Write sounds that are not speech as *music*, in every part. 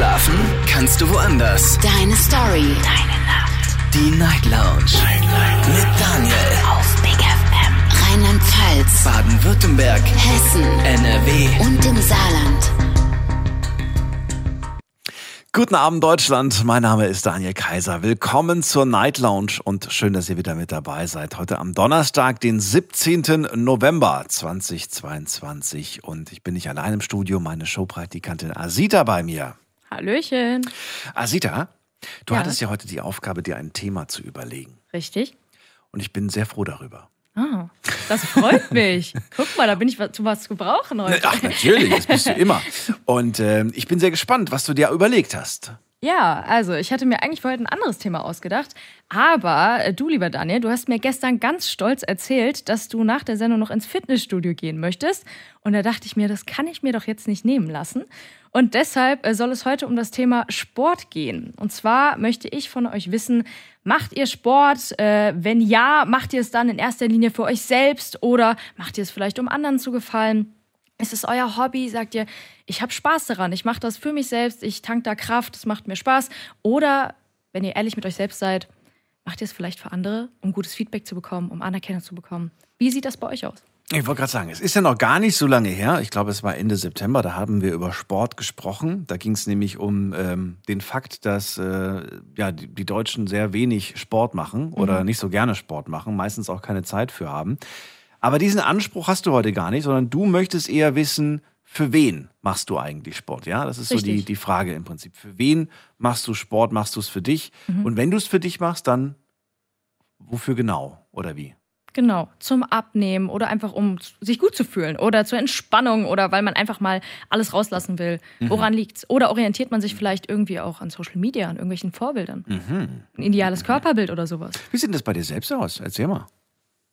Schlafen kannst du woanders. Deine Story. Deine Nacht. Die Night Lounge. Night, Night. Mit Daniel. Auf Big FM. Rheinland-Pfalz. Baden-Württemberg. Hessen. NRW. Und im Saarland. Guten Abend Deutschland, mein Name ist Daniel Kaiser. Willkommen zur Night Lounge und schön, dass ihr wieder mit dabei seid. Heute am Donnerstag, den 17. November 2022 und ich bin nicht allein im Studio, meine Showpraktikantin Asita bei mir. Hallöchen. Asita, du Ja. hattest ja heute die Aufgabe, dir ein Thema zu überlegen Richtig? und ich bin sehr froh darüber. Ah, das freut *laughs* mich. Guck mal, da bin ich wa- zu was gebrauchen heute. Ach, natürlich, das bist du *laughs* immer. Und ähm, ich bin sehr gespannt, was du dir überlegt hast. Ja, also ich hatte mir eigentlich für heute ein anderes Thema ausgedacht. Aber äh, du, lieber Daniel, du hast mir gestern ganz stolz erzählt, dass du nach der Sendung noch ins Fitnessstudio gehen möchtest. Und da dachte ich mir, das kann ich mir doch jetzt nicht nehmen lassen. Und deshalb äh, soll es heute um das Thema Sport gehen. Und zwar möchte ich von euch wissen, macht ihr Sport? Äh, wenn ja, macht ihr es dann in erster Linie für euch selbst oder macht ihr es vielleicht, um anderen zu gefallen? Ist es euer Hobby? Sagt ihr, ich habe Spaß daran, ich mache das für mich selbst, ich tank da Kraft, es macht mir Spaß? Oder, wenn ihr ehrlich mit euch selbst seid, macht ihr es vielleicht für andere, um gutes Feedback zu bekommen, um Anerkennung zu bekommen? Wie sieht das bei euch aus? Ich wollte gerade sagen, es ist ja noch gar nicht so lange her. Ich glaube, es war Ende September. Da haben wir über Sport gesprochen. Da ging es nämlich um ähm, den Fakt, dass äh, ja, die, die Deutschen sehr wenig Sport machen oder nicht so gerne Sport machen, meistens auch keine Zeit für haben. Aber diesen Anspruch hast du heute gar nicht, sondern du möchtest eher wissen, für wen machst du eigentlich Sport? Ja, das ist so die, Richtig. die Frage im Prinzip. Für wen machst du Sport? Machst du es für dich? Und wenn du es für dich machst, dann wofür genau oder wie? Genau, zum Abnehmen oder einfach um sich gut zu fühlen oder zur Entspannung oder weil man einfach mal alles rauslassen will. Woran liegt's? Oder orientiert man sich vielleicht irgendwie auch an Social Media, an irgendwelchen Vorbildern? Ein ideales Körperbild oder sowas. Wie sieht denn das bei dir selbst aus? Erzähl mal.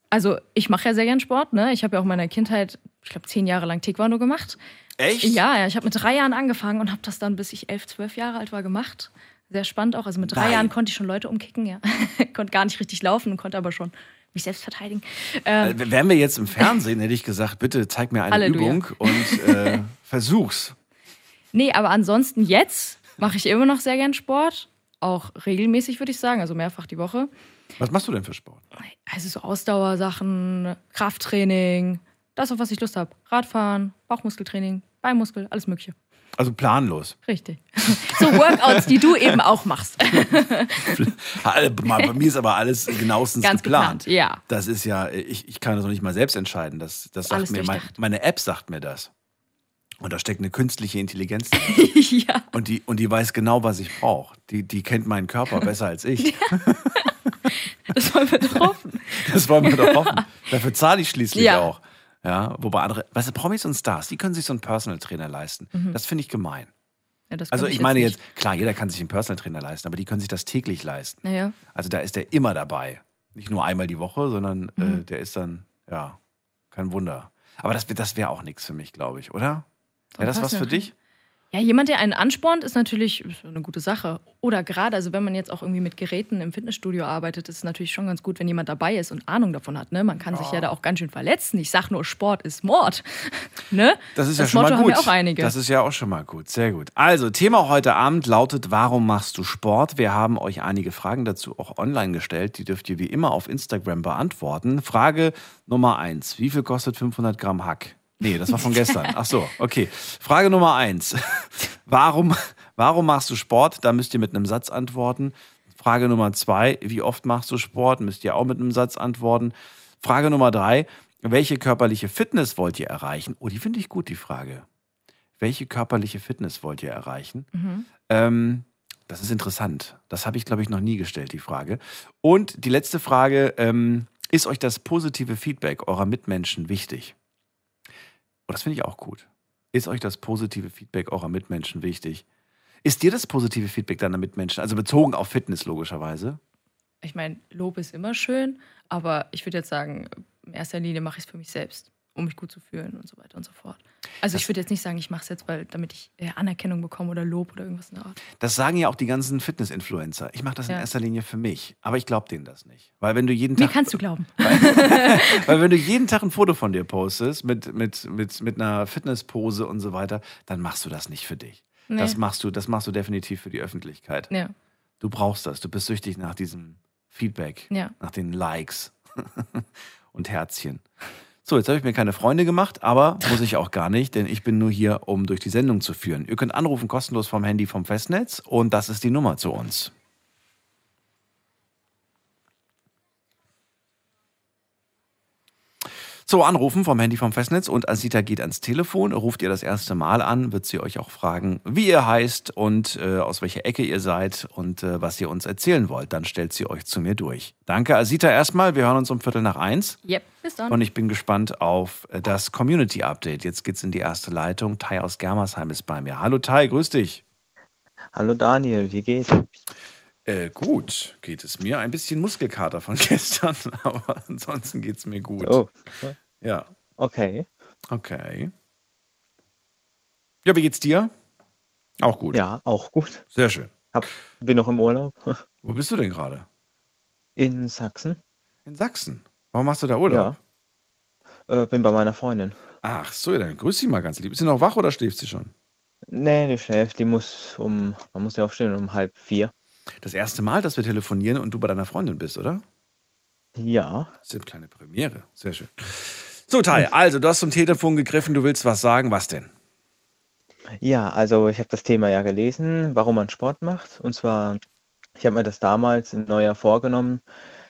Also ich mache ja sehr gern Sport, ne? Ich habe ja auch in meiner Kindheit, ich glaube, zehn Jahre lang Taekwondo gemacht. Echt? Ja, ja, ich habe mit drei Jahren angefangen und habe das dann, bis ich elf, zwölf Jahre alt war, gemacht. Sehr spannend auch. Also mit drei Nein. Jahren konnte ich schon Leute umkicken, ja. *laughs* konnte gar nicht richtig laufen und konnte aber schon mich selbst verteidigen. Ähm, Äh, Wären wir jetzt im Fernsehen, hätte ich gesagt, bitte zeig mir eine Halleluja. Übung und äh, *laughs* versuch's. nee, aber ansonsten jetzt mache ich immer noch sehr gern Sport. Auch regelmäßig, würde ich sagen, also mehrfach die Woche. Was machst du denn für Sport? Also so Ausdauersachen, Krafttraining, das, auf was ich Lust habe. Radfahren, Bauchmuskeltraining, Beinmuskel, alles Mögliche. Also planlos. Richtig. So Workouts, die du eben auch machst. *laughs* Bei mir ist aber alles genauestens Ganz geplant. geplant, ja. Das ist ja, ich, ich kann das noch nicht mal selbst entscheiden. Das, das sagt Alles mir, mein, meine App sagt mir das. Und da steckt eine künstliche Intelligenz drin. *laughs* ja. Und die, und die weiß genau, was ich brauche. Die, die kennt meinen Körper besser als ich. *laughs* Das wollen wir doch hoffen. Das wollen wir doch hoffen. Dafür zahle ich schließlich Ja. auch. Ja, wobei andere, weißt du, Promis und Stars, die können sich so einen Personal Trainer leisten. Das finde ich gemein. Ja, Also glaub ich meine nicht. jetzt, klar, jeder kann sich einen Personal Trainer leisten, aber die können sich das täglich leisten. Naja. Also da ist der immer dabei. Nicht nur einmal die Woche, sondern äh, der ist dann, ja, kein Wunder. Aber das, das wäre auch nichts für mich, glaube ich, oder? Wäre das was für dich? Ja, jemand, der einen anspornt, ist natürlich eine gute Sache. Oder gerade, also wenn man jetzt auch irgendwie mit Geräten im Fitnessstudio arbeitet, ist es natürlich schon ganz gut, wenn jemand dabei ist und Ahnung davon hat. Ne? Man kann sich ja da auch ganz schön verletzen. Ich sag nur, Sport ist Mord. *laughs* ne? Das ist ja schon Motto mal gut. haben ja auch einige. Das ist ja auch schon mal gut. Sehr gut. Also, Thema heute Abend lautet, warum machst du Sport? Wir haben euch einige Fragen dazu auch online gestellt. Die dürft ihr wie immer auf Instagram beantworten. Frage Nummer eins. Wie viel kostet 500 Gramm Hack? Nee, das war von gestern. Ach so, okay. Frage Nummer eins. *laughs* Warum, warum machst du Sport? Da müsst ihr mit einem Satz antworten. Frage Nummer zwei. Wie oft machst du Sport? Müsst ihr auch mit einem Satz antworten. Frage Nummer drei. Welche körperliche Fitness wollt ihr erreichen? Oh, die finde ich gut, die Frage. Welche körperliche Fitness wollt ihr erreichen? Ähm, das ist interessant. Das habe ich, glaube ich, noch nie gestellt, die Frage. Und die letzte Frage, ähm, ist euch das positive Feedback eurer Mitmenschen wichtig? Oh, das finde ich auch gut. Ist euch das positive Feedback eurer Mitmenschen wichtig? Ist dir das positive Feedback deiner Mitmenschen, also bezogen auf Fitness logischerweise? Ich meine, Lob ist immer schön, aber ich würde jetzt sagen, in erster Linie mache ich es für mich selbst. Um mich gut zu fühlen und so weiter und so fort. Also ich würde jetzt nicht sagen, ich mache es jetzt, weil, damit ich äh, Anerkennung bekomme oder Lob oder irgendwas in der Art. Das sagen ja auch die ganzen Fitness-Influencer. Ich mache das in Ja. erster Linie für mich. Aber ich glaube denen das nicht. Weil wenn du jeden Mir Tag. kannst du glauben. *laughs* Weil wenn du jeden Tag ein Foto von dir postest mit, mit, mit, mit einer Fitnesspose und so weiter, dann machst du das nicht für dich. Nee. Das machst du, das machst du definitiv für die Öffentlichkeit. Ja. Du brauchst das. Du bist süchtig nach diesem Feedback, Ja. nach den Likes *laughs* und Herzchen. So, jetzt habe ich mir keine Freunde gemacht, aber muss ich auch gar nicht, denn ich bin nur hier, um durch die Sendung zu führen. Ihr könnt anrufen kostenlos vom Handy vom Festnetz und das ist die Nummer zu uns. So, anrufen vom Handy vom Festnetz und Asita geht ans Telefon, ruft ihr das erste Mal an, wird sie euch auch fragen, wie ihr heißt und äh, aus welcher Ecke ihr seid und äh, was ihr uns erzählen wollt. Dann stellt sie euch zu mir durch. Danke, Asita, erstmal. Wir hören uns um Viertel nach eins. Yep, bis dann. Und ich bin gespannt auf äh, das Community Update. Jetzt geht's in die erste Leitung. Tai aus Germersheim ist bei mir. Hallo Tai, grüß dich. Hallo Daniel, wie geht's? Äh, gut, geht es mir. Ein bisschen Muskelkater von *laughs* gestern, aber ansonsten geht's mir gut. Oh, Ja, okay. okay. Ja, wie geht's dir? Auch gut. Ja, auch gut. Sehr schön. Hab, bin noch im Urlaub *laughs* Wo bist du denn gerade? in Sachsen. In Sachsen. Warum machst du da Urlaub? Äh, bin bei meiner Freundin. Ach so, ja, dann grüß sie mal ganz lieb. Ist sie noch wach oder schläft sie schon? Nee, die schläft. Die muss um, man muss ja aufstehen um halb vier. Das erste Mal, dass wir telefonieren und du bei deiner Freundin bist, oder? Ja, Das ist eine kleine Premiere. Sehr schön. So, Tai, also du hast zum Telefon gegriffen, du willst was sagen. Was denn? ja, also ich habe das Thema ja gelesen, warum man Sport macht. Und zwar, ich habe mir das damals im Neujahr vorgenommen,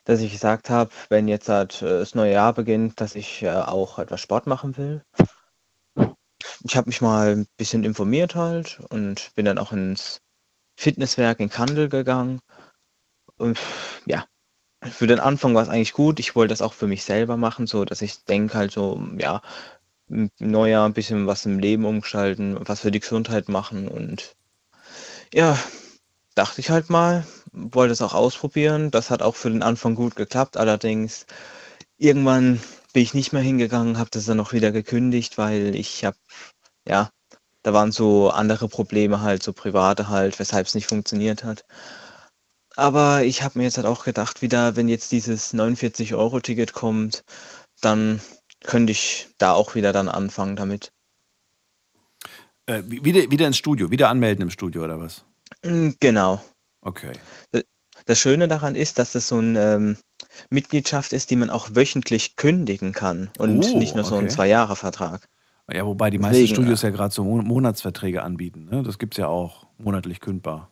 dass ich gesagt habe, wenn jetzt halt äh, das neue Jahr beginnt, dass ich äh, auch etwas Sport machen will. Ich habe mich mal ein bisschen informiert halt und bin dann auch ins Fitnesswerk in Kandel gegangen. Und ja, für den Anfang war es eigentlich gut. Ich wollte das auch für mich selber machen, so dass ich denke halt so, ja, Neujahr ein bisschen was im Leben umgestalten, was für die Gesundheit machen und ja, dachte ich halt mal, wollte es auch ausprobieren. Das hat auch für den Anfang gut geklappt. Allerdings irgendwann bin ich nicht mehr hingegangen, habe das dann auch wieder gekündigt, weil ich habe, ja, da waren so andere Probleme halt, so private halt, weshalb es nicht funktioniert hat. Aber ich habe mir jetzt halt auch gedacht, wieder, wenn jetzt dieses 49-Euro-Ticket kommt, dann könnte ich da auch wieder dann anfangen damit. Äh, wie- wieder, wieder ins Studio, wieder anmelden im Studio oder was? Mm, Genau. Okay. Das Schöne daran ist, dass es so eine ähm, Mitgliedschaft ist, die man auch wöchentlich kündigen kann und Oh, nicht nur so ein okay. Zwei-Jahre-Vertrag. Ja, wobei die meisten Deswegen, Studios ja gerade so Mon Monatsverträge anbieten. Ne? Das gibt's ja auch monatlich kündbar.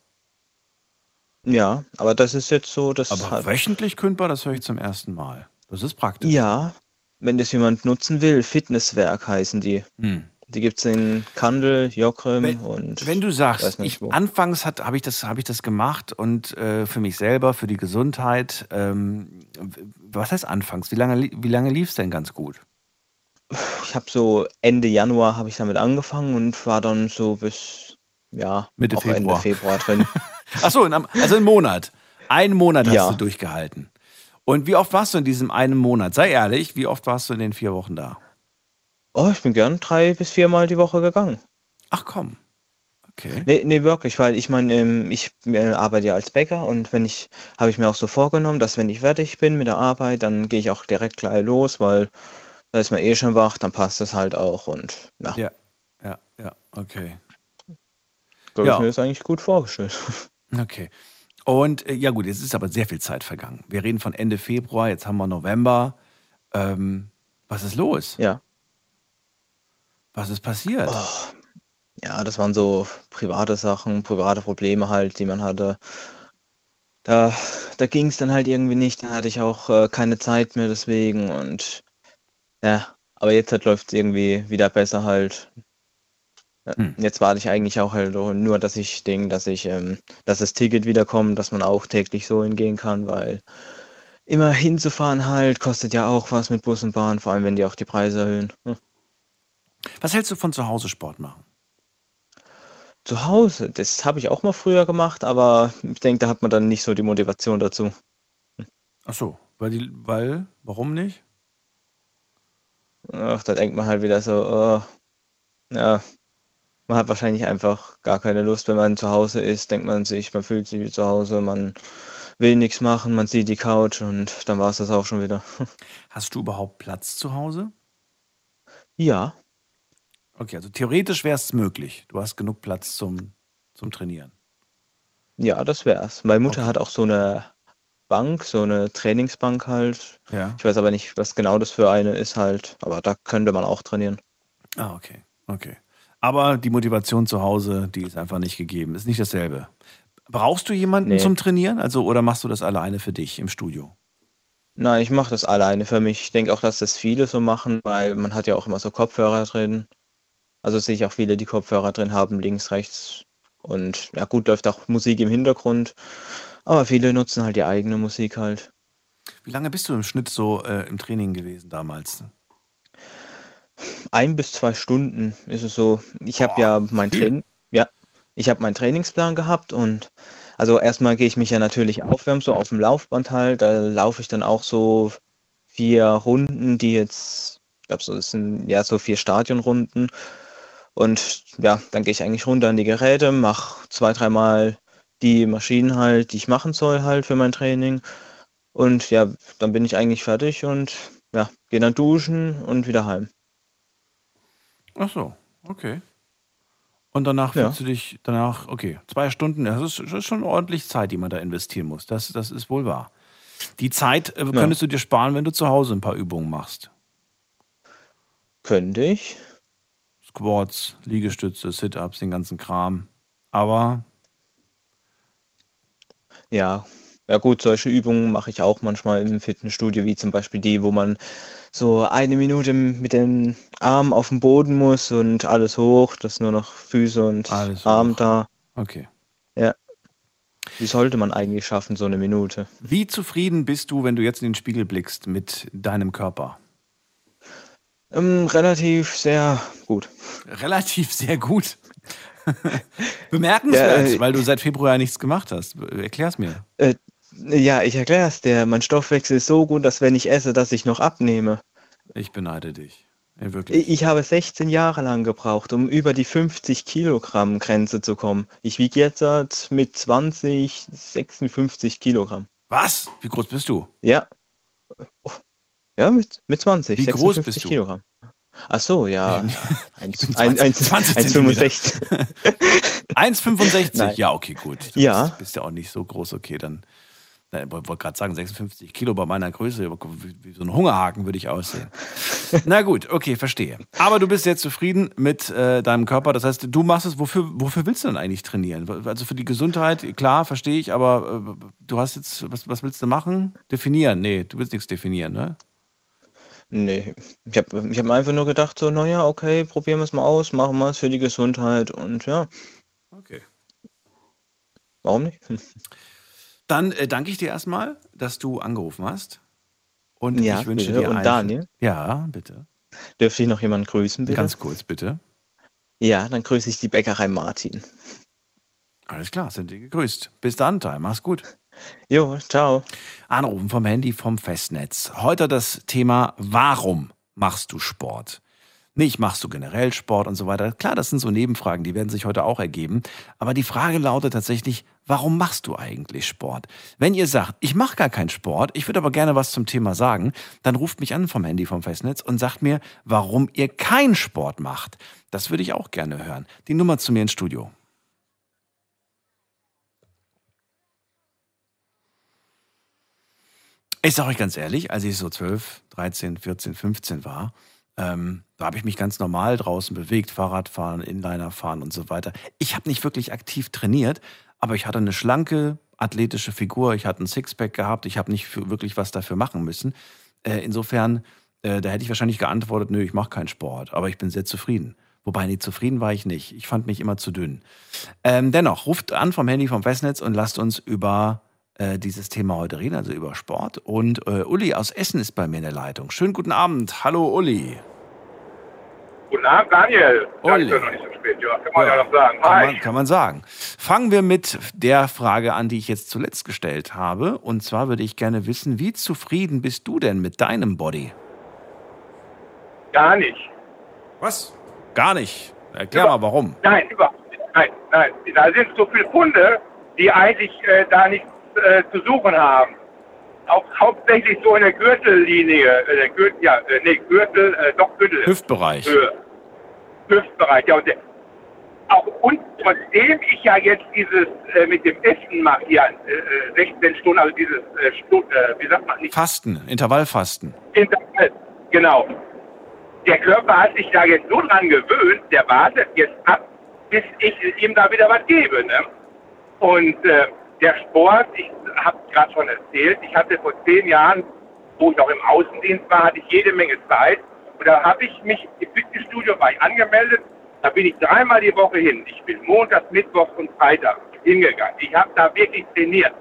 Ja, aber das ist jetzt so, das Aber hat, wöchentlich kündbar, das höre ich zum ersten Mal. Das ist praktisch. ja, wenn das jemand nutzen will, Fitnesswerk heißen die. Hm. Die gibt es in Kandel, Wenn, und wenn du sagst, ich, anfangs habe ich, das- hab ich das gemacht und äh, für mich selber, für die Gesundheit, ähm, was heißt anfangs? Wie lange, wie lange lief es denn ganz gut? Ich habe so Ende Januar habe ich damit angefangen und war dann so bis ja Mitte Februar. Ende Februar drin. *laughs* Ach so, in einem- also einen Monat. Einen Monat hast Ja. du durchgehalten. Und wie oft warst du in diesem einen Monat? Sei ehrlich, wie oft warst du in den vier Wochen da? oh, ich bin gern drei bis viermal die Woche gegangen. Ach komm. Okay. Nee, nee, wirklich, weil ich meine, ähm, ich äh, arbeite ja als Bäcker und wenn ich, habe ich mir auch so vorgenommen, dass wenn ich fertig bin mit der Arbeit, dann gehe ich auch direkt gleich los, weil da ist man eh schon wach, dann passt das halt auch und ja, Ja, ja, ja, okay. so habe Ja. ich mir das eigentlich gut vorgestellt. *laughs* Okay. Und äh, ja gut, jetzt ist aber sehr viel Zeit vergangen. Wir reden von Ende Februar, jetzt haben wir November. Ähm, was ist los? Ja. Was ist passiert? Oh, ja, das waren so private Sachen, private Probleme halt, die man hatte. Da, da ging es dann halt irgendwie nicht, da hatte ich auch äh, keine Zeit mehr deswegen und ja, aber jetzt halt läuft es irgendwie wieder besser halt. Ja, Hm. Jetzt warte ich eigentlich auch halt nur, dass ich denke, dass ich, ähm, dass das Ticket wiederkommt, dass man auch täglich so hingehen kann, weil immer hinzufahren halt kostet ja auch was mit Bus und Bahn, vor allem wenn die auch die Preise erhöhen. Hm. Was hältst du von zu Hause Sport machen? Zu Hause, das habe ich auch mal früher gemacht, aber ich denke, da hat man dann nicht so die Motivation dazu. Ach so, weil, die, weil warum nicht? Ach, da denkt man halt wieder so, äh, ja, man hat wahrscheinlich einfach gar keine Lust, wenn man zu Hause ist, denkt man sich, man fühlt sich wie zu Hause, man will nichts machen, man sieht die Couch und dann war es das auch schon wieder. *laughs* Hast du überhaupt Platz zu Hause? Ja, Okay, also theoretisch wäre es möglich. Du hast genug Platz zum zum Trainieren? Ja, das wär's. Meine Mutter hat auch so eine Bank, so eine Trainingsbank halt. Ja. Ich weiß aber nicht, was genau das für eine ist halt, aber da könnte man auch trainieren. Ah, okay. Okay. Aber die Motivation zu Hause, die ist einfach nicht gegeben. Ist nicht dasselbe. Brauchst du jemanden Nee. zum Trainieren? Also, oder machst du das alleine für dich im Studio? Nein, ich mache das alleine für mich. Ich denke auch, dass das viele so machen, weil man hat ja auch immer so Kopfhörer drin. Also sehe ich auch viele, die Kopfhörer drin haben, links, rechts. Und ja gut, läuft auch Musik im Hintergrund. Aber viele nutzen halt die eigene Musik halt. Wie lange bist du im Schnitt so äh, im Training gewesen damals? Ein bis zwei Stunden ist es so. Ich habe ja mein. Training, ja, ich habe meinen Trainingsplan gehabt und also erstmal gehe ich mich ja natürlich aufwärmen, so auf dem Laufband halt. Da laufe ich dann auch so vier Runden, die jetzt, ich glaube, so das sind ja so vier Stadionrunden. Und ja, dann gehe ich eigentlich runter an die Geräte, mache zwei, dreimal die Maschinen halt, die ich machen soll halt für mein Training. Und ja, dann bin ich eigentlich fertig und ja, gehe dann duschen und wieder heim. Ach so, okay. Und danach Ja. fühlst du dich, danach, okay, zwei Stunden, das ist, das ist schon ordentlich Zeit, die man da investieren muss. Das, das ist wohl wahr. Die Zeit äh, könntest du dir sparen, wenn du zu Hause ein paar Übungen machst. Könnte ich. Squats, Liegestütze, Sit-Ups, den ganzen Kram. Aber Ja, ja gut, solche Übungen mache ich auch manchmal im Fitnessstudio, wie zum Beispiel die, wo man so eine Minute mit den Armen auf dem Boden muss und alles hoch, dass nur noch Füße und Alles Arm hoch. da. okay. Wie sollte man eigentlich schaffen, so eine Minute? Wie zufrieden bist du, wenn du jetzt in den Spiegel blickst mit deinem Körper? Ähm, relativ sehr gut. Relativ sehr gut. *laughs* Bemerkenswert, Ja, äh, weil du seit Februar nichts gemacht hast. Erklär's mir. Äh, ja, ich erkläre es dir. Mein Stoffwechsel ist so gut, dass wenn ich esse, dass ich noch abnehme. Ich beneide dich. Ja, wirklich. Ich habe 16 Jahre lang gebraucht, um über die 50 Kilogramm Grenze zu kommen. Ich wiege jetzt mit 20, 56 Kilogramm. Was? Wie groß bist du? Ja. Ja, mit, mit 20, Wie groß 56 bist du? Kilogramm. Ach so, ja. *laughs* Eins- 20 ein- eins- 20 1,65. 1,65? Nein. Ja, okay, gut. Du Ja. bist, bist ja auch nicht so groß, okay, dann. Ich wollte gerade sagen, 56 Kilo bei meiner Größe, wie, wie so ein Hungerhaken würde ich aussehen. *laughs* Na gut, okay, verstehe. Aber du bist jetzt zufrieden mit äh, deinem Körper. Das heißt, du machst es, wofür, wofür willst du denn eigentlich trainieren? Also für die Gesundheit, klar, verstehe ich, aber äh, du hast jetzt, was, was willst du machen? Definieren? Nee, du willst nichts definieren, ne? Nee, ich habe ich hab einfach nur gedacht, so, naja, okay, probieren wir es mal aus, machen wir es für die Gesundheit und ja, Okay. warum nicht? Hm. Dann äh, danke ich dir erstmal, dass du angerufen hast. Und Ja, ich wünsche bitte. dir Und einen- Daniel? Ja, bitte. Dürfte ich noch jemanden grüßen, bitte? Ganz kurz, bitte. Ja, dann grüße ich die Bäckerei Martin. Alles klar, sind dir gegrüßt. Bis dann, Teil. Mach's gut. Jo, ciao. Anrufen vom Handy vom Festnetz. Heute das Thema, warum machst du Sport? Nicht, machst du generell Sport und so weiter. Klar, das sind so Nebenfragen, die werden sich heute auch ergeben. Aber die Frage lautet tatsächlich, warum machst du eigentlich Sport? Wenn ihr sagt, ich mache gar keinen Sport, ich würde aber gerne was zum Thema sagen, dann ruft mich an vom Handy vom Festnetz und sagt mir, warum ihr keinen Sport macht. Das würde ich auch gerne hören. Die Nummer zu mir ins Studio. Ich sage euch ganz ehrlich, als ich so 12, 13, 14, 15 war, ähm, da habe ich mich ganz normal draußen bewegt, Fahrradfahren, Inliner fahren und so weiter. Ich habe nicht wirklich aktiv trainiert, aber ich hatte eine schlanke, athletische Figur, ich hatte ein Sixpack gehabt, ich habe nicht wirklich was dafür machen müssen. Äh, insofern, äh, da hätte ich wahrscheinlich geantwortet, nö, ich mache keinen Sport, aber ich bin sehr zufrieden. Wobei, nee, zufrieden war ich nicht. Ich fand mich immer zu dünn. Ähm, dennoch, ruft an vom Handy vom Festnetz und lasst uns über äh, dieses Thema heute reden, also über Sport. Und äh, Uli aus Essen ist bei mir in der Leitung. Schönen guten Abend. Hallo Uli. Guten Abend, Daniel. Ist ja noch nicht so spät, ja, kann man ja, Ja, noch sagen. Kann man, kann man sagen. Fangen wir mit der Frage an, die ich jetzt zuletzt gestellt habe. Und zwar würde ich gerne wissen, wie zufrieden bist du denn mit deinem Body? Gar nicht. Was? Gar nicht. Erklär mal, warum. Nein, überhaupt nicht. Nein, nein. Da sind so viele Funde, die eigentlich äh, da nichts äh, zu suchen haben. Auch hauptsächlich so in der Gürtellinie, äh, der Gürtel, ja, äh, nee, Gürtel, äh, doch Gürtel. Hüftbereich. Höhe. Hüftbereich, ja. Und der, auch und trotzdem ich ja jetzt dieses äh, mit dem Essen mache hier äh, 16 Stunden, also dieses äh, Stu- äh, wie sagt man nicht Fasten, Intervallfasten. Intervall, genau. Der Körper hat sich da jetzt so dran gewöhnt, der wartet jetzt ab, bis ich ihm da wieder was gebe. Ne? Und äh, der Sport, ich habe gerade schon erzählt, ich hatte vor zehn Jahren, wo ich auch im Außendienst war, hatte ich jede Menge Zeit. Und da habe ich mich im Fitnessstudio bei angemeldet. Da bin ich dreimal die Woche hin. Ich bin Montag, Mittwoch und Freitag hingegangen. Ich habe da wirklich trainiert.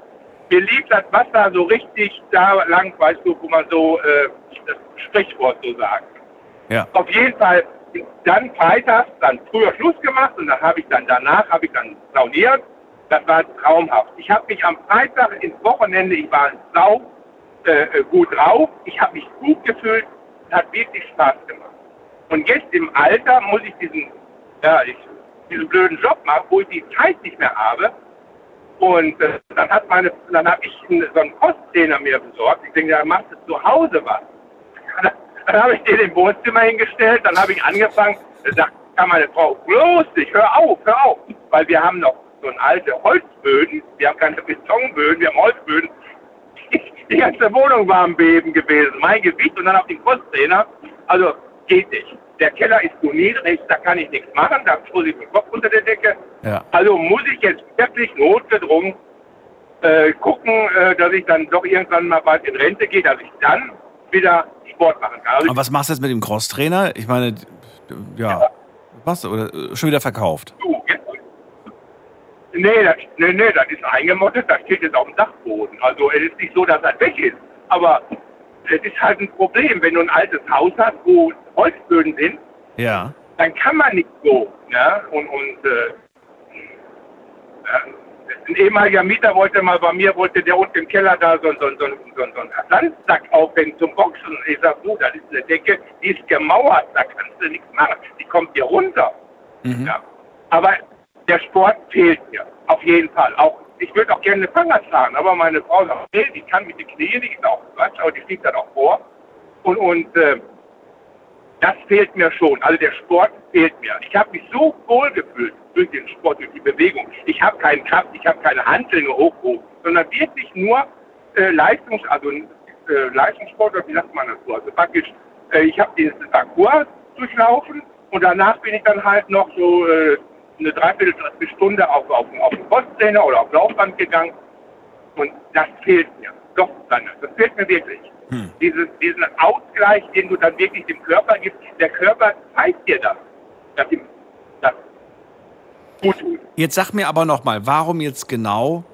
Mir lief das Wasser so richtig da lang, weißt du, wo man so äh, das Sprichwort so sagt. Ja. Auf jeden Fall dann freitags dann früher Schluss gemacht und dann habe ich dann danach habe ich dann sauniert. Das war traumhaft. Ich habe mich am Freitag ins Wochenende, ich war sau äh, gut drauf, ich habe mich gut gefühlt, hat wirklich Spaß gemacht. Und jetzt im Alter muss ich diesen, ja, ich, diesen blöden Job machen, wo ich die Zeit nicht mehr habe. Und äh, dann hat meine, dann habe ich einen, so einen Kosttrainer mir besorgt. Ich denke, ja, machst du zu Hause was. *laughs* Dann, dann habe ich den im Wohnzimmer hingestellt, dann habe ich angefangen, da sagt kam meine Frau, bloß nicht, hör auf, hör auf. Weil wir haben noch so ein alte Holzböden, wir haben keine Betonböden, wir haben Holzböden. *laughs* Die ganze Wohnung war am Beben gewesen, mein Gewicht und dann auf den Kosttrainer. Also geht nicht. Der Keller ist zu niedrig, da kann ich nichts machen, da stoße ich den Kopf unter der Decke. Ja. Also muss ich jetzt wirklich notgedrungen äh, gucken, äh, dass ich dann doch irgendwann mal bald in Rente gehe, dass ich dann wieder Sport machen kann. Also Aber was machst du jetzt mit dem Crosstrainer? Ich meine, ja, was machst du? Oder äh, schon wieder verkauft? du, jetzt, nee, das, nee, nee, das ist eingemottet, das steht jetzt auf dem Dachboden. Also es ist nicht so, dass das weg ist, aber es ist halt ein Problem, wenn du ein altes Haus hast, wo Holzböden sind, Ja. dann kann man nicht so. Ne? Und, und äh, ein ehemaliger Mieter wollte mal bei mir, wollte der unten im Keller da so, so, so, so, so einen Sandsack aufhängen zum Boxen. Ich sag, du, das ist eine Decke, die ist gemauert, da kannst du nichts machen. Die kommt dir runter. Mhm. Ja. Aber der Sport fehlt mir, auf jeden Fall. Auch ich würde auch gerne Fahrrad fahren, aber meine Frau sagt, nee, die kann mit den Knien, die ist auch Quatsch, aber die fliegt dann auch vor. Und, und äh, das fehlt mir schon. Also der Sport fehlt mir. Ich habe mich so wohl gefühlt durch den Sport, durch die Bewegung. Ich habe keine Kraft, ich habe keine Handeln hochgehoben, sondern wirklich nur äh, Leistungs, also äh, Leistungssport, oder wie sagt man das so? Also praktisch, äh, ich habe dieses Parcours durchlaufen und danach bin ich dann halt noch so äh, eine Dreiviertelstunde auf, auf, auf den Posttrainer oder auf Laufband gegangen und das fehlt mir. Doch, dann, das fehlt mir wirklich. Hm. Dieses, diesen Ausgleich, den du dann wirklich dem Körper gibst, der Körper zeigt dir das, dass ihm das gut tut. Jetzt sag mir aber nochmal, warum jetzt genau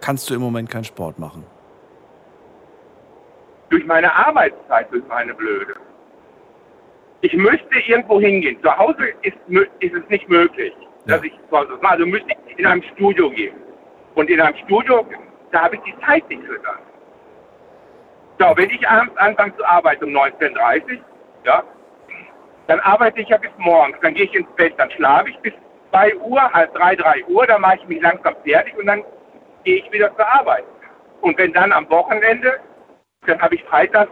kannst du im Moment keinen Sport machen? Durch meine Arbeitszeit, durch meine Blöde. Ich müsste irgendwo hingehen. Zu Hause ist, ist es nicht möglich, dass Ja. ich zu Hause mache. Also müsste ich in einem Studio gehen. Und in einem Studio, da habe ich die Zeit nicht für das. So, wenn ich abends anfange zu arbeiten um 19.30 Uhr, ja, dann arbeite ich ja bis morgens. Dann gehe ich ins Bett, dann schlafe ich bis 2 Uhr, halb 3, 3 Uhr, dann mache ich mich langsam fertig und dann gehe ich wieder zur Arbeit. Und wenn dann am Wochenende, dann habe ich Freitag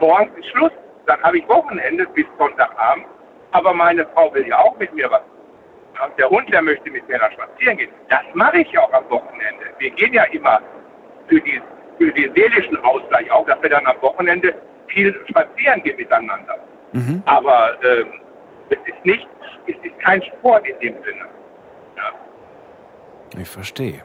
morgens ist Schluss, dann habe ich Wochenende bis Sonntagabend. Aber meine Frau will ja auch mit mir was. Und der Hund, der möchte mit mir nach spazieren gehen. Das mache ich ja auch am Wochenende. Wir gehen ja immer für, die, für den seelischen Ausgleich auch, dass wir dann am Wochenende viel spazieren gehen miteinander. Mhm. Aber ähm, es ist nicht, es ist kein Sport in dem Sinne. Ja. Ich verstehe.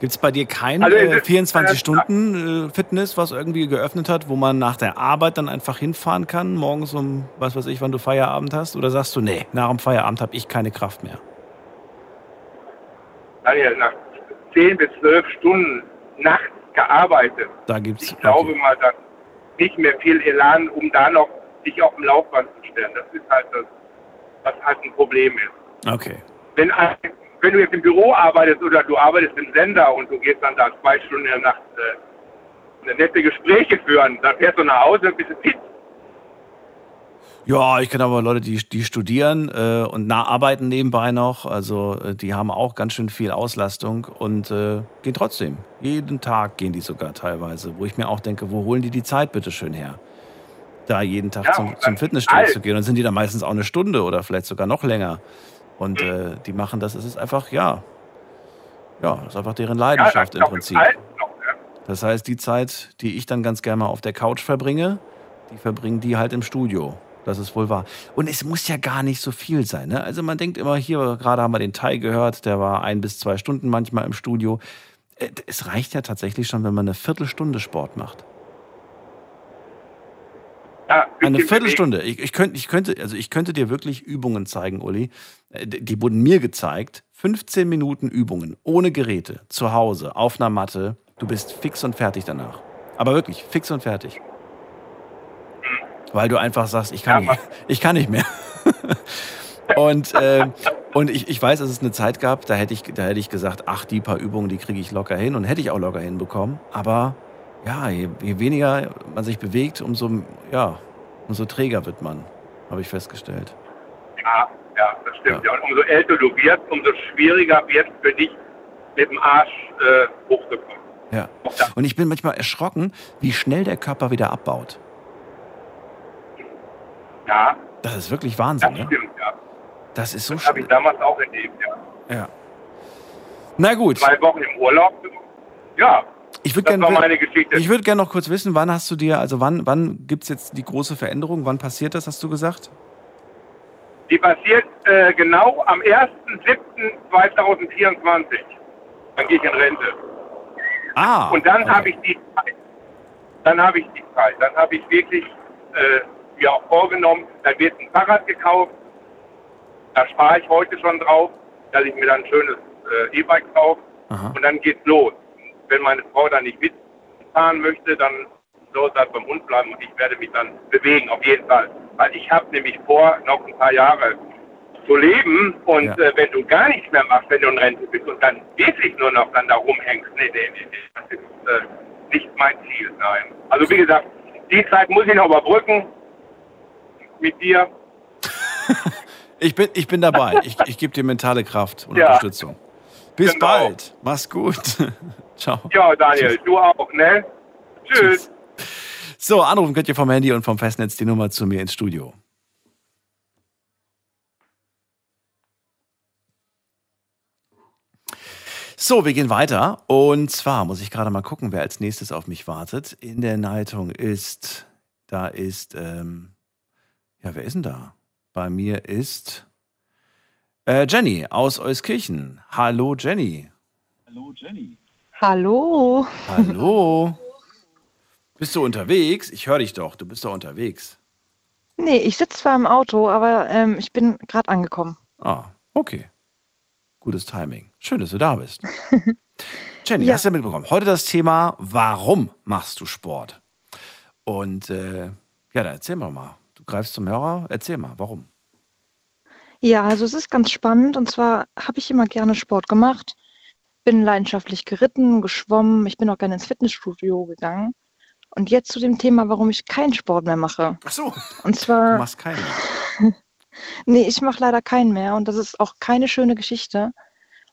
Gibt es bei dir kein Also äh, es ist- 24-Stunden-Fitness, was irgendwie geöffnet hat, wo man nach der Arbeit dann einfach hinfahren kann, morgens um, was weiß ich, wann du Feierabend hast? Oder sagst du, nee, nach dem Feierabend habe ich keine Kraft mehr? Daniel, nach 10 bis 12 Stunden nachts gearbeitet, Da gibt's. ich glaube okay. mal, dass nicht mehr viel Elan, um da noch sich auf dem Laufband zu stellen. Das ist halt das, was halt ein Problem ist. Okay. Wenn, ein- wenn du jetzt im Büro arbeitest oder du arbeitest im Sender und du gehst dann da zwei Stunden in der Nacht äh, nette Gespräche führen, dann fährst du nach Hause und bist fit. Ja, ich kenne aber Leute, die, die studieren äh, und nah arbeiten nebenbei noch. Also äh, die haben auch ganz schön viel Auslastung und äh, gehen trotzdem. Jeden Tag gehen die sogar teilweise, wo ich mir auch denke, wo holen die die Zeit bitte schön her? Da jeden Tag Ja, zum, zum dann Fitnessstudio zu gehen. Und sind die da meistens auch eine Stunde oder vielleicht sogar noch länger. Und äh, die machen das, es ist einfach, ja, ja, das ist einfach deren Leidenschaft ja, im Prinzip. Ne? Das heißt, die Zeit, die ich dann ganz gerne mal auf der Couch verbringe, die verbringen die halt im Studio. Das ist wohl wahr. Und es muss ja gar nicht so viel sein. Ne? Also man denkt immer, hier gerade haben wir den Teil gehört, der war ein bis zwei Stunden manchmal im Studio. Äh, Es reicht ja tatsächlich schon, wenn man eine Viertelstunde Sport macht. Ja, Eine Viertelstunde. Ich, ich, könnte, ich, könnte, also ich könnte dir wirklich Übungen zeigen, Uli. Äh, Die die wurden mir gezeigt. 15 Minuten Übungen ohne Geräte, zu Hause, auf einer Matte. Du bist fix und fertig danach. Aber wirklich, fix und fertig. Weil du einfach sagst, ich kann, Ja, nicht, ich kann nicht mehr. *laughs* und äh, und ich, ich weiß, dass es eine Zeit gab, da hätte ich, da hätte ich gesagt, ach, die paar Übungen, die kriege ich locker hin und hätte ich auch locker hinbekommen. Aber ja, je, je weniger man sich bewegt, umso, ja, umso träger wird man, habe ich festgestellt. Ja, ja, das stimmt. Ja. Und umso älter du wirst, umso schwieriger wird es für dich, mit dem Arsch äh, hochzukommen. Ja. Und ich bin manchmal erschrocken, wie schnell der Körper wieder abbaut. Ja, Das ist wirklich das Wahnsinn, ne? stimmt, ja. Das ist so Das habe ich damals auch erlebt, ja. Ja. Na gut, Zwei Wochen im Urlaub. Ja, ich würde gerne ich würd gern noch kurz wissen, wann hast du dir, also wann, wann gibt es jetzt die große Veränderung? Wann passiert das, hast du gesagt? Die passiert äh, genau am 1.7.2024. Dann gehe ich in Rente. Ah. Und dann okay. habe ich die Zeit. Dann habe ich die Zeit. Dann habe ich wirklich äh, mir auch vorgenommen, dann wird ein Fahrrad gekauft. Da spare ich heute schon drauf, dass ich mir dann ein schönes äh, E-Bike kaufe. Aha. Und dann geht's los. Wenn meine Frau dann nicht mitfahren möchte, dann soll sie halt beim Hund bleiben und ich werde mich dann bewegen, auf jeden Fall. Weil ich habe nämlich vor, noch ein paar Jahre zu leben und Ja. äh, wenn du gar nichts mehr machst, wenn du in Rente bist und dann wirklich nur noch dann da rumhängst, nee, nee, nee, nee, das ist äh, nicht mein Ziel, nein. Also wie gesagt, die Zeit muss ich noch überbrücken mit dir. *laughs* Ich bin, ich bin dabei. Ich, ich gebe dir mentale Kraft und Ja. Unterstützung. Bis Genau. bald. Mach's gut. *laughs* Ciao. Ja, Daniel, du auch, ne? Tschüss. So, anrufen könnt ihr vom Handy und vom Festnetz die Nummer zu mir ins Studio. So, wir gehen weiter. Und zwar muss ich gerade mal gucken, wer als nächstes auf mich wartet. In der Leitung ist, da ist, ähm, ja, wer ist denn da? Bei mir ist äh, Jenny aus Euskirchen. Hallo, Jenny. Hallo. Hallo. Bist du unterwegs? Ich höre dich doch. Du bist doch unterwegs. Nee, ich sitze zwar im Auto, aber ähm, ich bin gerade angekommen. Ah, okay. Gutes Timing. Schön, dass du da bist. *laughs* Jenny, Ja. hast du ja mitbekommen. Heute das Thema, warum machst du Sport? Und äh, ja, dann erzähl mal mal. Du greifst zum Hörer, erzähl mal, warum? Ja, also es ist ganz spannend. Und zwar habe ich immer gerne Sport gemacht, bin leidenschaftlich geritten, geschwommen. Ich bin auch gerne ins Fitnessstudio gegangen. Und jetzt zu dem Thema, warum ich keinen Sport mehr mache. Ach so, Und du zwar, machst keinen. *laughs* nee, ich mache leider keinen mehr. Und das ist auch keine schöne Geschichte.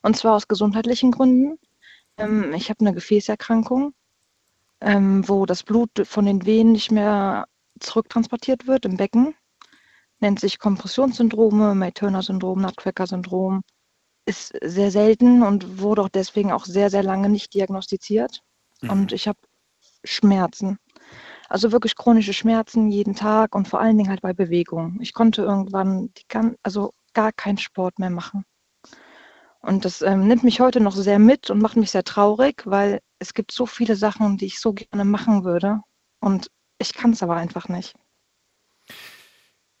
Und zwar aus gesundheitlichen Gründen. Ähm, ich habe eine Gefäßerkrankung, ähm, wo das Blut von den Venen nicht mehr zurücktransportiert wird im Becken. Nennt sich Kompressionssyndrome, May-Turner-Syndrom, Nutcracker-Syndrom. Ist sehr selten und wurde auch deswegen auch sehr, sehr lange nicht diagnostiziert. Und ich habe Schmerzen. Also wirklich chronische Schmerzen jeden Tag und vor allen Dingen halt bei Bewegung. Ich konnte irgendwann die gan also gar keinen Sport mehr machen. Und das ähm, nimmt mich heute noch sehr mit und macht mich sehr traurig, weil es gibt so viele Sachen, die ich so gerne machen würde. Und ich kann es aber einfach nicht.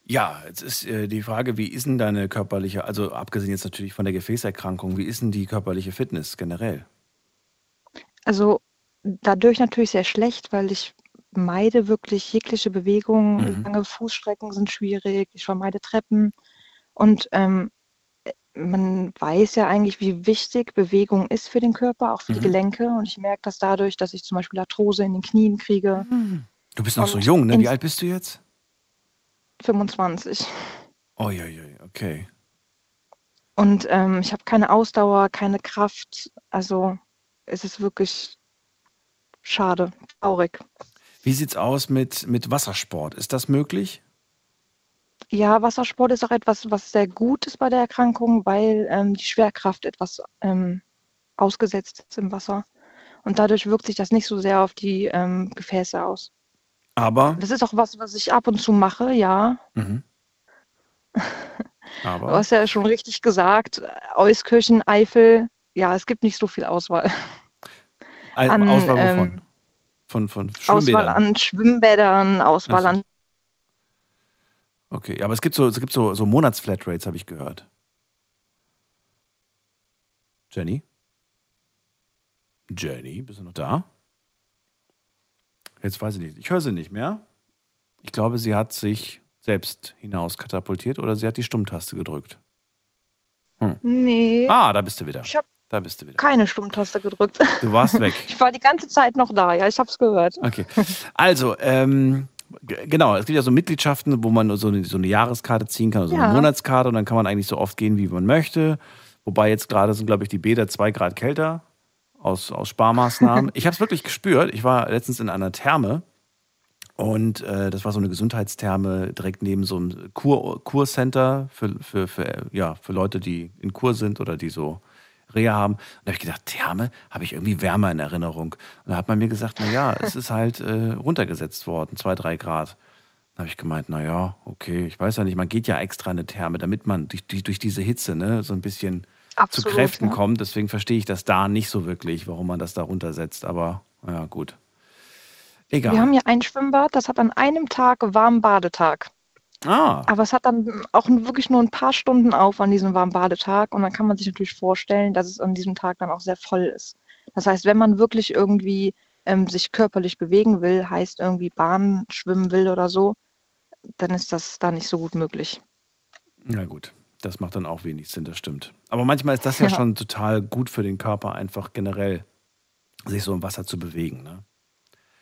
Ja, jetzt ist äh, die Frage, wie ist denn deine körperliche, also abgesehen jetzt natürlich von der Gefäßerkrankung, wie ist denn die körperliche Fitness generell? Also dadurch natürlich sehr schlecht, weil ich meide wirklich jegliche Bewegung. Mhm. Lange Fußstrecken sind schwierig. Ich vermeide Treppen. Und ähm, man weiß ja eigentlich, wie wichtig Bewegung ist für den Körper, auch für die Mhm. Gelenke. Und ich merke das dadurch, dass ich zum Beispiel Arthrose in den Knien kriege. Du bist noch so Und jung, ne? Wie alt bist du jetzt? 25. Uiuiui, okay. Und ähm, ich habe keine Ausdauer, keine Kraft. Also es ist wirklich schade, traurig. Wie sieht's aus mit, mit Wassersport? Ist das möglich? Ja, Wassersport ist auch etwas, was sehr gut ist bei der Erkrankung, weil ähm, die Schwerkraft etwas ähm, ausgesetzt ist im Wasser. Und dadurch wirkt sich das nicht so sehr auf die ähm, Gefäße aus. Aber, Das ist auch was, was ich ab und zu mache, ja. mhm. *laughs* Du aber, hast ja schon richtig gesagt, Euskirchen, Eifel, ja, es gibt nicht so viel Auswahl. An, Auswahl ähm, wovon? Von, von Auswahl an Schwimmbädern, Auswahl so. an Okay, aber es gibt so, es gibt so, so Monatsflatrates, habe ich gehört. Jenny? Jenny, bist du noch da? Jetzt weiß ich nicht. Ich höre sie nicht mehr. Ich glaube, sie hat sich selbst hinaus katapultiert oder sie hat die Stummtaste gedrückt. Nee, Ah, da bist du wieder. ich habe Da bist du wieder. keine Stummtaste gedrückt. Du warst weg. *laughs* Ich war die ganze Zeit noch da, ja, ich habe es gehört. Okay. Also, ähm, genau, es gibt ja so Mitgliedschaften, wo man so eine, so eine Jahreskarte ziehen kann, also Ja. eine Monatskarte und dann kann man eigentlich so oft gehen, wie man möchte. Wobei jetzt gerade sind, glaube ich, die Bäder zwei Grad kälter aus, aus Sparmaßnahmen. ich habe es wirklich gespürt. Ich war letztens in einer Therme und äh, das war so eine Gesundheitstherme direkt neben so einem Kur Kurcenter für, für, für, ja, für Leute, die in Kur sind oder die so Reha haben. Und da habe ich gedacht, Therme habe ich irgendwie wärmer in Erinnerung. Und da hat man mir gesagt, na ja, es ist halt äh, runtergesetzt worden, zwei, drei Grad. Da habe ich gemeint, na ja, okay, ich weiß ja nicht, man geht ja extra in eine Therme, damit man durch, durch, durch diese Hitze ne, so ein bisschen Absolut, zu Kräften ja. kommt. Deswegen verstehe ich das da nicht so wirklich, warum man das da runtersetzt. Aber ja, gut. Egal. Wir haben hier ein Schwimmbad, das hat an einem Tag warmen Badetag. ah, Aber es hat dann auch wirklich nur ein paar Stunden auf an diesem warmen Badetag. Und dann kann man sich natürlich vorstellen, dass es an diesem Tag dann auch sehr voll ist. Das heißt, wenn man wirklich irgendwie ähm, sich körperlich bewegen will, heißt irgendwie Bahn schwimmen will oder so, dann ist das da nicht so gut möglich. na gut. Das macht dann auch wenig Sinn, das stimmt. Aber manchmal ist das ja, Ja. schon total gut für den Körper, einfach generell sich so im Wasser zu bewegen. Ne?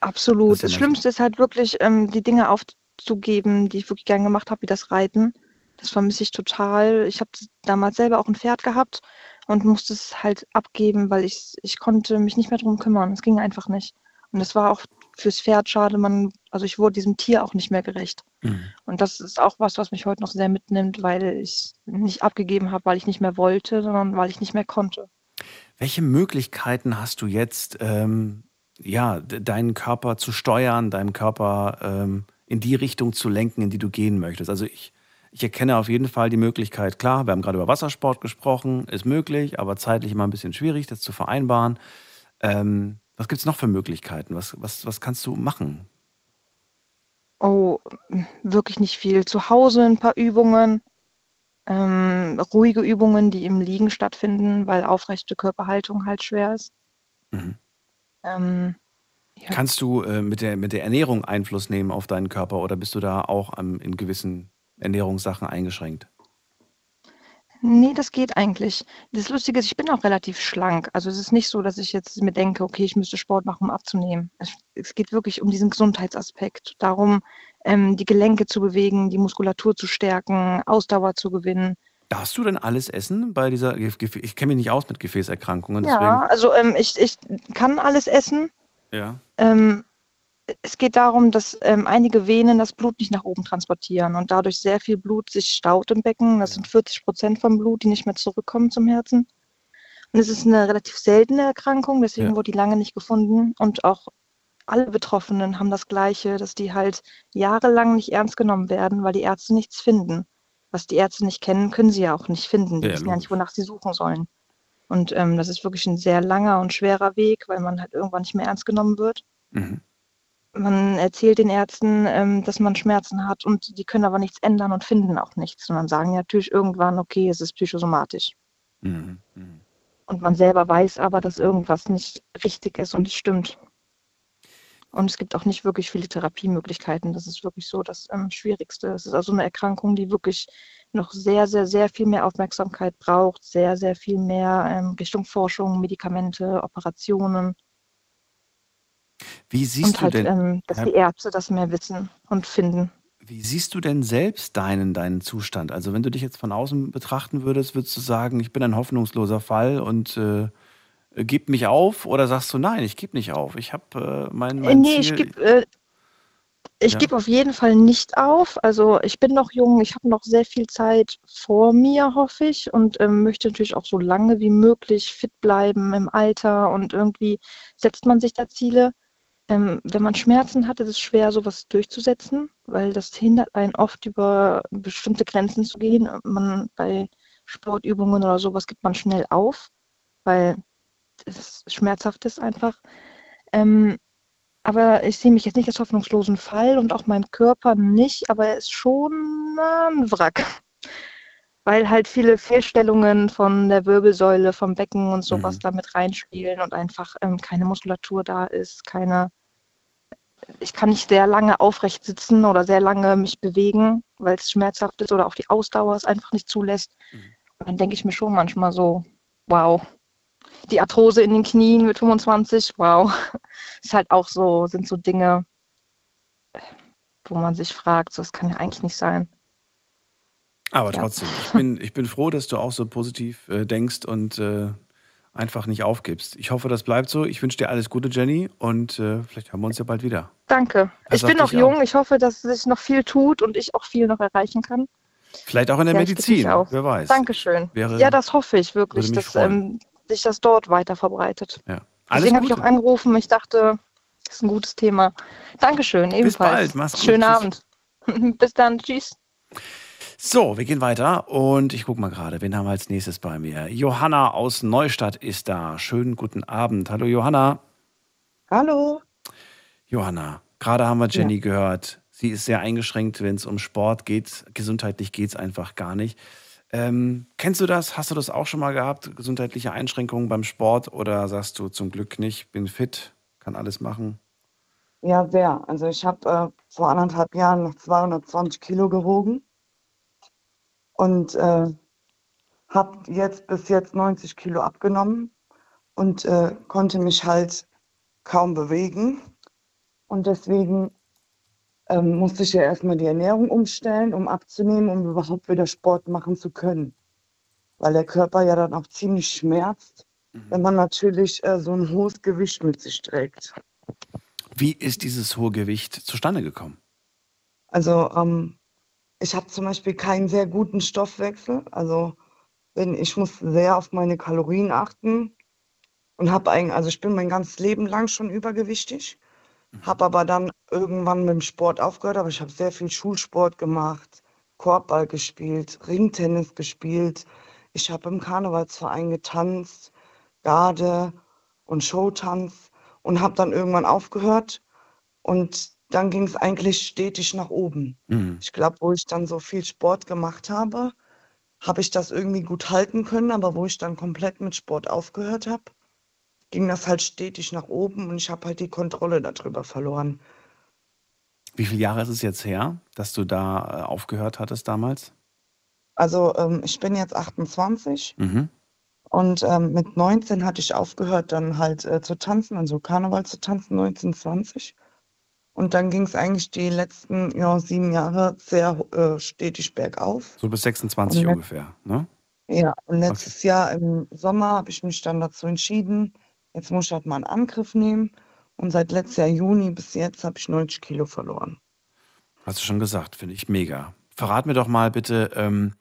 Absolut. Das Das. Schlimmste ist halt wirklich, ähm, die Dinge aufzugeben, die ich wirklich gern gemacht habe, wie das Reiten. Das vermisse ich total. Ich habe damals selber auch ein Pferd gehabt und musste es halt abgeben, weil ich, ich konnte mich nicht mehr drum kümmern. Es ging einfach nicht. Und das war auch fürs Pferd schade. Man, also ich wurde diesem Tier auch nicht mehr gerecht. Mhm. Und das ist auch was, was mich heute noch sehr mitnimmt, weil ich nicht abgegeben habe, weil ich nicht mehr wollte, sondern weil ich nicht mehr konnte. Welche Möglichkeiten hast du jetzt, ähm, ja, de- deinen Körper zu steuern, deinen Körper ähm, in die Richtung zu lenken, in die du gehen möchtest? Also ich, ich erkenne auf jeden Fall die Möglichkeit, klar, wir haben gerade über Wassersport gesprochen, ist möglich, aber zeitlich immer ein bisschen schwierig, das zu vereinbaren. Ähm, was gibt es noch für Möglichkeiten? Was, was, was kannst du machen? Oh, wirklich nicht viel. Zu Hause ein paar Übungen, ähm, ruhige Übungen, die im Liegen stattfinden, weil aufrechte Körperhaltung halt schwer ist. Mhm. Ähm, ja. Kannst du äh, mit, der, mit der Ernährung Einfluss nehmen auf deinen Körper oder bist du da auch am, in gewissen Ernährungssachen eingeschränkt? Nee, das geht eigentlich. Das Lustige ist, ich bin auch relativ schlank. Also es ist nicht so, dass ich jetzt mir denke, okay, ich müsste Sport machen, um abzunehmen. Es, es geht wirklich um diesen Gesundheitsaspekt, darum, ähm, die Gelenke zu bewegen, die Muskulatur zu stärken, Ausdauer zu gewinnen. Darfst du denn alles essen bei dieser, ich kenne mich nicht aus mit Gefäßerkrankungen, Ja, deswegen. also ähm, ich, ich kann alles essen. Ja. Ähm, es geht darum, dass ähm, einige Venen das Blut nicht nach oben transportieren und dadurch sehr viel Blut sich staut im Becken. Das sind 40 Prozent vom Blut, die nicht mehr zurückkommen zum Herzen. Und es ist eine relativ seltene Erkrankung, deswegen Ja. wurde die lange nicht gefunden. Und auch alle Betroffenen haben das Gleiche, dass die halt jahrelang nicht ernst genommen werden, weil die Ärzte nichts finden. Was die Ärzte nicht kennen, können sie ja auch nicht finden. Die Ja, wissen ja nicht, wonach sie suchen sollen. Und ähm, das ist wirklich ein sehr langer und schwerer Weg, weil man halt irgendwann nicht mehr ernst genommen wird. Mhm. Man erzählt den Ärzten, ähm, dass man Schmerzen hat und die können aber nichts ändern und finden auch nichts. Und dann sagen natürlich irgendwann, okay, es ist psychosomatisch. Mhm. Mhm. Und man selber weiß aber, dass irgendwas nicht richtig ist und nicht stimmt. Und es gibt auch nicht wirklich viele Therapiemöglichkeiten. Das ist wirklich so das ähm, Schwierigste. Es ist also eine Erkrankung, die wirklich noch sehr, sehr, sehr viel mehr Aufmerksamkeit braucht, sehr, sehr viel mehr ähm, Richtung Forschung, Medikamente, Operationen. Wie siehst und du halt, denn, ähm, dass die Ärzte das mehr wissen und finden. wie siehst du denn selbst deinen, deinen Zustand? Also wenn du dich jetzt von außen betrachten würdest, würdest du sagen, ich bin ein hoffnungsloser Fall und äh, gib mich auf? Oder sagst du, nein, ich gebe nicht auf. Ich habe äh, mein, mein nee, Ziel. ich gebe äh, Ich Ja. gebe auf jeden Fall nicht auf. Also ich bin noch jung, ich habe noch sehr viel Zeit vor mir, hoffe ich, und ähm, möchte natürlich auch so lange wie möglich fit bleiben im Alter und irgendwie setzt man sich da Ziele. Ähm, wenn man Schmerzen hat, ist es schwer, sowas durchzusetzen, weil das hindert einen oft über bestimmte Grenzen zu gehen. Man bei Sportübungen oder sowas gibt man schnell auf, weil es schmerzhaft ist einfach. Ähm, aber ich sehe mich jetzt nicht als hoffnungslosen Fall und auch mein Körper nicht, aber er ist schon ein Wrack. *laughs* Weil halt viele Fehlstellungen von der Wirbelsäule, vom Becken und sowas Mhm. da mit reinspielen und einfach ähm, keine Muskulatur da ist, keine. Ich kann nicht sehr lange aufrecht sitzen oder sehr lange mich bewegen, weil es schmerzhaft ist oder auch die Ausdauer es einfach nicht zulässt. Und dann denke ich mir schon manchmal so, wow, die Arthrose in den Knien mit 25, wow. *laughs* Ist halt auch so, sind so Dinge, wo man sich fragt, so, das kann ja eigentlich nicht sein. Aber Ja. trotzdem, ich bin, ich bin froh, dass du auch so positiv äh, denkst und äh, einfach nicht aufgibst. Ich hoffe, das bleibt so. Ich wünsche dir alles Gute, Jenny, und äh, vielleicht hören wir uns ja bald wieder. Danke. Das ich bin noch jung, auch. ich hoffe, dass sich noch viel tut und ich auch viel noch erreichen kann. Vielleicht auch in der Ja, Medizin, wer weiß. Dankeschön. Wäre- ja, das hoffe ich wirklich, dass ähm, sich das dort weiter verbreitet. Ja. Alles Deswegen habe ich auch angerufen. Ich dachte, das ist ein gutes Thema. Dankeschön, ebenfalls. bald, mach's gut. Schönen Tschüss. Abend. *laughs* Bis dann. Tschüss. So, wir gehen weiter und ich gucke mal gerade, wen haben wir als nächstes bei mir? Johanna aus Neustadt ist da. Schönen guten Abend. Hallo Johanna. Hallo. Johanna, gerade haben wir Jenny gehört. Sie ist sehr eingeschränkt, wenn es um Sport geht. Gesundheitlich geht es einfach gar nicht. Ähm, kennst du das? Hast du das auch schon mal gehabt? Gesundheitliche Einschränkungen beim Sport? Oder sagst du zum Glück nicht, bin fit, kann alles machen? Ja, sehr. Also ich habe äh, vor anderthalb Jahren noch 220 Kilo gewogen und äh, habe jetzt bis jetzt 90 Kilo abgenommen und äh, konnte mich halt kaum bewegen. Und deswegen ähm, musste ich ja erstmal die Ernährung umstellen, um abzunehmen, um überhaupt wieder Sport machen zu können. Weil der Körper ja dann auch ziemlich schmerzt, wenn man natürlich äh, so ein hohes Gewicht mit sich trägt. Wie ist dieses hohe Gewicht zustande gekommen? Also ähm, ich habe zum Beispiel keinen sehr guten Stoffwechsel. Also wenn, ich muss sehr auf meine Kalorien achten und habe eigentlich, also ich bin mein ganzes Leben lang schon übergewichtig, habe aber dann irgendwann mit dem Sport aufgehört, aber ich habe sehr viel Schulsport gemacht, Korbball gespielt, Ringtennis gespielt. Ich habe im Karnevalsverein getanzt, Garde und Showtanz und habe dann irgendwann aufgehört und dann ging es eigentlich stetig nach oben. Mhm. Ich glaube, wo ich dann so viel Sport gemacht habe, habe ich das irgendwie gut halten können, aber wo ich dann komplett mit Sport aufgehört habe, ging das halt stetig nach oben und ich habe halt die Kontrolle darüber verloren. Wie viele Jahre ist es jetzt her, dass du da äh, aufgehört hattest damals? Also ähm, ich bin jetzt 28 Mhm. und ähm, mit 19 hatte ich aufgehört, dann halt äh, zu tanzen, also Karneval zu tanzen, 19, 20. Und dann ging es eigentlich die letzten ja, sieben Jahre sehr äh, stetig bergauf. So bis 26 Und ungefähr, ne? Ja, und letztes Jahr im Sommer habe ich mich dann dazu entschieden, jetzt muss ich halt mal einen Angriff nehmen. Und seit letztes Jahr Juni bis jetzt habe ich 90 Kilo verloren. Hast du schon gesagt, finde ich mega. Verrat mir doch mal bitte, ähm,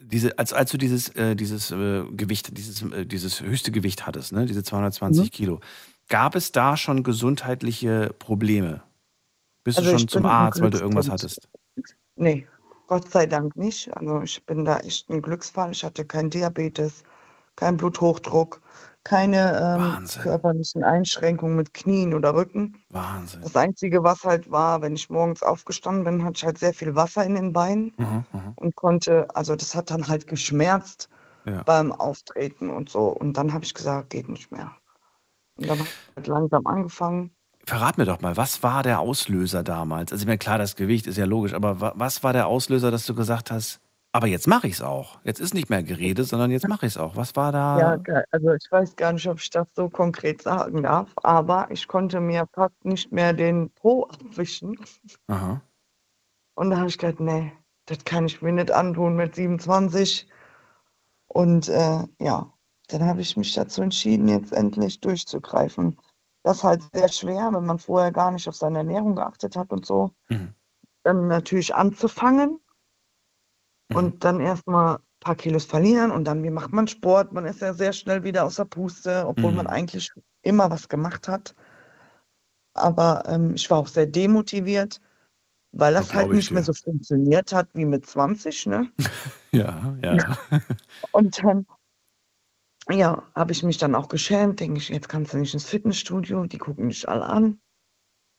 diese, als, als du dieses, äh, dieses äh, Gewicht, dieses, äh, dieses höchste Gewicht hattest, ne, diese 220 Mhm. Kilo, gab es da schon gesundheitliche Probleme? Bist Also du schon zum Arzt, weil du irgendwas hattest? Nee, Gott sei Dank nicht. Also ich bin da echt ein Glücksfall. Ich hatte keinen Diabetes, keinen Bluthochdruck, keine ähm, körperlichen Einschränkungen mit Knien oder Rücken. Wahnsinn. Das Einzige, was halt war, wenn ich morgens aufgestanden bin, hatte ich halt sehr viel Wasser in den Beinen Mhm, mhm. und konnte, also das hat dann halt geschmerzt Ja. beim Auftreten und so. Und dann habe ich gesagt, geht nicht mehr. Und dann habe ich halt langsam angefangen. Verrat mir doch mal, was war der Auslöser damals? Also, ich meine, klar, das Gewicht ist ja logisch, aber wa was war der Auslöser, dass du gesagt hast, aber jetzt mache ich es auch. Jetzt ist nicht mehr Gerede, sondern jetzt mache ich es auch. Was war da? Ja, also ich weiß gar nicht, ob ich das so konkret sagen darf, aber ich konnte mir fast nicht mehr den Po abwischen. Aha. Und da habe ich gedacht, nee, das kann ich mir nicht antun mit 27. Und äh, ja, dann habe ich mich dazu entschieden, jetzt endlich durchzugreifen. das ist halt sehr schwer, wenn man vorher gar nicht auf seine Ernährung geachtet hat und so. Mhm. Dann natürlich anzufangen Mhm. und dann erstmal ein paar Kilos verlieren und dann, wie macht man Sport? Man ist ja sehr schnell wieder aus der Puste, obwohl man Mhm. eigentlich immer was gemacht hat. Aber ähm, ich war auch sehr demotiviert, weil Das das halt nicht mehr dir. so funktioniert hat wie mit 20, ne? *laughs* Ja, ja. Und dann, ja, habe ich mich dann auch geschämt, denke ich, jetzt kannst du nicht ins Fitnessstudio, die gucken dich alle an.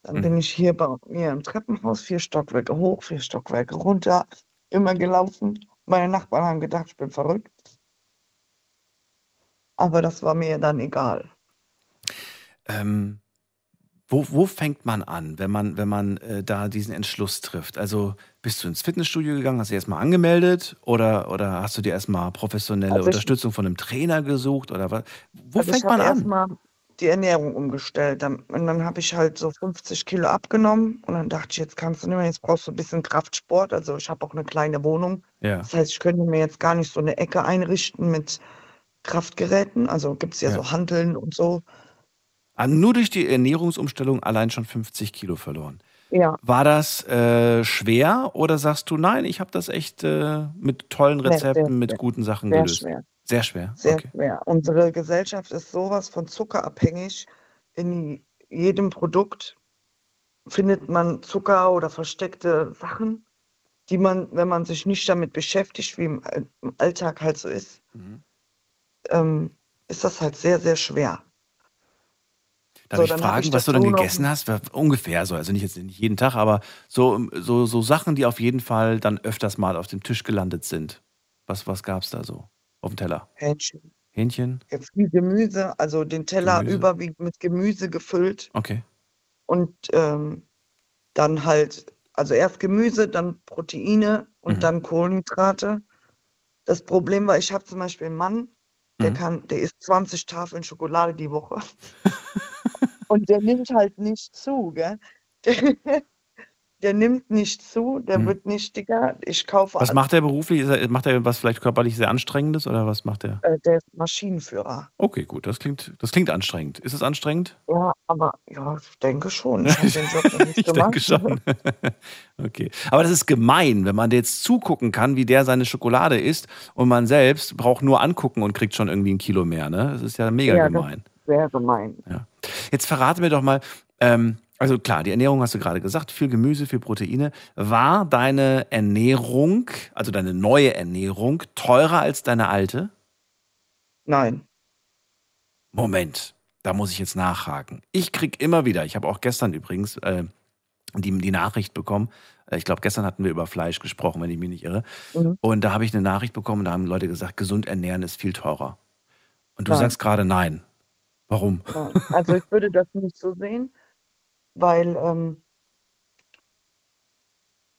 Dann Mhm. bin ich hier bei mir im Treppenhaus, vier Stockwerke hoch, vier Stockwerke runter, immer gelaufen. Meine Nachbarn haben gedacht, ich bin verrückt. Aber das war mir dann egal. Ähm, wo, wo fängt man an, wenn man, wenn man äh, da diesen Entschluss trifft? Also bist du ins Fitnessstudio gegangen, hast du erstmal angemeldet oder, oder hast du dir erstmal professionelle Also ich- Unterstützung von einem Trainer gesucht oder was? Wo Also ich fängt man habe an? erstmal die Ernährung umgestellt. Dann, und dann habe ich halt so 50 Kilo abgenommen und dann dachte ich, jetzt kannst du nicht mehr, jetzt brauchst du ein bisschen Kraftsport. Also ich habe auch eine kleine Wohnung. Ja. Das heißt, ich könnte mir jetzt gar nicht so eine Ecke einrichten mit Kraftgeräten. Also gibt es ja, Ja. so Hanteln und so. Ah, Nur durch die Ernährungsumstellung allein schon 50 Kilo verloren. Ja, War das äh, schwer oder sagst du, nein, ich habe das echt äh, mit tollen Nee, sehr Rezepten, mit guten Sachen sehr gelöst? schwer. Sehr schwer. Sehr okay. schwer. Unsere Gesellschaft ist sowas von zuckerabhängig. In jedem Produkt findet man Zucker oder versteckte Sachen, die man, wenn man sich nicht damit beschäftigt, wie im im Alltag halt so ist, Mhm. ähm, ist das halt sehr, sehr schwer. Darf So, ich fragen, ich was du dann gegessen hast? Ungefähr so, also nicht jetzt nicht jeden Tag, aber so, so, so Sachen, die auf jeden Fall dann öfters mal auf dem Tisch gelandet sind. Was, was gab es da so auf dem Teller? Hähnchen. Hähnchen? Jetzt viel Gemüse, also den Teller Gemüse. überwiegend mit Gemüse gefüllt Okay. und ähm, dann halt, also erst Gemüse, dann Proteine und Mhm. dann Kohlenhydrate. Das Problem war, ich habe zum Beispiel einen Mann, der Mhm. kann, der isst 20 Tafeln Schokolade die Woche. *laughs* und der nimmt halt nicht zu, gell? *laughs* Der, nimmt nicht zu, der Mhm. wird nicht dicker. Ich kaufe, Was macht er beruflich? Er, macht er was vielleicht körperlich sehr anstrengendes oder was macht er? äh, der ist Maschinenführer. Okay, gut, das klingt, das klingt anstrengend. Ist es anstrengend? Ja, aber ja, ich denke schon. Ich *laughs* habe den Job noch nicht ich denke schon. *laughs* okay. Aber das ist gemein, wenn man jetzt zugucken kann, wie der seine Schokolade isst und man selbst braucht nur angucken und kriegt schon irgendwie ein Kilo mehr. Ne? Das ist ja mega Ja, gemein. Sehr gemein. Ja. Jetzt verrate mir doch mal, ähm, also klar, die Ernährung hast du gerade gesagt, viel Gemüse, viel Proteine. War deine Ernährung, also deine neue Ernährung, teurer als deine alte? Nein. Moment, da muss ich jetzt nachhaken. Ich krieg immer wieder, ich habe auch gestern übrigens äh, die, die Nachricht bekommen, äh, ich glaube, gestern hatten wir über Fleisch gesprochen, wenn ich mich nicht irre. Mhm. Und da habe ich eine Nachricht bekommen, da haben Leute gesagt, gesund ernähren ist viel teurer. Und du Nein. sagst gerade nein. Warum? Also ich würde das nicht so sehen, weil ähm,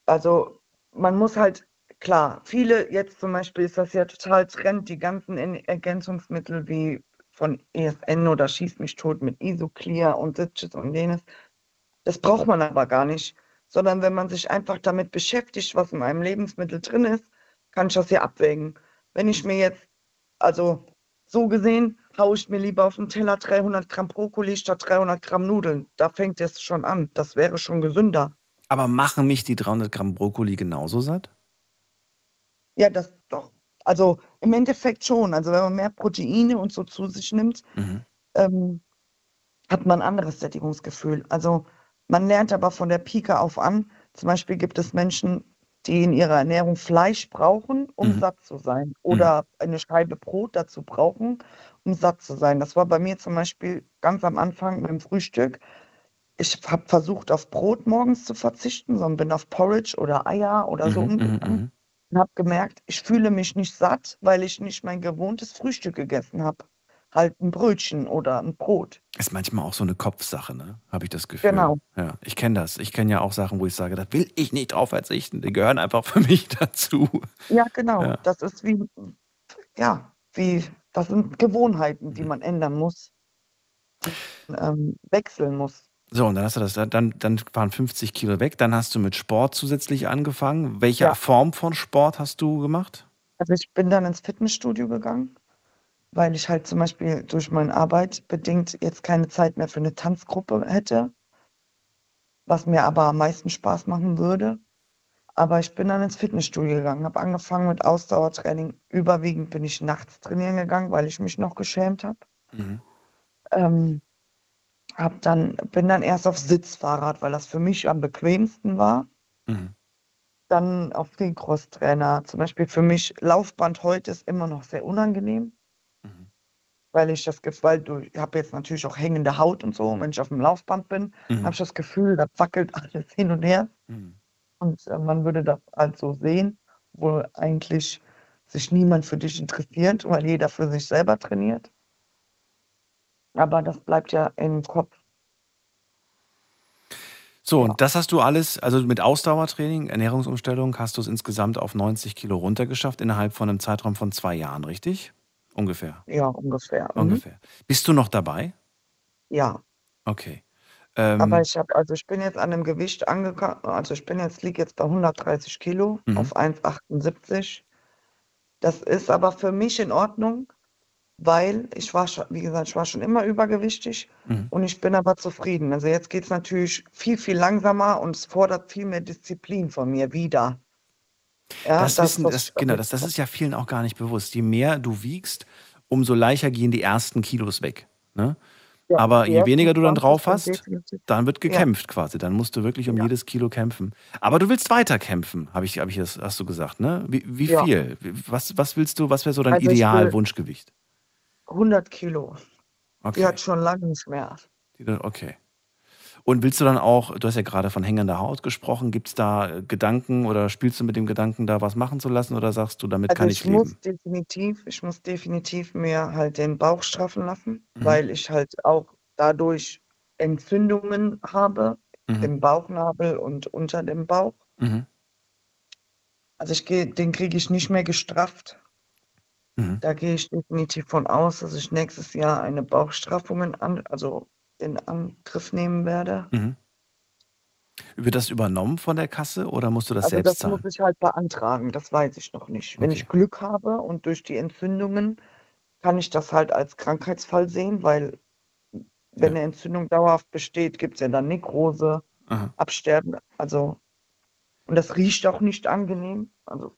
also man muss halt, klar, viele, jetzt zum Beispiel ist das ja total Trend, die ganzen En- Ergänzungsmittel wie von ESN oder Schieß mich tot mit Isoclear und Ditches und jenes, das braucht man aber gar nicht, sondern wenn man sich einfach damit beschäftigt, was in einem Lebensmittel drin ist, kann ich das ja abwägen. Wenn ich mir jetzt, also so gesehen, haue ich mir lieber auf den Teller 300 Gramm Brokkoli statt 300 Gramm Nudeln. Da fängt es schon an. Das wäre schon gesünder. Aber machen mich die 300 Gramm Brokkoli genauso satt? Ja, das doch. Also im Endeffekt schon. Also wenn man mehr Proteine und so zu sich nimmt, Mhm. ähm, hat man ein anderes Sättigungsgefühl. Also man lernt aber von der Pike auf an. Zum Beispiel gibt es Menschen, die in ihrer Ernährung Fleisch brauchen, um Mhm. satt zu sein. Oder eine Scheibe Brot dazu brauchen, um satt zu sein. Das war bei mir zum Beispiel ganz am Anfang mit dem Frühstück. Ich habe versucht, auf Brot morgens zu verzichten, sondern bin auf Porridge oder Eier oder so Mhm, mhm, umgegangen mhm. und habe gemerkt, ich fühle mich nicht satt, weil ich nicht mein gewohntes Frühstück gegessen habe. Halt ein Brötchen oder ein Brot. Ist manchmal auch so eine Kopfsache, ne? Habe ich das Gefühl. Genau. Ja, ich kenne das. Ich kenne ja auch Sachen, wo ich sage, da will ich nicht drauf verzichten. Die gehören einfach für *laughs* mich dazu. Ja, genau. Ja. Das ist wie, ja, wie, das sind Gewohnheiten, die man ändern muss, ähm, wechseln muss. So, und dann hast du das, dann, dann waren 50 Kilo weg. Dann hast du mit Sport zusätzlich angefangen. Welche Ja. Form von Sport hast du gemacht? Also ich bin dann ins Fitnessstudio gegangen weil ich halt zum Beispiel durch meine Arbeit bedingt jetzt keine Zeit mehr für eine Tanzgruppe hätte, was mir aber am meisten Spaß machen würde. Aber ich bin dann ins Fitnessstudio gegangen, habe angefangen mit Ausdauertraining. Überwiegend bin ich nachts trainieren gegangen, weil ich mich noch geschämt habe. Mhm. Ähm, hab dann, bin dann erst auf Sitzfahrrad, weil das für mich am bequemsten war. Mhm. Dann auf den Crosstrainer. Zum Beispiel für mich Laufband heute ist immer noch sehr unangenehm, Mhm. weil ich das Gefühl, du, ich habe jetzt natürlich auch hängende Haut und so. Und wenn ich auf dem Laufband bin, Mhm. habe ich das Gefühl, da wackelt *laughs* alles hin und her. Mhm. Und äh, man würde das halt so sehen, wo eigentlich sich niemand für dich interessiert, weil jeder für sich selber trainiert. Aber das bleibt ja im Kopf. So, und das hast du alles, also mit Ausdauertraining, Ernährungsumstellung, hast du es insgesamt auf 90 Kilo runtergeschafft innerhalb von einem Zeitraum von zwei Jahren, richtig? Ungefähr. Ja, ungefähr. Mhm. Ungefähr. Bist du noch dabei? Ja. Okay. Ähm, Aber ich habe, also ich bin jetzt an dem Gewicht angekommen, also ich bin jetzt, liege jetzt bei 130 Kilo Mhm. auf 1,78. Das ist aber für mich in Ordnung, weil ich war schon, wie gesagt, ich war schon immer übergewichtig mhm. und ich bin aber zufrieden. Also jetzt geht es natürlich viel, viel langsamer und es fordert viel mehr Disziplin von mir wieder. Ja, Das das, wissen, das, genau, das, das ist ja vielen auch gar nicht bewusst. Je mehr du wiegst, umso leichter gehen die ersten Kilos weg. Ne? Ja, Aber die je weniger du dann 20 drauf hast, dann wird Ja, gekämpft quasi. Dann musst du wirklich um ja, jedes Kilo kämpfen. Aber du willst weiter kämpfen, habe ich, hab ich das, hast du gesagt, ne? Wie, wie ja. viel? Was, was willst du, was wäre so dein Also Ideal-Wunschgewicht? 100 Kilo. Die Okay. hat schon lange nicht mehr. Die Okay. Und willst du dann auch, du hast ja gerade von hängender Haut gesprochen, gibt es da äh, Gedanken oder spielst du mit dem Gedanken, da was machen zu lassen oder sagst du, damit Also kann ich ich muss leben? definitiv, ich muss definitiv mir halt den Bauch straffen lassen, Mhm. weil ich halt auch dadurch Entzündungen habe Mhm. im Bauchnabel und unter dem Bauch. Mhm. Also ich gehe, den kriege ich nicht mehr gestrafft. Mhm. Da gehe ich definitiv von aus, dass ich nächstes Jahr eine Bauchstraffung an, also in Angriff nehmen werde. Mhm. Wird das übernommen von der Kasse oder musst du das Also selbst das muss zahlen? ich halt beantragen, das weiß ich noch nicht. Wenn Okay. ich Glück habe und durch die Entzündungen kann ich das halt als Krankheitsfall sehen, weil wenn Ja. eine Entzündung dauerhaft besteht, gibt es ja dann Nekrose, Aha. Absterben, also und das riecht auch nicht angenehm. Also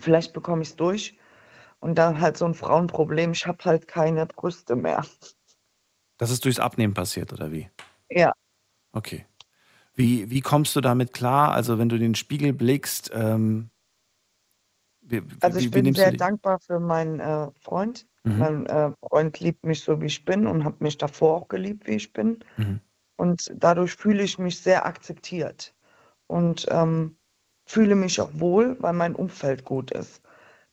vielleicht bekomme ich es durch und dann halt so ein Frauenproblem, ich habe halt keine Brüste mehr. Das ist durchs Abnehmen passiert, oder wie? Ja, Okay. Wie, wie kommst du damit klar? Also, wenn du den Spiegel blickst, ähm, wie, also wie, ich wie bin nimmst du sehr dankbar für meinen äh, Freund. Mhm. Mein äh, Freund liebt mich so, wie ich bin und hat mich davor auch geliebt, wie ich bin. Mhm. Und dadurch fühle ich mich sehr akzeptiert und ähm, fühle mich auch wohl, weil mein Umfeld gut ist.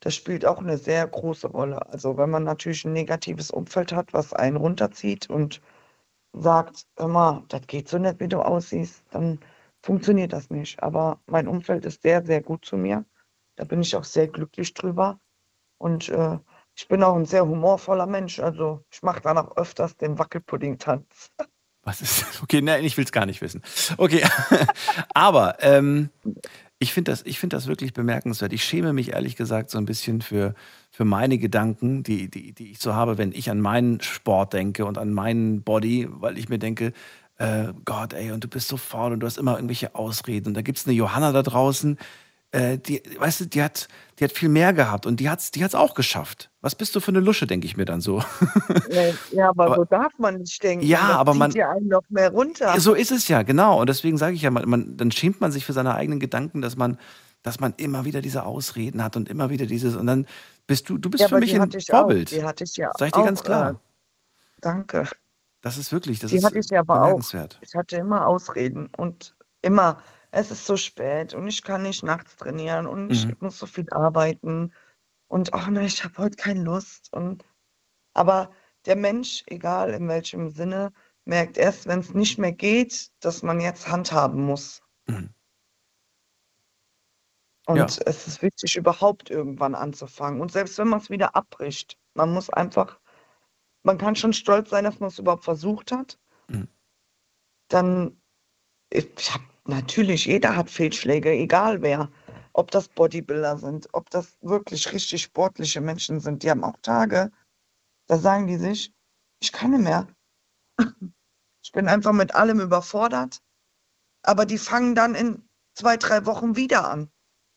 Das spielt auch eine sehr große Rolle. Also wenn man natürlich ein negatives Umfeld hat, was einen runterzieht und sagt, immer, das geht so nicht, wie du aussiehst, dann funktioniert das nicht. Aber mein Umfeld ist sehr, sehr gut zu mir. Da bin ich auch sehr glücklich drüber. Und äh, ich bin auch ein sehr humorvoller Mensch. Also ich mache dann auch öfters den Wackelpudding-Tanz. Was ist das? *laughs* Okay, nein, ich will es gar nicht wissen. Okay, *laughs* aber ähm, ich finde das, find das wirklich bemerkenswert. Ich schäme mich ehrlich gesagt so ein bisschen für, für meine Gedanken, die, die, die ich so habe, wenn ich an meinen Sport denke und an meinen Body, weil ich mir denke, äh, Gott, ey, und du bist so faul und du hast immer irgendwelche Ausreden. Und da gibt es eine Johanna da draußen, äh, die, weißt du, die hat, die hat viel mehr gehabt und die hat es die hat's auch geschafft. Was bist du für eine Lusche, denke ich mir dann so. Ja, aber, Aber- so darf man nicht denken. Ja, das aber man- ja einen noch mehr runter. So ist es ja, genau. Und deswegen sage ich ja, man, man, dann schämt man sich für seine eigenen Gedanken, dass man, dass man immer wieder diese Ausreden hat und immer wieder dieses. Und dann bist du, du bist ja, für mich ein Vorbild. auch. Die hatte ich ja Sag ich dir auch, ganz klar. Äh, danke. Das ist wirklich, das Die ist hatte ich ja aber auch. Ich hatte immer Ausreden und immer, es ist so spät und ich kann nicht nachts trainieren und ich Mhm. muss so viel arbeiten und ach ne, ich habe heute keine Lust. Und aber der Mensch, egal in welchem Sinne, merkt erst, wenn es nicht mehr geht, dass man jetzt handhaben muss. Mhm. Und Ja. es ist wichtig, überhaupt irgendwann anzufangen. Und selbst wenn man es wieder abbricht, man muss einfach, man kann schon stolz sein, dass man es überhaupt versucht hat. Mhm. Dann, ich, ich hab, natürlich, jeder hat Fehlschläge, egal wer. ob das Bodybuilder sind, ob das wirklich richtig sportliche Menschen sind. Die haben auch Tage, da sagen die sich, ich kann nicht mehr. Ich bin einfach mit allem überfordert. Aber die fangen dann in zwei, drei Wochen wieder an.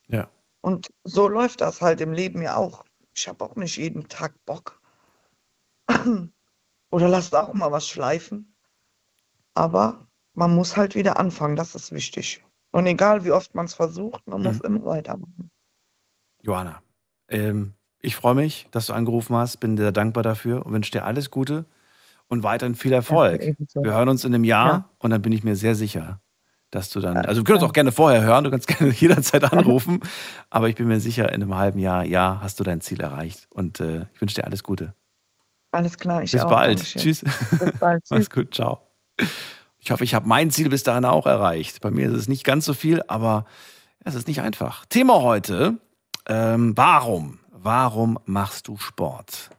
Ja. Und so läuft das halt im Leben ja auch. Ich habe auch nicht jeden Tag Bock. *clears throat* Oder lasst auch mal was schleifen. Aber man muss halt wieder anfangen, das ist wichtig. Und egal wie oft man es versucht, man muss immer weitermachen. Johanna, ähm, ich freue mich, dass du angerufen hast, bin sehr dankbar dafür und wünsche dir alles Gute und weiterhin viel Erfolg. ebenso. Wir hören uns in einem Jahr Ja. und dann bin ich mir sehr sicher, dass du dann, also wir können uns auch gerne vorher hören, du kannst *laughs* gerne jederzeit anrufen, aber ich bin mir sicher, in einem halben Jahr, ja, hast du dein Ziel erreicht und äh, ich wünsche dir alles Gute. Alles klar, ich Bis auch. bald. Dankeschön. Tschüss. Bis bald. *laughs* Tschüss. Mach's gut, ciao. Ich hoffe, ich habe mein Ziel bis dahin auch erreicht. Bei mir ist es nicht ganz so viel, aber es ist nicht einfach. Thema heute, ähm, warum? Warum machst du Sport?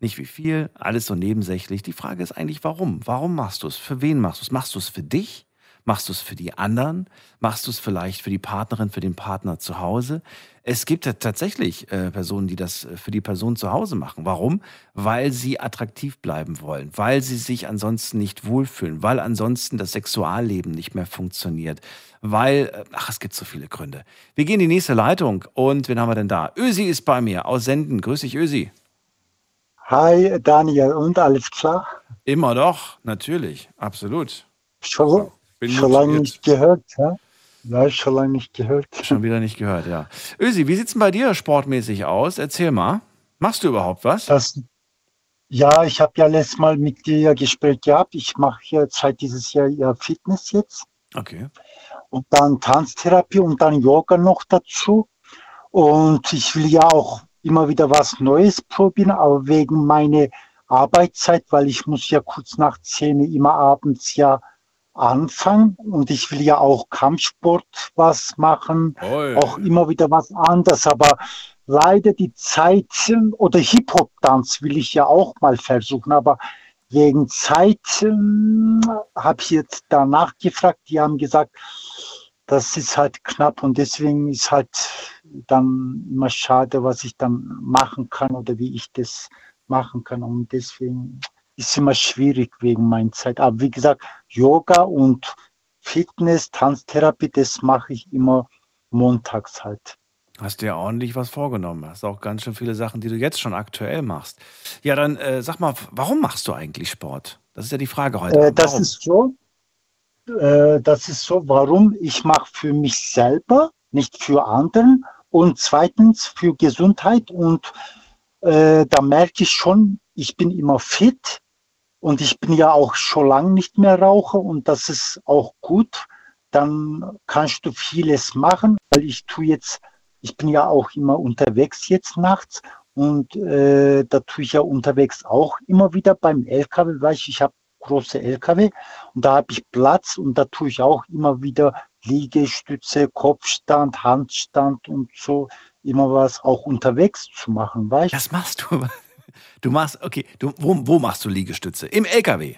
Nicht wie viel, alles so nebensächlich. Die Frage ist eigentlich, warum? Warum machst du es? Für wen machst du es? Machst du es für dich? Machst du es für die anderen? Machst du es vielleicht für die Partnerin, für den Partner zu Hause? Es gibt ja tatsächlich äh, Personen, die das äh, für die Person zu Hause machen. Warum? Weil sie attraktiv bleiben wollen, weil sie sich ansonsten nicht wohlfühlen, weil ansonsten das Sexualleben nicht mehr funktioniert, weil, äh, ach, es gibt so viele Gründe. Wir gehen in die nächste Leitung und wen haben wir denn da? Ösi ist bei mir aus Senden. Grüß dich, Ösi. Hi Daniel, und alles klar? Immer doch, natürlich, absolut. Schon, Bin schon lange nicht gehört, ja? Ja, schon lange nicht gehört. Schon wieder nicht gehört, ja. Ösi, wie sieht's denn bei dir sportmäßig aus? Erzähl mal. Machst du überhaupt was? Das, ja, ich habe ja letztes Mal mit dir ja Gespräch gehabt. Ich mache ja seit dieses Jahr ja Fitness jetzt Okay. und dann Tanztherapie und dann Yoga noch dazu. Und ich will ja auch immer wieder was Neues probieren, aber wegen meiner Arbeitszeit, weil ich muss ja kurz nach 10 immer abends ja anfangen und ich will ja auch Kampfsport was machen, Oi. auch immer wieder was anderes, aber leider die Zeit oder Hip-Hop-Tanz will ich ja auch mal versuchen, aber wegen Zeit ähm, habe ich jetzt danach gefragt, die haben gesagt, das ist halt knapp und deswegen ist halt dann immer schade, was ich dann machen kann oder wie ich das machen kann und deswegen ist immer schwierig wegen meiner Zeit. Aber wie gesagt, Yoga und Fitness, Tanztherapie, das mache ich immer montags halt. Hast dir ordentlich was vorgenommen. Hast auch ganz schön viele Sachen, die du jetzt schon aktuell machst. Ja, dann äh, sag mal, warum machst du eigentlich Sport? Das ist ja die Frage heute. Äh, das ist so, äh, das ist so, warum ich mache für mich selber, nicht für anderen und zweitens für Gesundheit und äh, da merke ich schon, ich bin immer fit und ich bin ja auch schon lange nicht mehr Raucher und das ist auch gut. Dann kannst du vieles machen, weil ich tue jetzt, ich bin ja auch immer unterwegs jetzt nachts und äh, da tue ich ja unterwegs auch immer wieder beim LKW, weil ich, ich habe große LKW und da habe ich Platz und da tue ich auch immer wieder Liegestütze, Kopfstand, Handstand und so immer was auch unterwegs zu machen, weißt Das machst du. Du machst, okay, du, wo, wo machst du Liegestütze? Im LKW.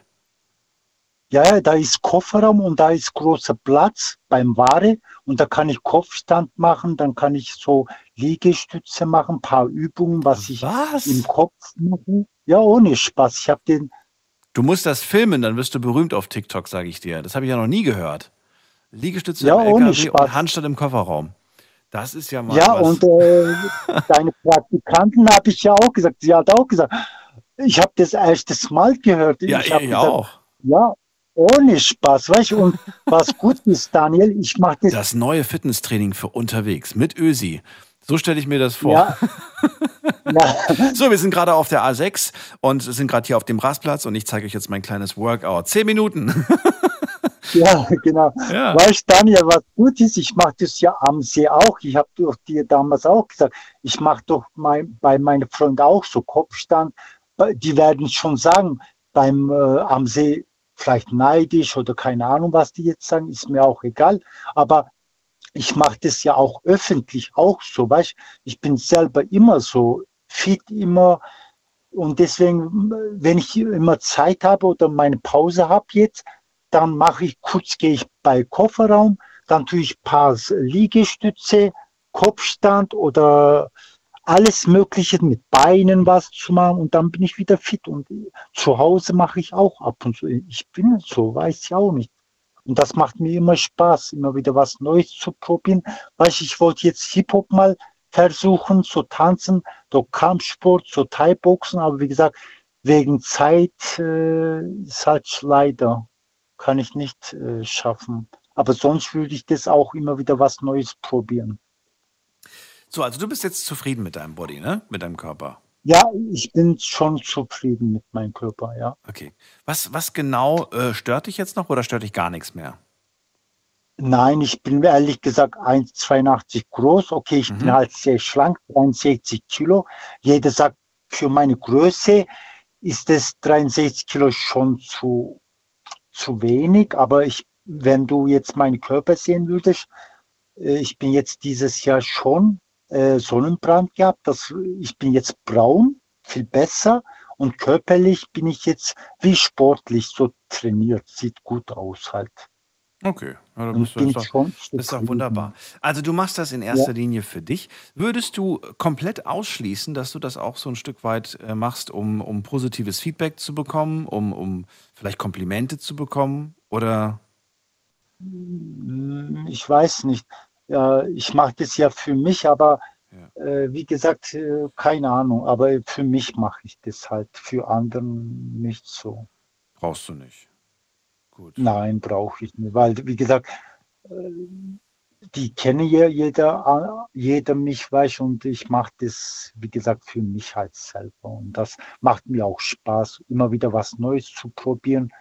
Ja, ja, da ist Kofferraum und da ist großer Platz beim Ware und da kann ich Kopfstand machen, dann kann ich so Liegestütze machen, ein paar Übungen, was ich Was? im Kopf mache. Ja, ohne Spaß. Ich habe den, Du musst das filmen, dann wirst du berühmt auf TikTok, sage ich dir. Das habe ich ja noch nie gehört. Liegestütze Ja, im ohne LKW Spaß. und Handstand im Kofferraum. Das ist ja mal ja, was. und äh, *laughs* deine Praktikanten habe ich ja auch gesagt, sie hat auch gesagt, ich habe das erstes Mal gehört. ja, ich ich gesagt, auch. Ja, ohne Spaß, weißt du, und was gut ist, Daniel, ich mache das, Das neue Fitnesstraining für unterwegs mit Ösi. So stelle ich mir das vor. ja, *laughs* ja, So, wir sind gerade auf der A6 und sind gerade hier auf dem Rastplatz und ich zeige euch jetzt mein kleines Workout. Zehn Minuten. *laughs* ja, *laughs* genau. Ja. Weißt du, Daniel, was gut ist, ich mache das ja am See auch. Ich habe doch dir damals auch gesagt, ich mache doch mein, bei meinen Freunden auch so Kopfstand. Die werden schon sagen, beim äh, am See vielleicht neidisch oder keine Ahnung, was die jetzt sagen, ist mir auch egal. Aber ich mache das ja auch öffentlich auch so, weißt Ich bin selber immer so fit, immer. Und deswegen, wenn ich immer Zeit habe oder meine Pause habe jetzt, dann mache ich kurz, gehe ich bei Kofferraum, dann tue ich ein paar Liegestütze, Kopfstand oder alles Mögliche mit Beinen was zu machen und dann bin ich wieder fit. Und zu Hause mache ich auch ab und zu. Ich bin so, weiß ich auch nicht. Und das macht mir immer Spaß, immer wieder was Neues zu probieren. Weißt ich wollte jetzt Hip-Hop mal versuchen zu tanzen, so Kampfsport, so Thai-Boxen, aber wie gesagt, wegen Zeit äh, ist halt leider, kann ich nicht äh, schaffen. Aber sonst würde ich das auch immer wieder was Neues probieren. So, also du bist jetzt zufrieden mit deinem Body, ne? Mit deinem Körper. Ja, ich bin schon zufrieden mit meinem Körper, ja. Okay. Was, was genau äh, stört dich jetzt noch oder stört dich gar nichts mehr? Nein, ich bin ehrlich gesagt 1,82 groß. Okay, ich Mhm. bin halt sehr schlank, 63 Kilo. Jeder sagt, für meine Größe ist es 63 Kilo schon zu, zu wenig. Aber ich, wenn du jetzt meinen Körper sehen würdest, äh, ich bin jetzt dieses Jahr schon äh, Sonnenbrand gehabt. Das, ich bin jetzt braun, viel besser. Und körperlich bin ich jetzt wie sportlich so trainiert. Sieht gut aus halt. Okay, ja, bin ist, doch, schon ist doch wunderbar. Also du machst das in erster Linie für dich. Würdest du komplett ausschließen, dass du das auch so ein Stück weit äh, machst, um, um positives Feedback zu bekommen, um, um vielleicht Komplimente zu bekommen? Oder Hm, Ich weiß nicht. Ja, ich mache das ja für mich, aber äh, wie gesagt, äh, keine Ahnung. Aber für mich mache ich das halt, für anderen nicht so. brauchst du nicht? Gut. Nein, brauche ich nicht, weil, wie gesagt, äh, die kennen ja jeder, äh, jeder mich, weiß und ich mache das, wie gesagt, für mich halt selber. Und das macht mir auch Spaß, immer wieder was Neues zu probieren.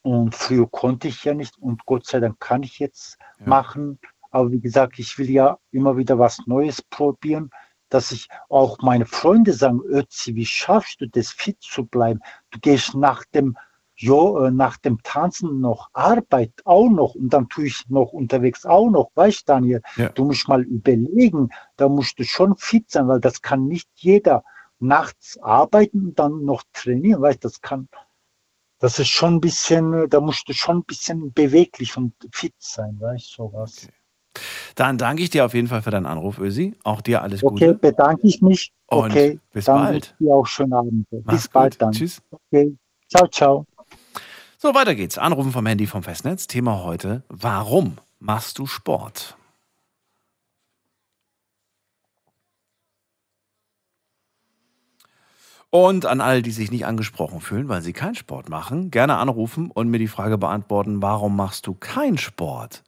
Und früher konnte ich ja nicht und Gott sei Dank kann ich jetzt Ja. machen. Aber wie gesagt, ich will ja immer wieder was Neues probieren, dass ich auch meine Freunde sagen, Ötzi, wie schaffst du das, fit zu bleiben? Du gehst nach dem, jo, äh, nach dem Tanzen noch Arbeit auch noch und dann tue ich noch unterwegs auch noch, weißt Daniel? Ja. Du musst mal überlegen, da musst du schon fit sein, weil das kann nicht jeder nachts arbeiten und dann noch trainieren, weißt das kann, das ist schon ein bisschen, äh, da musst du schon ein bisschen beweglich und fit sein, weißt sowas. Okay. Dann danke ich dir auf jeden Fall für deinen Anruf, Ösi. Auch dir alles Okay, Gute. bedanke ich mich. Und Okay, bis dann bald. dir auch schönen Abend. Mach's Bis bald gut. dann. Tschüss. Okay, ciao, ciao. So, weiter geht's. Anrufen vom Handy vom Festnetz. Thema heute: Warum machst du Sport? Und an alle, die sich nicht angesprochen fühlen, weil sie keinen Sport machen, gerne anrufen und mir die Frage beantworten, warum machst du keinen Sport?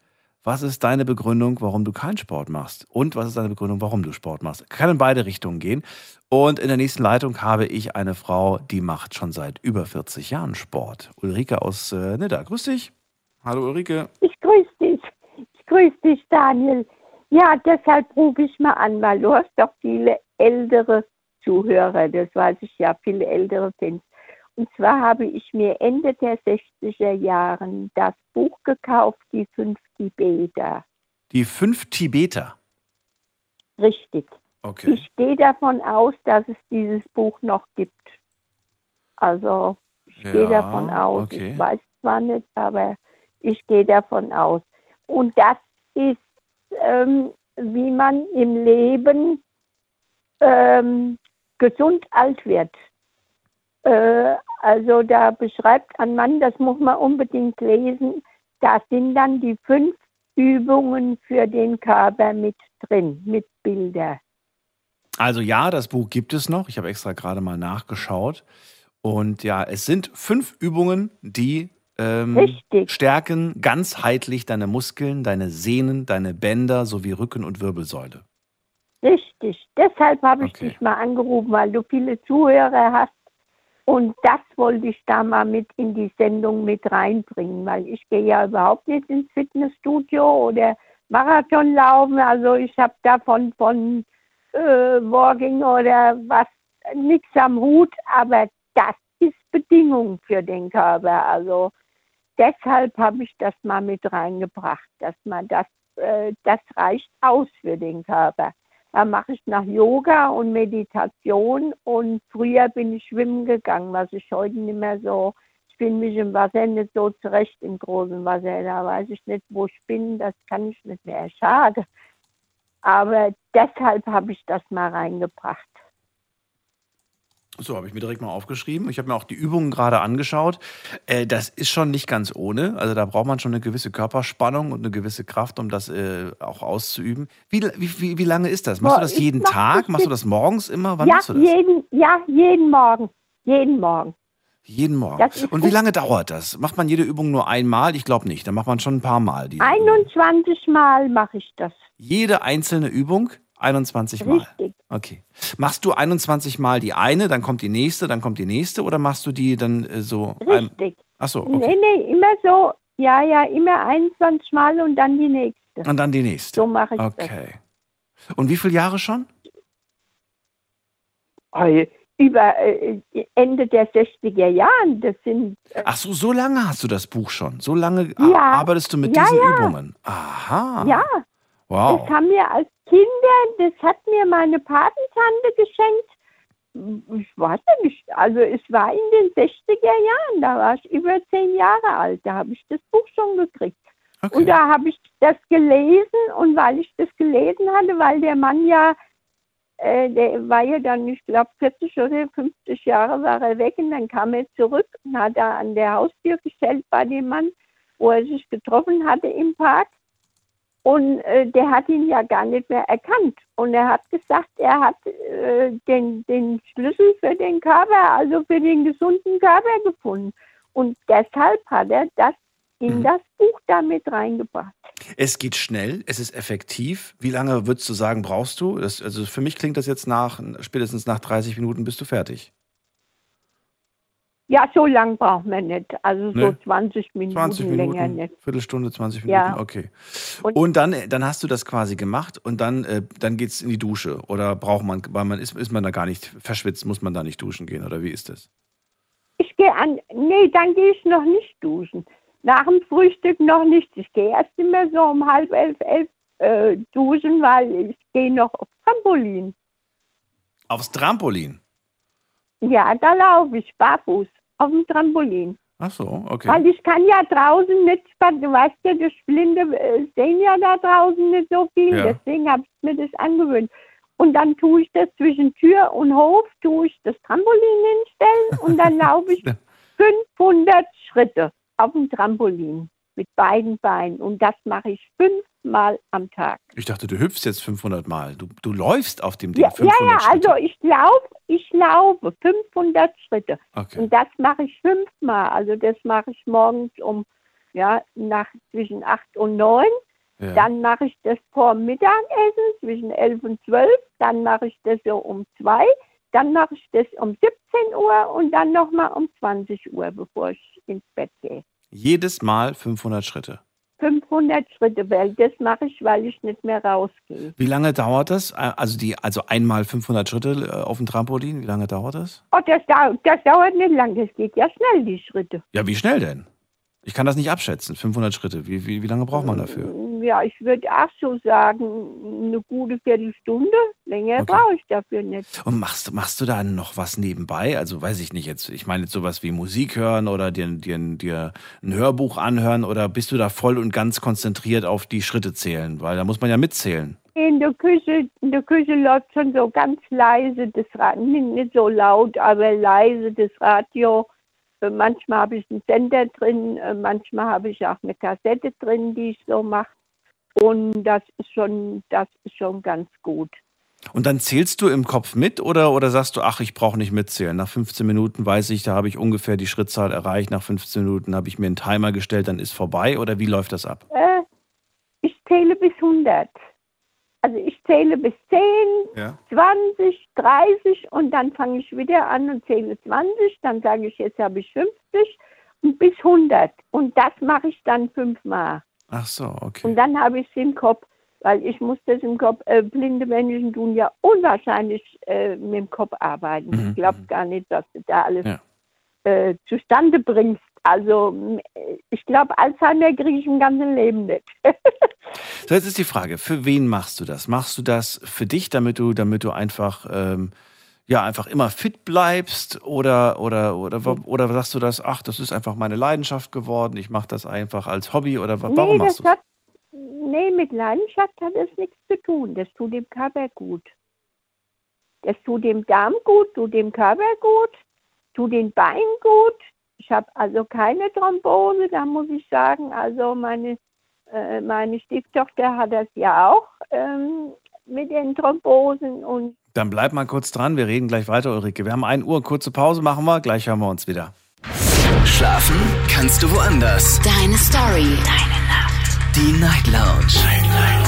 Was ist deine Begründung, warum du keinen Sport machst? Und was ist deine Begründung, warum du Sport machst? Kann in beide Richtungen gehen. Und in der nächsten Leitung habe ich eine Frau, die macht schon seit über 40 Jahren Sport. Ulrike aus äh, Nidda. Grüß dich. Hallo Ulrike. Ich grüße dich. Ich grüße dich, Daniel. Ja, deshalb rufe ich mal an, weil du hast doch viele ältere Zuhörer, das weiß ich ja, viele ältere Fans. Und zwar habe ich mir Ende der 60er Jahren das Buch gekauft, Die fünf Tibeter. Die fünf Tibeter. Richtig. Okay. Ich gehe davon aus, dass es dieses Buch noch gibt. Also ich gehe Ja, davon aus. okay. Ich weiß zwar nicht, aber ich gehe davon aus. Und das ist, ähm, wie man im Leben ähm, gesund alt wird. Äh, also da beschreibt ein Mann, das muss man unbedingt lesen, da sind dann die fünf Übungen für den Körper mit drin, mit Bilder. Also ja, das Buch gibt es noch. Ich habe extra gerade mal nachgeschaut. Und ja, es sind fünf Übungen, die ähm, stärken ganzheitlich deine Muskeln, deine Sehnen, deine Bänder sowie Rücken- und Wirbelsäule. Richtig. Deshalb habe ich Okay. dich mal angerufen, weil du viele Zuhörer hast. Und das wollte ich da mal mit in die Sendung mit reinbringen, weil ich gehe ja überhaupt nicht ins Fitnessstudio oder Marathon laufen. Also ich habe davon von äh, Walking oder was nichts am Hut, aber das ist Bedingung für den Körper. Also deshalb habe ich das mal mit reingebracht, dass man das, äh, das reicht aus für den Körper. Da mache ich nach Yoga und Meditation und früher bin ich schwimmen gegangen, was ich heute nicht mehr so, ich bin mich im Wasser nicht so zurecht im großen Wasser, da weiß ich nicht, wo ich bin, das kann ich nicht mehr, schade. Aber deshalb habe ich das mal reingebracht. So, habe ich mir direkt mal aufgeschrieben. Ich habe mir auch die Übungen gerade angeschaut. Äh, das ist schon nicht ganz ohne. Also da braucht man schon eine gewisse Körperspannung und eine gewisse Kraft, um das äh, auch auszuüben. Wie, wie, wie, wie lange ist das? Machst du das jeden Tag? Machst du das morgens immer? Wann ja, machst du das? jeden, ja, jeden Morgen. Jeden Morgen. Jeden Morgen. Und wie lange dauert das? Macht man jede Übung nur einmal? Ich glaube nicht. Dann macht man schon ein paar Mal. Die 21 Mal mache ich das. jede einzelne Übung 21 Mal. Richtig. Okay. Machst du 21 Mal die eine, dann kommt die nächste, dann kommt die nächste oder machst du die dann äh, so? Richtig. Ach so, okay. Nee, nee, immer so. Ja, ja, immer 21 Mal und dann die nächste. Und dann die nächste. So mache ich das. Okay. Und wie viele Jahre schon? Über äh, Ende der 60er Jahren. Das sind äh, Ach so, so lange hast du das Buch schon. So lange Ja. arbeitest du mit Ja, diesen ja. Übungen. Aha. ja, Wow. das haben wir als Kinder, das hat mir meine Patentante geschenkt. Ich weiß ja nicht, also es war in den 60er Jahren, da war ich über zehn Jahre alt, da habe ich das Buch schon gekriegt. Okay. Und da habe ich das gelesen und weil ich das gelesen hatte, weil der Mann ja, äh, der war ja dann, ich glaube 40 oder 50 Jahre war er weg und dann kam er zurück und hat da an der Haustür gestellt bei dem Mann, wo er sich getroffen hatte im Park. Und äh, der hat ihn ja gar nicht mehr erkannt. Und er hat gesagt, er hat äh, den, den Schlüssel für den Körper, also für den gesunden Körper gefunden. Und deshalb hat er das in Mhm. das Buch damit reingebracht. Es geht schnell, es ist effektiv. Wie lange würdest du sagen, brauchst du? Das, also für mich klingt das jetzt nach, spätestens nach 30 Minuten bist du fertig. Ja, so lang braucht man nicht. Also so Ne? 20 Minuten, 20 länger Minuten, nicht. Viertelstunde, 20 Minuten, Ja. okay. Und- Und, dann, dann hast du das quasi gemacht und dann, äh, dann geht es in die Dusche. Oder braucht man, weil man ist, ist man da gar nicht verschwitzt, muss man da nicht duschen gehen oder wie ist das? Ich gehe an, nee, dann gehe ich noch nicht duschen. Nach dem Frühstück noch nicht. Ich gehe erst immer so um halb elf, elf äh, duschen, weil ich gehe noch auf Trampolin. Aufs Trampolin. Ja, da laufe ich barfuß auf dem Trampolin. Ach so, okay. Weil ich kann ja draußen nicht, du weißt ja, das Blinde äh, sehen ja da draußen nicht so viel, Ja. deswegen habe ich mir das angewöhnt. Und dann tue ich das zwischen Tür und Hof, tue ich das Trampolin hinstellen und dann laufe ich *laughs* 500 Schritte auf dem Trampolin mit beiden Beinen. Und das mache ich fünfmal am Tag. Ich dachte, du hüpfst jetzt 500 Mal. Du, du läufst auf dem Ding Ja, ja, 500 ja, Schritte. also ich laufe, ich laufe 500 Schritte. Okay. Und das mache ich fünfmal. Also das mache ich morgens um, ja, nach zwischen 8 und 9. Ja. Dann mache ich das vor Mittagessen zwischen 11 und 12. Dann mache ich das so um 2. Dann mache ich das um 17 Uhr und dann nochmal um 20 Uhr, bevor ich ins Bett gehe. Jedes Mal 500 Schritte. 500 Schritte, weil das mache ich, weil ich nicht mehr rausgehe. Wie lange dauert das? Äh, Also, die, also einmal 500 Schritte äh, auf dem Trampolin, wie lange dauert das? Oh, das, dau das dauert nicht lang, das geht ja schnell, die Schritte. Ja, wie schnell denn? Ich kann das nicht abschätzen. 500 Schritte. Wie, wie, wie lange braucht man dafür? Ja, ich würde auch so sagen, eine gute Viertelstunde. Länger Okay. brauche ich dafür nicht. Und machst, machst du da noch was nebenbei? Also weiß ich nicht jetzt. Ich meine jetzt sowas wie Musik hören oder dir, dir, dir ein Hörbuch anhören oder bist du da voll und ganz konzentriert auf die Schritte zählen? Weil da muss man ja mitzählen. In der Küche, in der Küche läuft schon so ganz leise das Radio, nicht, nicht so laut, aber leise das Radio. Äh, Manchmal habe ich einen Sender drin, äh, manchmal habe ich auch eine Kassette drin, die ich so mache. Und das ist schon, das ist schon ganz gut. Und dann zählst du im Kopf mit oder, oder sagst du, ach, ich brauche nicht mitzählen. Nach 15 Minuten weiß ich, da habe ich ungefähr die Schrittzahl erreicht. Nach 15 Minuten habe ich mir einen Timer gestellt, dann ist vorbei. Oder wie läuft das ab? Äh, ich zähle bis 100. Also ich zähle bis 10, Ja. 20, 30 und dann fange ich wieder an und zähle 20. Dann sage ich, jetzt habe ich 50 und bis 100. Und das mache ich dann fünfmal. Ach so, okay. Und dann habe ich es im Kopf, weil ich muss das im Kopf, äh, blinde Menschen tun ja unwahrscheinlich äh, mit dem Kopf arbeiten. Mhm, Ich glaube gar nicht, dass du da alles Ja. äh, zustande bringst. Also ich glaube, Alzheimer kriege ich im ganzen Leben nicht. *laughs* So, jetzt ist die Frage, für wen machst du das? Machst du das für dich, damit du, damit du einfach, ähm, ja, einfach immer fit bleibst? Oder, oder, oder, oder sagst du das, ach, das ist einfach meine Leidenschaft geworden, ich mache das einfach als Hobby oder wa- warum nee, machst das du hat, nee, mit Leidenschaft hat das nichts zu tun. Das tut dem Körper gut. Das tut dem Darm gut, tut dem Körper gut, tut den Beinen gut. Ich habe also keine Thrombose, da muss ich sagen. Also meine, äh, meine Stieftochter hat das ja auch ähm, mit den Thrombosen und Dann bleib mal kurz dran, wir reden gleich weiter, Ulrike. Wir haben 1 Uhr, kurze Pause machen wir, gleich hören wir uns wieder. Schlafen kannst du woanders. Deine Story. Deine Nacht. Die Night Lounge.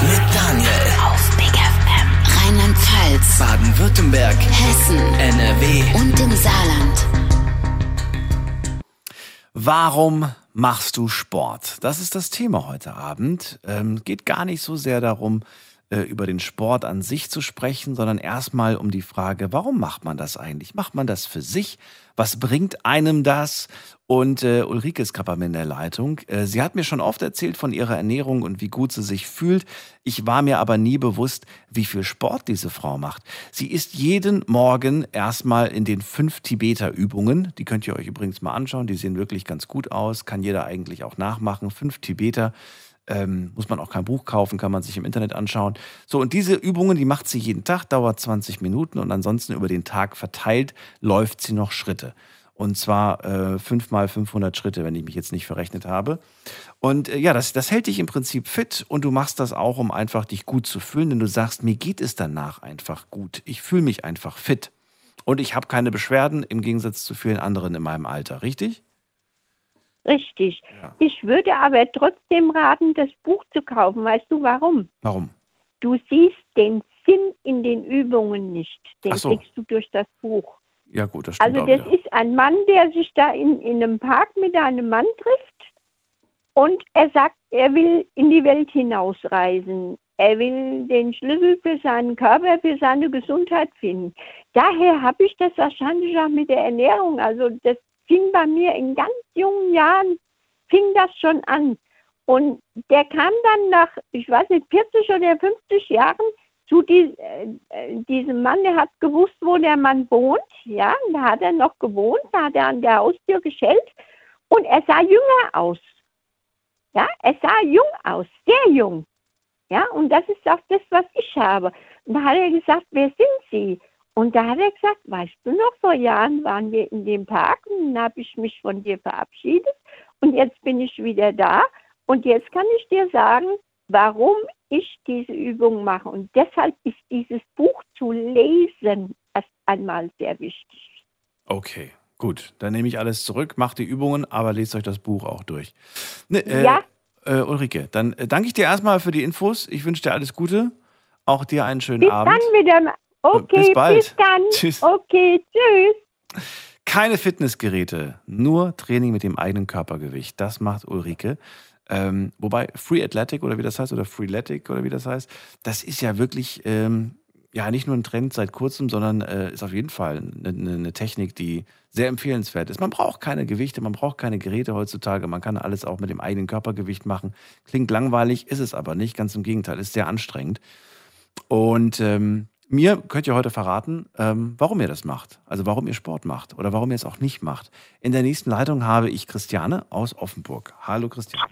Mit Daniel. Auf Big FM. Rheinland-Pfalz. Baden-Württemberg. Hessen. NRW. Und im Saarland. Warum machst du Sport? Das ist das Thema heute Abend. Ähm, geht gar nicht so sehr darum, äh, über den Sport an sich zu sprechen, sondern erstmal um die Frage, warum macht man das eigentlich? Macht man das für sich? Was bringt einem das? Und äh, Ulrike ist gerade in der Leitung. Äh, sie hat mir schon oft erzählt von ihrer Ernährung und wie gut sie sich fühlt. Ich war mir aber nie bewusst, wie viel Sport diese Frau macht. Sie ist jeden Morgen erstmal in den fünf Tibeter-Übungen. Die könnt ihr euch übrigens mal anschauen. Die sehen wirklich ganz gut aus. Kann jeder eigentlich auch nachmachen. Fünf Tibeter. Ähm, muss man auch kein Buch kaufen, kann man sich im Internet anschauen. So, und diese Übungen, die macht sie jeden Tag, dauert 20 Minuten und ansonsten über den Tag verteilt läuft sie noch Schritte. Und zwar äh, 5 mal 500 Schritte, wenn ich mich jetzt nicht verrechnet habe. Und äh, ja, das, das hält dich im Prinzip fit und du machst das auch, um einfach dich gut zu fühlen, denn du sagst, mir geht es danach einfach gut. Ich fühle mich einfach fit. Und ich habe keine Beschwerden im Gegensatz zu vielen anderen in meinem Alter, richtig? Richtig. Ich würde aber trotzdem raten, das Buch zu kaufen. Weißt du warum? Warum? Du siehst den Sinn in den Übungen nicht. Den so. kriegst du durch das Buch. Ja, gut, das stimmt Also auch das wieder. ist ein Mann, der sich da in, in einem Park mit einem Mann trifft und er sagt, er will in die Welt hinausreisen. Er will den Schlüssel für seinen Körper, für seine Gesundheit finden. Daher habe ich das wahrscheinlich auch mit der Ernährung. Also das fing bei mir in ganz jungen Jahren, fing das schon an. Und der kam dann nach, ich weiß nicht, 40 oder 50 Jahren zu die, äh, äh, diesem Mann, der hat gewusst, wo der Mann wohnt, ja, da hat er noch gewohnt, da hat er an der Haustür geschellt und er sah jünger aus. Ja, er sah jung aus, sehr jung. Ja, und das ist auch das, was ich habe. Und da hat er gesagt, wer sind Sie? Und da hat er gesagt, weißt du noch, vor Jahren waren wir in dem Park und dann habe ich mich von dir verabschiedet und jetzt bin ich wieder da und jetzt kann ich dir sagen, warum ich diese Übung mache. Und deshalb ist dieses Buch zu lesen erst einmal sehr wichtig. Okay, gut. Dann nehme ich alles zurück, macht die Übungen, aber lest euch das Buch auch durch. Ne, äh, Ja. Äh, Ulrike, dann äh, danke ich dir erstmal für die Infos. Ich wünsche dir alles Gute. Auch dir einen schönen Bis Abend. dann wieder. Okay, Bis bald. bis dann. Tschüss. Okay, tschüss. Keine Fitnessgeräte, nur Training mit dem eigenen Körpergewicht. Das macht Ulrike. Ähm, wobei Free Athletic oder wie das heißt, oder Freeletic oder wie das heißt, das ist ja wirklich ähm, ja nicht nur ein Trend seit kurzem, sondern äh, ist auf jeden Fall eine, eine, Technik, die sehr empfehlenswert ist. Man braucht keine Gewichte, man braucht keine Geräte heutzutage, man kann alles auch mit dem eigenen Körpergewicht machen. Klingt langweilig, ist es aber nicht, ganz im Gegenteil, ist sehr anstrengend. Und ähm, mir könnt ihr heute verraten, ähm, warum ihr das macht. Also warum ihr Sport macht oder warum ihr es auch nicht macht. In der nächsten Leitung habe ich Christiane aus Offenburg. Hallo Christiane.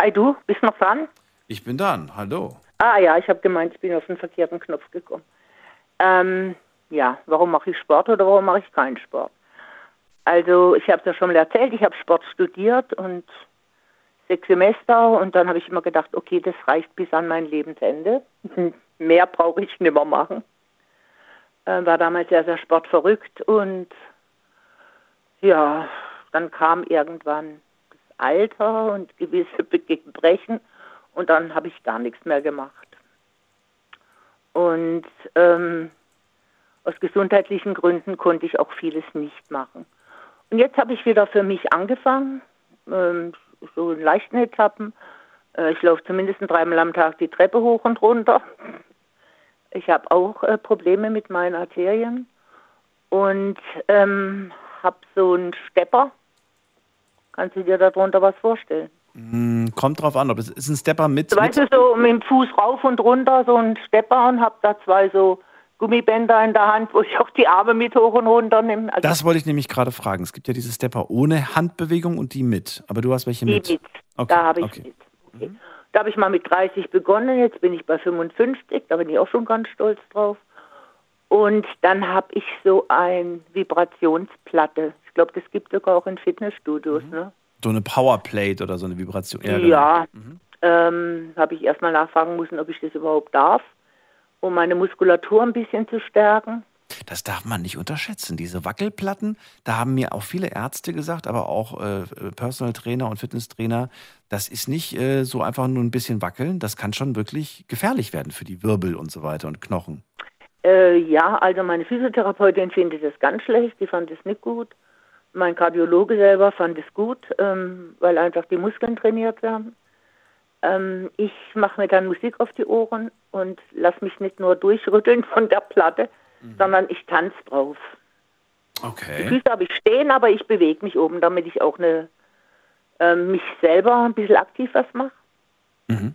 Hi du, bist noch dran? Ich bin dann. Hallo. Ah ja, ich habe gemeint, ich bin auf den verkehrten Knopf gekommen. Ähm, ja, warum mache ich Sport oder warum mache ich keinen Sport? Also ich habe es ja schon mal erzählt, ich habe Sport studiert und sechs Semester und dann habe ich immer gedacht, okay, das reicht bis an mein Lebensende. *laughs* Mehr brauche ich nicht mehr machen. Äh, war damals sehr, sehr sportverrückt und ja, dann kam irgendwann das Alter und gewisse Gebrechen und dann habe ich gar nichts mehr gemacht. Und ähm, aus gesundheitlichen Gründen konnte ich auch vieles nicht machen. Und jetzt habe ich wieder für mich angefangen, ähm, so in leichten Etappen. Äh, ich laufe zumindest dreimal am Tag die Treppe hoch und runter. Ich habe auch äh, Probleme mit meinen Arterien und ähm, habe so einen Stepper. Kannst du dir darunter was vorstellen? Hm, kommt drauf an, ob es ist ein Stepper mit. Weißt mit du, so mit dem Fuß rauf und runter, so ein Stepper und habe da zwei so Gummibänder in der Hand, wo ich auch die Arme mit hoch und runter nehme. Also das wollte ich nämlich gerade fragen. Es gibt ja diese Stepper ohne Handbewegung und die mit. Aber du hast welche die mit. mit. Okay, da habe ich okay. mit. Okay. Da habe ich mal mit 30 begonnen, jetzt bin ich bei 55, da bin ich auch schon ganz stolz drauf. Und dann habe ich so ein Vibrationsplatte. Ich glaube, das gibt es sogar auch in Fitnessstudios. Ne? So eine Powerplate oder so eine Vibration. Ja, genau. ähm, habe ich erstmal nachfragen müssen, ob ich das überhaupt darf, um meine Muskulatur ein bisschen zu stärken. Das darf man nicht unterschätzen. Diese Wackelplatten, da haben mir auch viele Ärzte gesagt, aber auch äh, Personal Trainer und Fitnesstrainer, das ist nicht äh, so einfach nur ein bisschen wackeln. Das kann schon wirklich gefährlich werden für die Wirbel und so weiter und Knochen. Äh, ja, also meine Physiotherapeutin findet das ganz schlecht, die fand es nicht gut. Mein Kardiologe selber fand es gut, ähm, weil einfach die Muskeln trainiert werden. Ähm, ich mache mir dann Musik auf die Ohren und lasse mich nicht nur durchrütteln von der Platte, sondern ich tanze drauf. Die Okay. Füße habe ich stehen, aber ich bewege mich oben, damit ich auch eine, ähm, mich selber ein bisschen aktiv was mache. Mhm.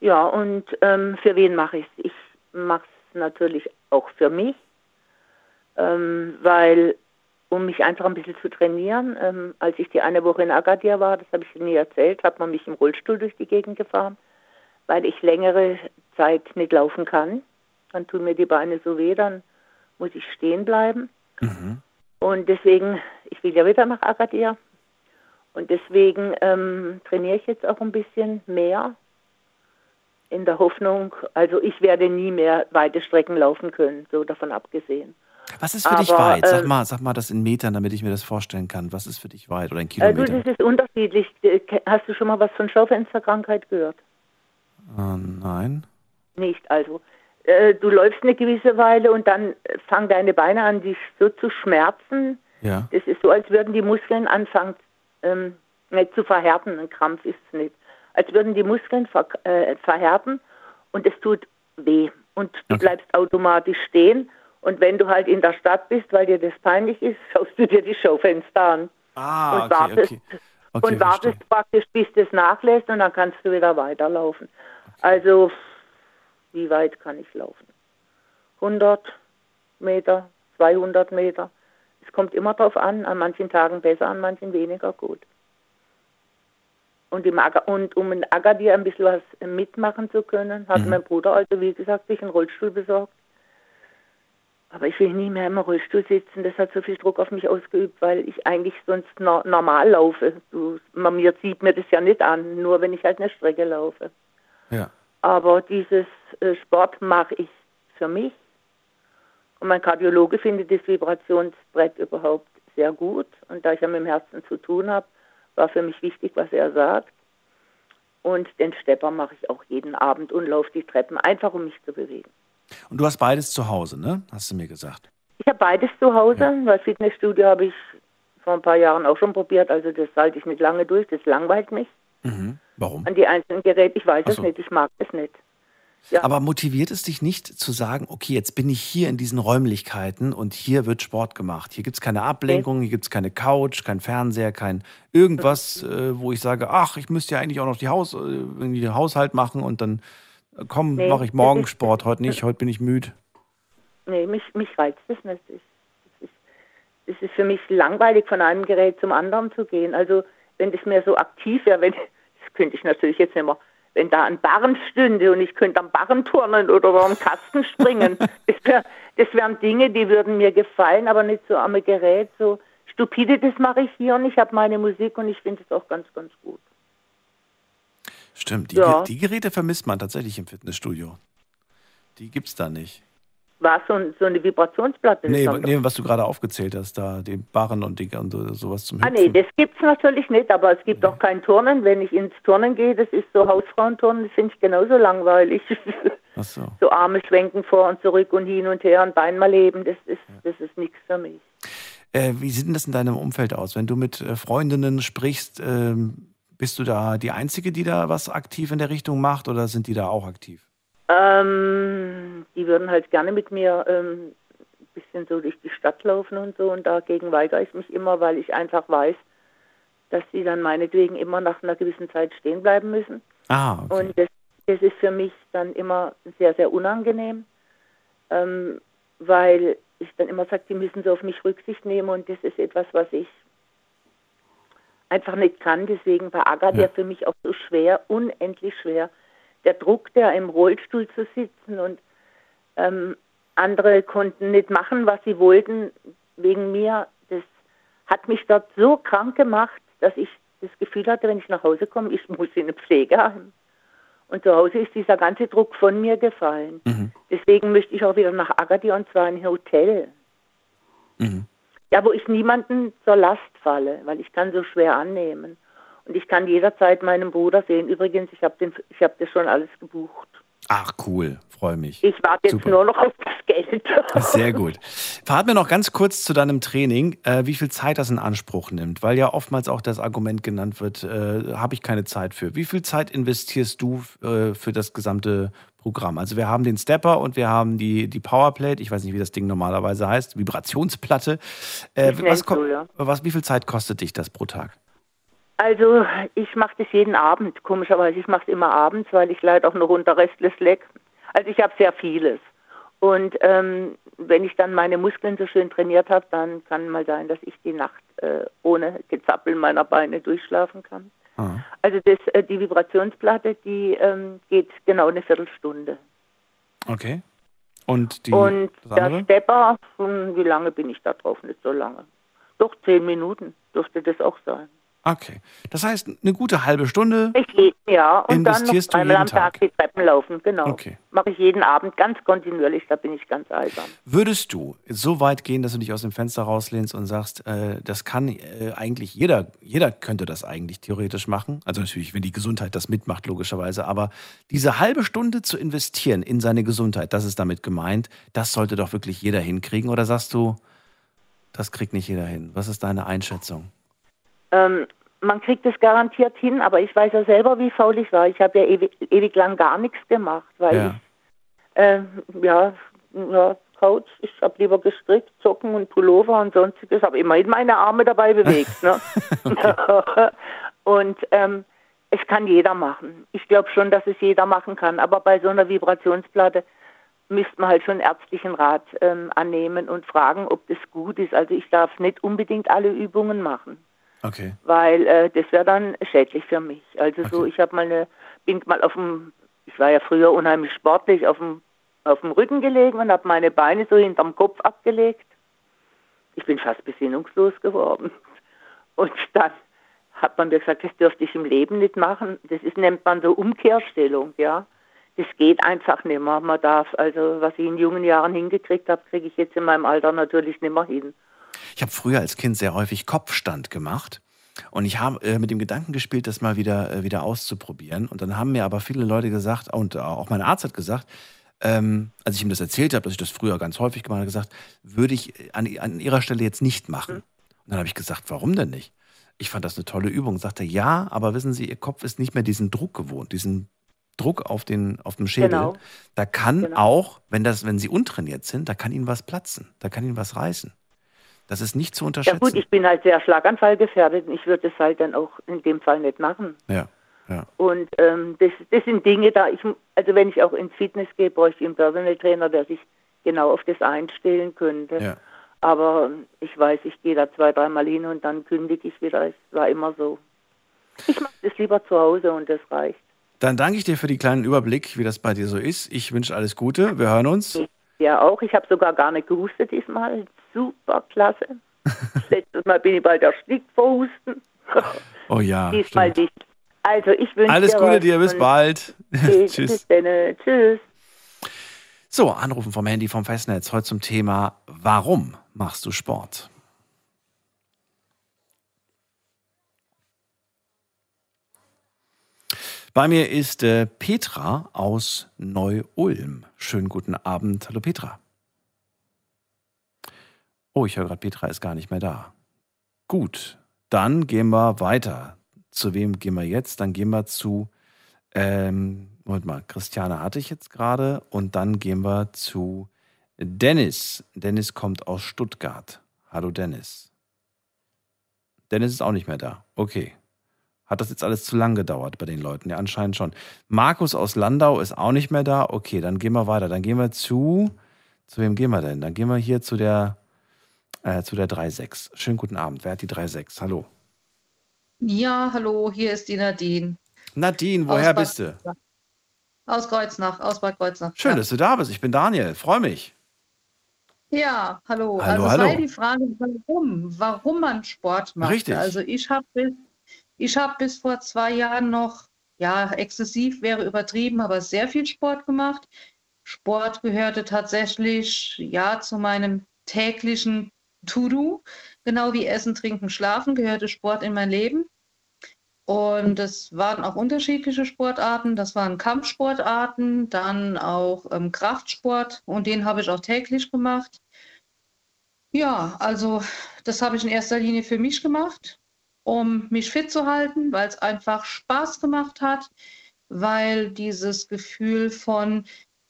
Ja, und ähm, für wen mache ich es? Ich mache es natürlich auch für mich, ähm, weil, um mich einfach ein bisschen zu trainieren, ähm, als ich die eine Woche in Agadir war, das habe ich nie erzählt, hat man mich im Rollstuhl durch die Gegend gefahren, weil ich längere Zeit nicht laufen kann. Dann tun mir die Beine so weh, dann muss ich stehen bleiben. Mhm. Und deswegen, ich will ja wieder nach Agadir. Und deswegen ähm, trainiere ich jetzt auch ein bisschen mehr in der Hoffnung, also ich werde nie mehr weite Strecken laufen können, so davon abgesehen. Was ist für dich Aber, weit? Sag ähm, mal, sag mal das in Metern, damit ich mir das vorstellen kann. Was ist für dich weit oder in Kilometern? das ist unterschiedlich. Äh, Hast du schon mal was von Schaufensterkrankheit gehört? Äh, nein. Nicht, also. Äh, du läufst eine gewisse Weile und dann fangen deine Beine an, dich so zu schmerzen. Ja. Es ist so, als würden die Muskeln anfangen ähm, nicht zu verhärten. Ein Krampf ist es nicht. Als würden die Muskeln ver äh, verhärten und es tut weh. Und du bleibst automatisch stehen. Und wenn du halt in der Stadt bist, weil dir das peinlich ist, *laughs* schaust du dir die Schaufenster an. Ah, und okay, wartest, okay. Okay, und wartest praktisch, bis das nachlässt und dann kannst du wieder weiterlaufen. Also, wie weit kann ich laufen? 100 Meter, 200 Meter. Es kommt immer drauf an, an manchen Tagen besser, an manchen weniger gut. Und, im Aga und um in Agadir ein bisschen was mitmachen zu können, hat Mhm. mein Bruder also, wie gesagt, sich einen Rollstuhl besorgt. Aber ich will nie mehr im Rollstuhl sitzen. Das hat so viel Druck auf mich ausgeübt, weil ich eigentlich sonst no normal laufe. Du, man mir zieht mir das ja nicht an, nur wenn ich halt eine Strecke laufe. Ja. Aber dieses äh, Sport mache ich für mich. Und mein Kardiologe findet das Vibrationsbrett überhaupt sehr gut. Und da ich ja mit dem Herzen zu tun habe, war für mich wichtig, was er sagt. Und den Stepper mache ich auch jeden Abend und laufe die Treppen, einfach um mich zu bewegen. Und du hast beides zu Hause, ne? Hast du mir gesagt. Ich habe beides zu Hause, weil Fitnessstudio habe ich vor ein paar Jahren auch schon probiert. Also das halte ich nicht lange durch, das langweilt mich Mhm. Warum? an die einzelnen Geräte. Ich weiß Ach es so. nicht, ich mag es nicht. Aber motiviert es dich nicht zu sagen, okay, jetzt bin ich hier in diesen Räumlichkeiten und hier wird Sport gemacht. Hier gibt es keine Ablenkung, hier gibt es keine Couch, kein Fernseher, kein irgendwas, äh, wo ich sage, ach, ich müsste ja eigentlich auch noch die Haus, äh, irgendwie den Haushalt machen und dann äh, komm, Nee, mache ich morgen ist- Sport, heute nicht, heute bin ich müde. Nee, mich, mich reizt das nicht. Ich, es, ist, es ist für mich langweilig, von einem Gerät zum anderen zu gehen. Also wenn das mehr so aktiv wäre, wenn, könnte ich natürlich jetzt nicht mehr, wenn da ein Barren stünde und ich könnte am Barren turnen oder am Kasten springen, *laughs* das, wär, das wären Dinge, die würden mir gefallen, aber nicht so am Gerät. So stupide, das mache ich hier und ich habe meine Musik und ich finde es auch ganz, ganz gut. Stimmt, die, Ja. Die Geräte vermisst man tatsächlich im Fitnessstudio. Die gibt's da nicht. War so, so eine Vibrationsplatte? Nee, nee, was du gerade aufgezählt hast, da den Barren und, die, und so- sowas zum Ah Hüpfen. nee, das gibt's natürlich nicht, aber es gibt auch kein Turnen. Wenn ich ins Turnen gehe, das ist so Hausfrauenturnen, das finde ich genauso langweilig. *laughs* Ach so. so Arme schwenken vor und zurück und hin und her und Bein mal leben, das ist, das ist nichts für mich. Äh, wie sieht denn das in deinem Umfeld aus? Wenn du mit äh, Freundinnen sprichst, ähm, bist du da die Einzige, die da was aktiv in der Richtung macht oder sind die da auch aktiv? Ähm, die würden halt gerne mit mir ähm, ein bisschen so durch die Stadt laufen und so und dagegen weigere ich mich immer, weil ich einfach weiß, dass sie dann meinetwegen immer nach einer gewissen Zeit stehen bleiben müssen. Ah, okay. Und das, das ist für mich dann immer sehr, sehr unangenehm, ähm, weil ich dann immer sage, die müssen so auf mich Rücksicht nehmen und das ist etwas, was ich einfach nicht kann. Deswegen war Acker Ja. der für mich auch so schwer, unendlich schwer. Der Druck, der im Rollstuhl zu sitzen und ähm, andere konnten nicht machen, was sie wollten wegen mir. Das hat mich dort so krank gemacht, dass ich das Gefühl hatte, wenn ich nach Hause komme, ich muss in eine Pflegeheim. Und zu Hause ist dieser ganze Druck von mir gefallen. Mhm. Deswegen möchte ich auch wieder nach Agadir und zwar in ein Hotel. Mhm. Ja, wo ich niemanden zur Last falle, weil ich kann so schwer annehmen. Und ich kann jederzeit meinen Bruder sehen. Übrigens, ich habe hab das schon alles gebucht. Ach, cool. Freue mich. Ich warte jetzt Super. nur noch auf das Geld. *laughs* Sehr gut. Verrat mir noch ganz kurz zu deinem Training, äh, wie viel Zeit das in Anspruch nimmt, weil ja oftmals auch das Argument genannt wird, äh, habe ich keine Zeit für. Wie viel Zeit investierst du äh, für das gesamte Programm? Also wir haben den Stepper und wir haben die, die Powerplate, ich weiß nicht, wie das Ding normalerweise heißt, Vibrationsplatte. Äh, was, so, ja. was, wie viel Zeit kostet dich das pro Tag? Also, ich mache das jeden Abend. Komischerweise, ich mache es immer abends, weil ich leide auch noch unter Restless Leg. Also, ich habe sehr vieles. Und ähm, wenn ich dann meine Muskeln so schön trainiert habe, dann kann mal sein, dass ich die Nacht äh, ohne Gezappel meiner Beine durchschlafen kann. Ah. Also das, äh, die Vibrationsplatte, die ähm, geht genau eine Viertelstunde. Okay. Und die Und der? Stepper, hm, wie lange bin ich da drauf? Nicht so lange. Doch, zehn Minuten dürfte das auch sein. Okay. Das heißt, eine gute halbe Stunde. Ich jeden Jahr und Investierst du dann noch jeden am Tag, Tag? die Treppen laufen, genau. Okay. Mache ich jeden Abend ganz kontinuierlich, da bin ich ganz eisern. Würdest du so weit gehen, dass du dich aus dem Fenster rauslehnst und sagst, äh, das kann äh, eigentlich jeder, jeder könnte das eigentlich theoretisch machen? Also natürlich, wenn die Gesundheit das mitmacht, logischerweise, aber diese halbe Stunde zu investieren in seine Gesundheit, das ist damit gemeint, das sollte doch wirklich jeder hinkriegen? Oder sagst du, das kriegt nicht jeder hin? Was ist deine Einschätzung? Ähm, man kriegt es garantiert hin, aber ich weiß ja selber, wie faul ich war. Ich habe ja ewig, ewig lang gar nichts gemacht, weil Ja. ich, ähm, ja, ja, Couch, ich habe lieber gestrickt, Socken und Pullover und sonstiges, habe immerhin meine Arme dabei bewegt. Ne? *laughs* *laughs* und ähm, es kann jeder machen. Ich glaube schon, dass es jeder machen kann, aber bei so einer Vibrationsplatte müsste man halt schon ärztlichen Rat ähm, annehmen und fragen, ob das gut ist. Also ich darf nicht unbedingt alle Übungen machen Okay. weil äh, das wäre dann schädlich für mich. Also so, ich habe mal eine, bin mal auf dem, ich war ja früher unheimlich sportlich, auf dem, auf dem Rücken gelegen und habe meine Beine so hinterm Kopf abgelegt. Ich bin fast besinnungslos geworden. *laughs* Und dann hat man mir gesagt, das dürfte ich im Leben nicht machen. Das ist, nennt man so Umkehrstellung, ja. Das geht einfach nicht mehr. Man darf, also was ich in jungen Jahren hingekriegt habe, kriege ich jetzt in meinem Alter natürlich nicht mehr hin. Ich habe früher als Kind sehr häufig Kopfstand gemacht. Und ich habe äh, mit dem Gedanken gespielt, das mal wieder, äh, wieder auszuprobieren. Und dann haben mir aber viele Leute gesagt, und auch mein Arzt hat gesagt, ähm, als ich ihm das erzählt habe, dass ich das früher ganz häufig gemacht habe, gesagt, würde ich an, an ihrer Stelle jetzt nicht machen. Und dann habe ich gesagt, warum denn nicht? Ich fand das eine tolle Übung. Sagte, ja, aber wissen Sie, Ihr Kopf ist nicht mehr diesen Druck gewohnt, diesen Druck auf, den, auf dem Schädel. Genau. Da kann Genau. auch, wenn, das, wenn Sie untrainiert sind, da kann Ihnen was platzen, da kann Ihnen was reißen. Das ist nicht zu Ja unterschätzen. gut, ich bin halt sehr schlaganfallgefährdet und ich würde es halt dann auch in dem Fall nicht machen. Ja, ja. Und ähm, das, das sind Dinge, da ich, also wenn ich auch ins Fitness gehe, bräuchte ich einen Personal Trainer, der sich genau auf das einstellen könnte. Ja. Aber ich weiß, ich gehe da zwei, dreimal hin und dann kündige ich wieder. Es war immer so. Ich mache das lieber zu Hause und das reicht. Dann danke ich dir für den kleinen Überblick, wie das bei dir so ist. Ich wünsche alles Gute. Wir hören uns. Ja, auch. Ich habe sogar gar nicht gehustet diesmal. Super, klasse. *laughs* Letztes Mal bin ich bald erstickt vor Husten. *laughs* Oh ja. diesmal stimmt. nicht. Also, ich wünsche Alles dir Gute dir, bis bald. *laughs* Bis Tschüss. dann. äh, Tschüss. So, Anrufen vom Handy vom Festnetz. Heute zum Thema, warum machst du Sport? Bei mir ist äh, Petra aus Neu-Ulm. Schönen guten Abend. Hallo Petra. Oh, ich höre gerade, Petra ist gar nicht mehr da. Gut, dann gehen wir weiter. Zu wem gehen wir jetzt? Dann gehen wir zu, ähm, Moment mal, Christiane hatte ich jetzt gerade. Und dann gehen wir zu Dennis. Dennis kommt aus Stuttgart. Hallo Dennis. Dennis ist auch nicht mehr da. Okay. Hat das jetzt alles zu lang gedauert bei den Leuten? Ja, anscheinend schon. Markus aus Landau ist auch nicht mehr da. Okay, dann gehen wir weiter. Dann gehen wir zu. Zu wem gehen wir denn? Dann gehen wir hier zu der, äh, zu der 3.6. Schönen guten Abend. Wer hat die 3.6? Hallo. Ja, hallo, hier ist die Nadine. Nadine, woher Aus Bad- bist du? Aus Kreuznach, aus Bad Kreuznach. Schön, ja. dass du da bist. Ich bin Daniel. Freue mich. Ja, hallo. Hallo, also hallo. sei die Frage, warum, warum man Sport macht. Richtig. Also ich habe bis, ich hab bis vor zwei Jahren noch, ja, exzessiv wäre übertrieben, aber sehr viel Sport gemacht. Sport gehörte tatsächlich, ja, zu meinem täglichen To-Do. Genau wie Essen, Trinken, Schlafen gehörte Sport in mein Leben. Und es waren auch unterschiedliche Sportarten. Das waren Kampfsportarten, dann auch ähm, Kraftsport und den habe ich auch täglich gemacht. Ja, also das habe ich in erster Linie für mich gemacht, um mich fit zu halten, weil es einfach Spaß gemacht hat, weil dieses Gefühl von,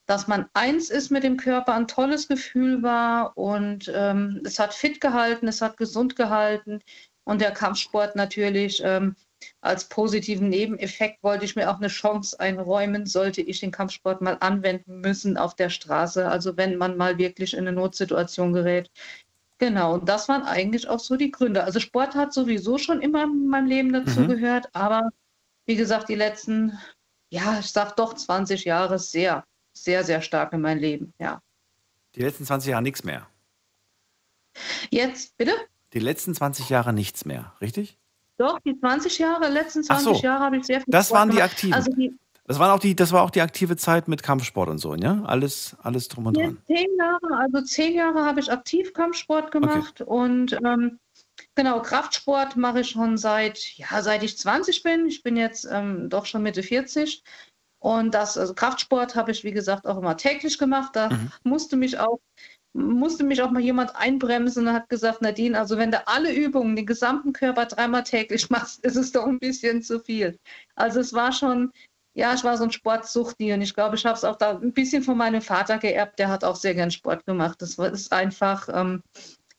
dass man eins ist mit dem Körper, ein tolles Gefühl war und ähm, es hat fit gehalten, es hat gesund gehalten und der Kampfsport natürlich ähm, als positiven Nebeneffekt wollte ich mir auch eine Chance einräumen, sollte ich den Kampfsport mal anwenden müssen auf der Straße, also wenn man mal wirklich in eine Notsituation gerät. Genau, und das waren eigentlich auch so die Gründe. Also Sport hat sowieso schon immer in meinem Leben dazu Mhm. gehört, aber wie gesagt, die letzten, ja, ich sag doch 20 Jahre sehr, sehr, sehr stark in mein Leben, ja. Die letzten 20 Jahre nichts mehr. Jetzt, bitte? Die letzten 20 Jahre nichts mehr, richtig? Doch, die 20 Jahre, letzten Ach 20 so. Jahre habe ich sehr viel Das Sport waren die gemacht. aktiven. Also die, Das, waren auch die, das war auch die aktive Zeit mit Kampfsport und so, ja? Alles, alles drum und Ja, dran. zehn Jahre, also zehn Jahre habe ich aktiv Kampfsport gemacht und ähm, genau, Kraftsport mache ich schon seit, ja, seit ich 20 bin. Ich bin jetzt ähm, doch schon Mitte 40. Und das, also Kraftsport habe ich, wie gesagt, auch immer täglich gemacht. Da Mhm. musste mich auch, musste mich auch mal jemand einbremsen und hat gesagt, Nadine, also wenn du alle Übungen, den gesamten Körper dreimal täglich machst, *laughs* ist es doch ein bisschen zu viel. Also es war schon, ja, ich war so ein Sportsuchti und ich glaube, ich habe es auch da ein bisschen von meinem Vater geerbt. Der hat auch sehr gern Sport gemacht. Das war- ist einfach, ähm,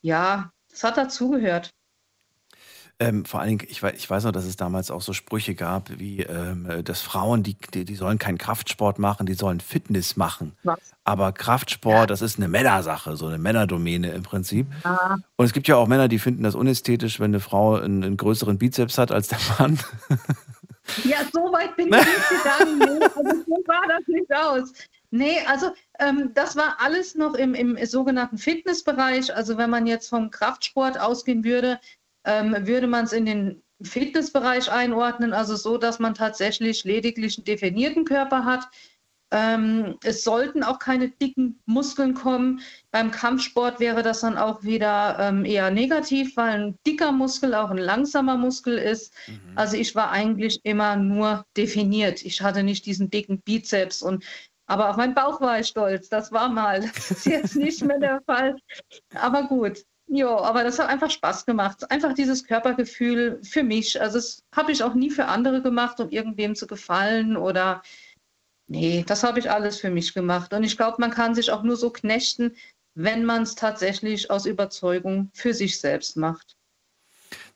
ja, das hat dazugehört. Ähm, vor allen Dingen, ich weiß, ich weiß noch, dass es damals auch so Sprüche gab, wie, ähm, äh, dass Frauen, die, die, die sollen keinen Kraftsport machen, die sollen Fitness machen. Was? Aber Kraftsport, das ist eine Männersache, so eine Männerdomäne im Prinzip. Ja. Und es gibt ja auch Männer, die finden das unästhetisch, wenn eine Frau einen, einen größeren Bizeps hat als der Mann. *laughs* Ja, so weit bin ich nicht gegangen. Nee, *laughs* also so sah das nicht aus. Nee, also ähm, das war alles noch im, im sogenannten Fitnessbereich. Also wenn man jetzt vom Kraftsport ausgehen würde, ähm, würde man es in den Fitnessbereich einordnen, also so, dass man tatsächlich lediglich einen definierten Körper hat. Ähm, es sollten auch keine dicken Muskeln kommen. Beim Kampfsport wäre das dann auch wieder ähm, eher negativ, weil ein dicker Muskel auch ein langsamer Muskel ist. Also ich war eigentlich immer nur definiert. Ich hatte nicht diesen dicken Bizeps und aber auf meinen Bauch war ich stolz. Das war mal. Das *laughs* ist *laughs* jetzt nicht mehr der Fall. Aber gut. Jo, aber das hat einfach Spaß gemacht. Einfach dieses Körpergefühl für mich. Also das habe ich auch nie für andere gemacht, um irgendwem zu gefallen oder nee, das habe ich alles für mich gemacht. Und ich glaube, man kann sich auch nur so knechten, wenn man es tatsächlich aus Überzeugung für sich selbst macht.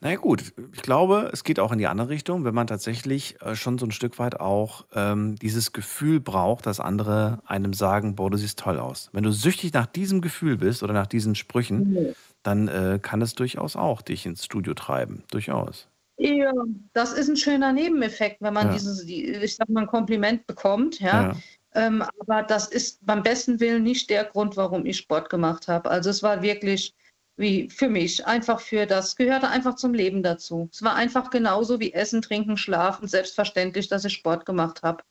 Na ja, gut, ich glaube, es geht auch in die andere Richtung, wenn man tatsächlich äh, schon so ein Stück weit auch ähm, dieses Gefühl braucht, dass andere einem sagen, boah, du siehst toll aus. Wenn du süchtig nach diesem Gefühl bist oder nach diesen Sprüchen, Nee. dann äh, kann es durchaus auch dich ins Studio treiben. Durchaus. Ja, das ist ein schöner Nebeneffekt, wenn man Ja. dieses, die, ich sag mal, ein Kompliment bekommt, ja. Ja. Ähm, aber das ist beim besten Willen nicht der Grund, warum ich Sport gemacht habe. Also es war wirklich wie für mich, einfach für das, gehörte einfach zum Leben dazu. Es war einfach genauso wie Essen, Trinken, Schlafen, selbstverständlich, dass ich Sport gemacht habe.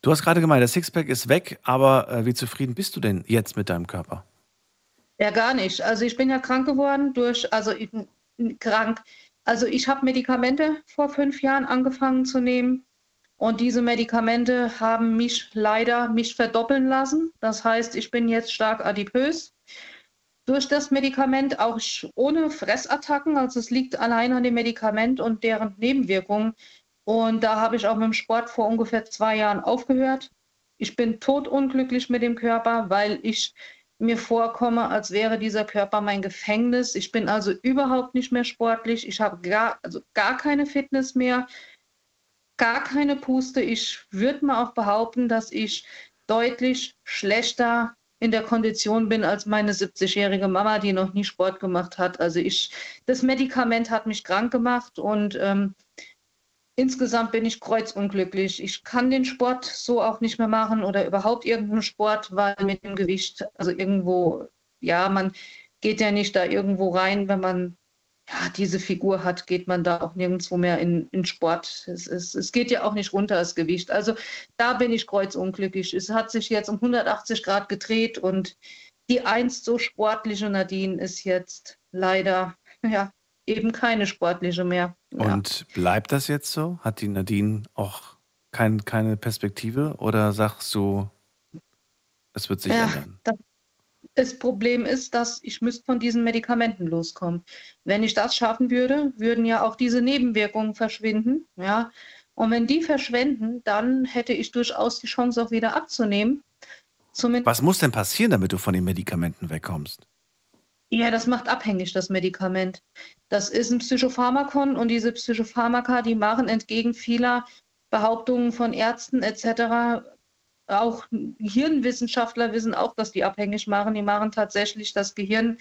Du hast gerade gemeint, das Sixpack ist weg, aber äh, wie zufrieden bist du denn jetzt mit deinem Körper? Ja, gar nicht. Also ich bin ja krank geworden durch, also ich, krank. Also ich habe Medikamente vor fünf Jahren angefangen zu nehmen und diese Medikamente haben mich leider mich verdoppeln lassen. Das heißt, ich bin jetzt stark adipös. Durch das Medikament auch ohne Fressattacken, also es liegt allein an dem Medikament und deren Nebenwirkungen. Und da habe ich auch mit dem Sport vor ungefähr zwei Jahren aufgehört. Ich bin totunglücklich mit dem Körper, weil ich mir vorkomme, als wäre dieser Körper mein Gefängnis. Ich bin also überhaupt nicht mehr sportlich. Ich habe gar, also gar keine Fitness mehr, gar keine Puste. Ich würde mal auch behaupten, dass ich deutlich schlechter in der Kondition bin als meine 70-jährige Mama, die noch nie Sport gemacht hat. Also ich, das Medikament hat mich krank gemacht und ähm, insgesamt bin ich kreuzunglücklich. Ich kann den Sport so auch nicht mehr machen oder überhaupt irgendeinen Sport, weil mit dem Gewicht, also irgendwo, ja, man geht ja nicht da irgendwo rein, wenn man ja, diese Figur hat, geht man da auch nirgendwo mehr in, in Sport. Es, es, es geht ja auch nicht runter, das Gewicht. Also da bin ich kreuzunglücklich. Es hat sich jetzt um 180 Grad gedreht und die einst so sportliche Nadine ist jetzt leider, *laughs* ja, eben keine sportliche mehr. Ja. Und bleibt das jetzt so? Hat die Nadine auch kein, keine Perspektive oder sagst du, es wird sich Ja, ändern? das, das Problem ist, dass ich müsste von diesen Medikamenten loskommen. Wenn ich das schaffen würde, würden ja auch diese Nebenwirkungen verschwinden. Ja? Und wenn die verschwinden, dann hätte ich durchaus die Chance, auch wieder abzunehmen. Zumindest, Was muss denn passieren, damit du von den Medikamenten wegkommst? Ja, das macht abhängig, das Medikament. Das ist ein Psychopharmakon und diese Psychopharmaka, die machen entgegen vieler Behauptungen von Ärzten etc. Auch Hirnwissenschaftler wissen auch, dass die abhängig machen. Die machen tatsächlich das Gehirn,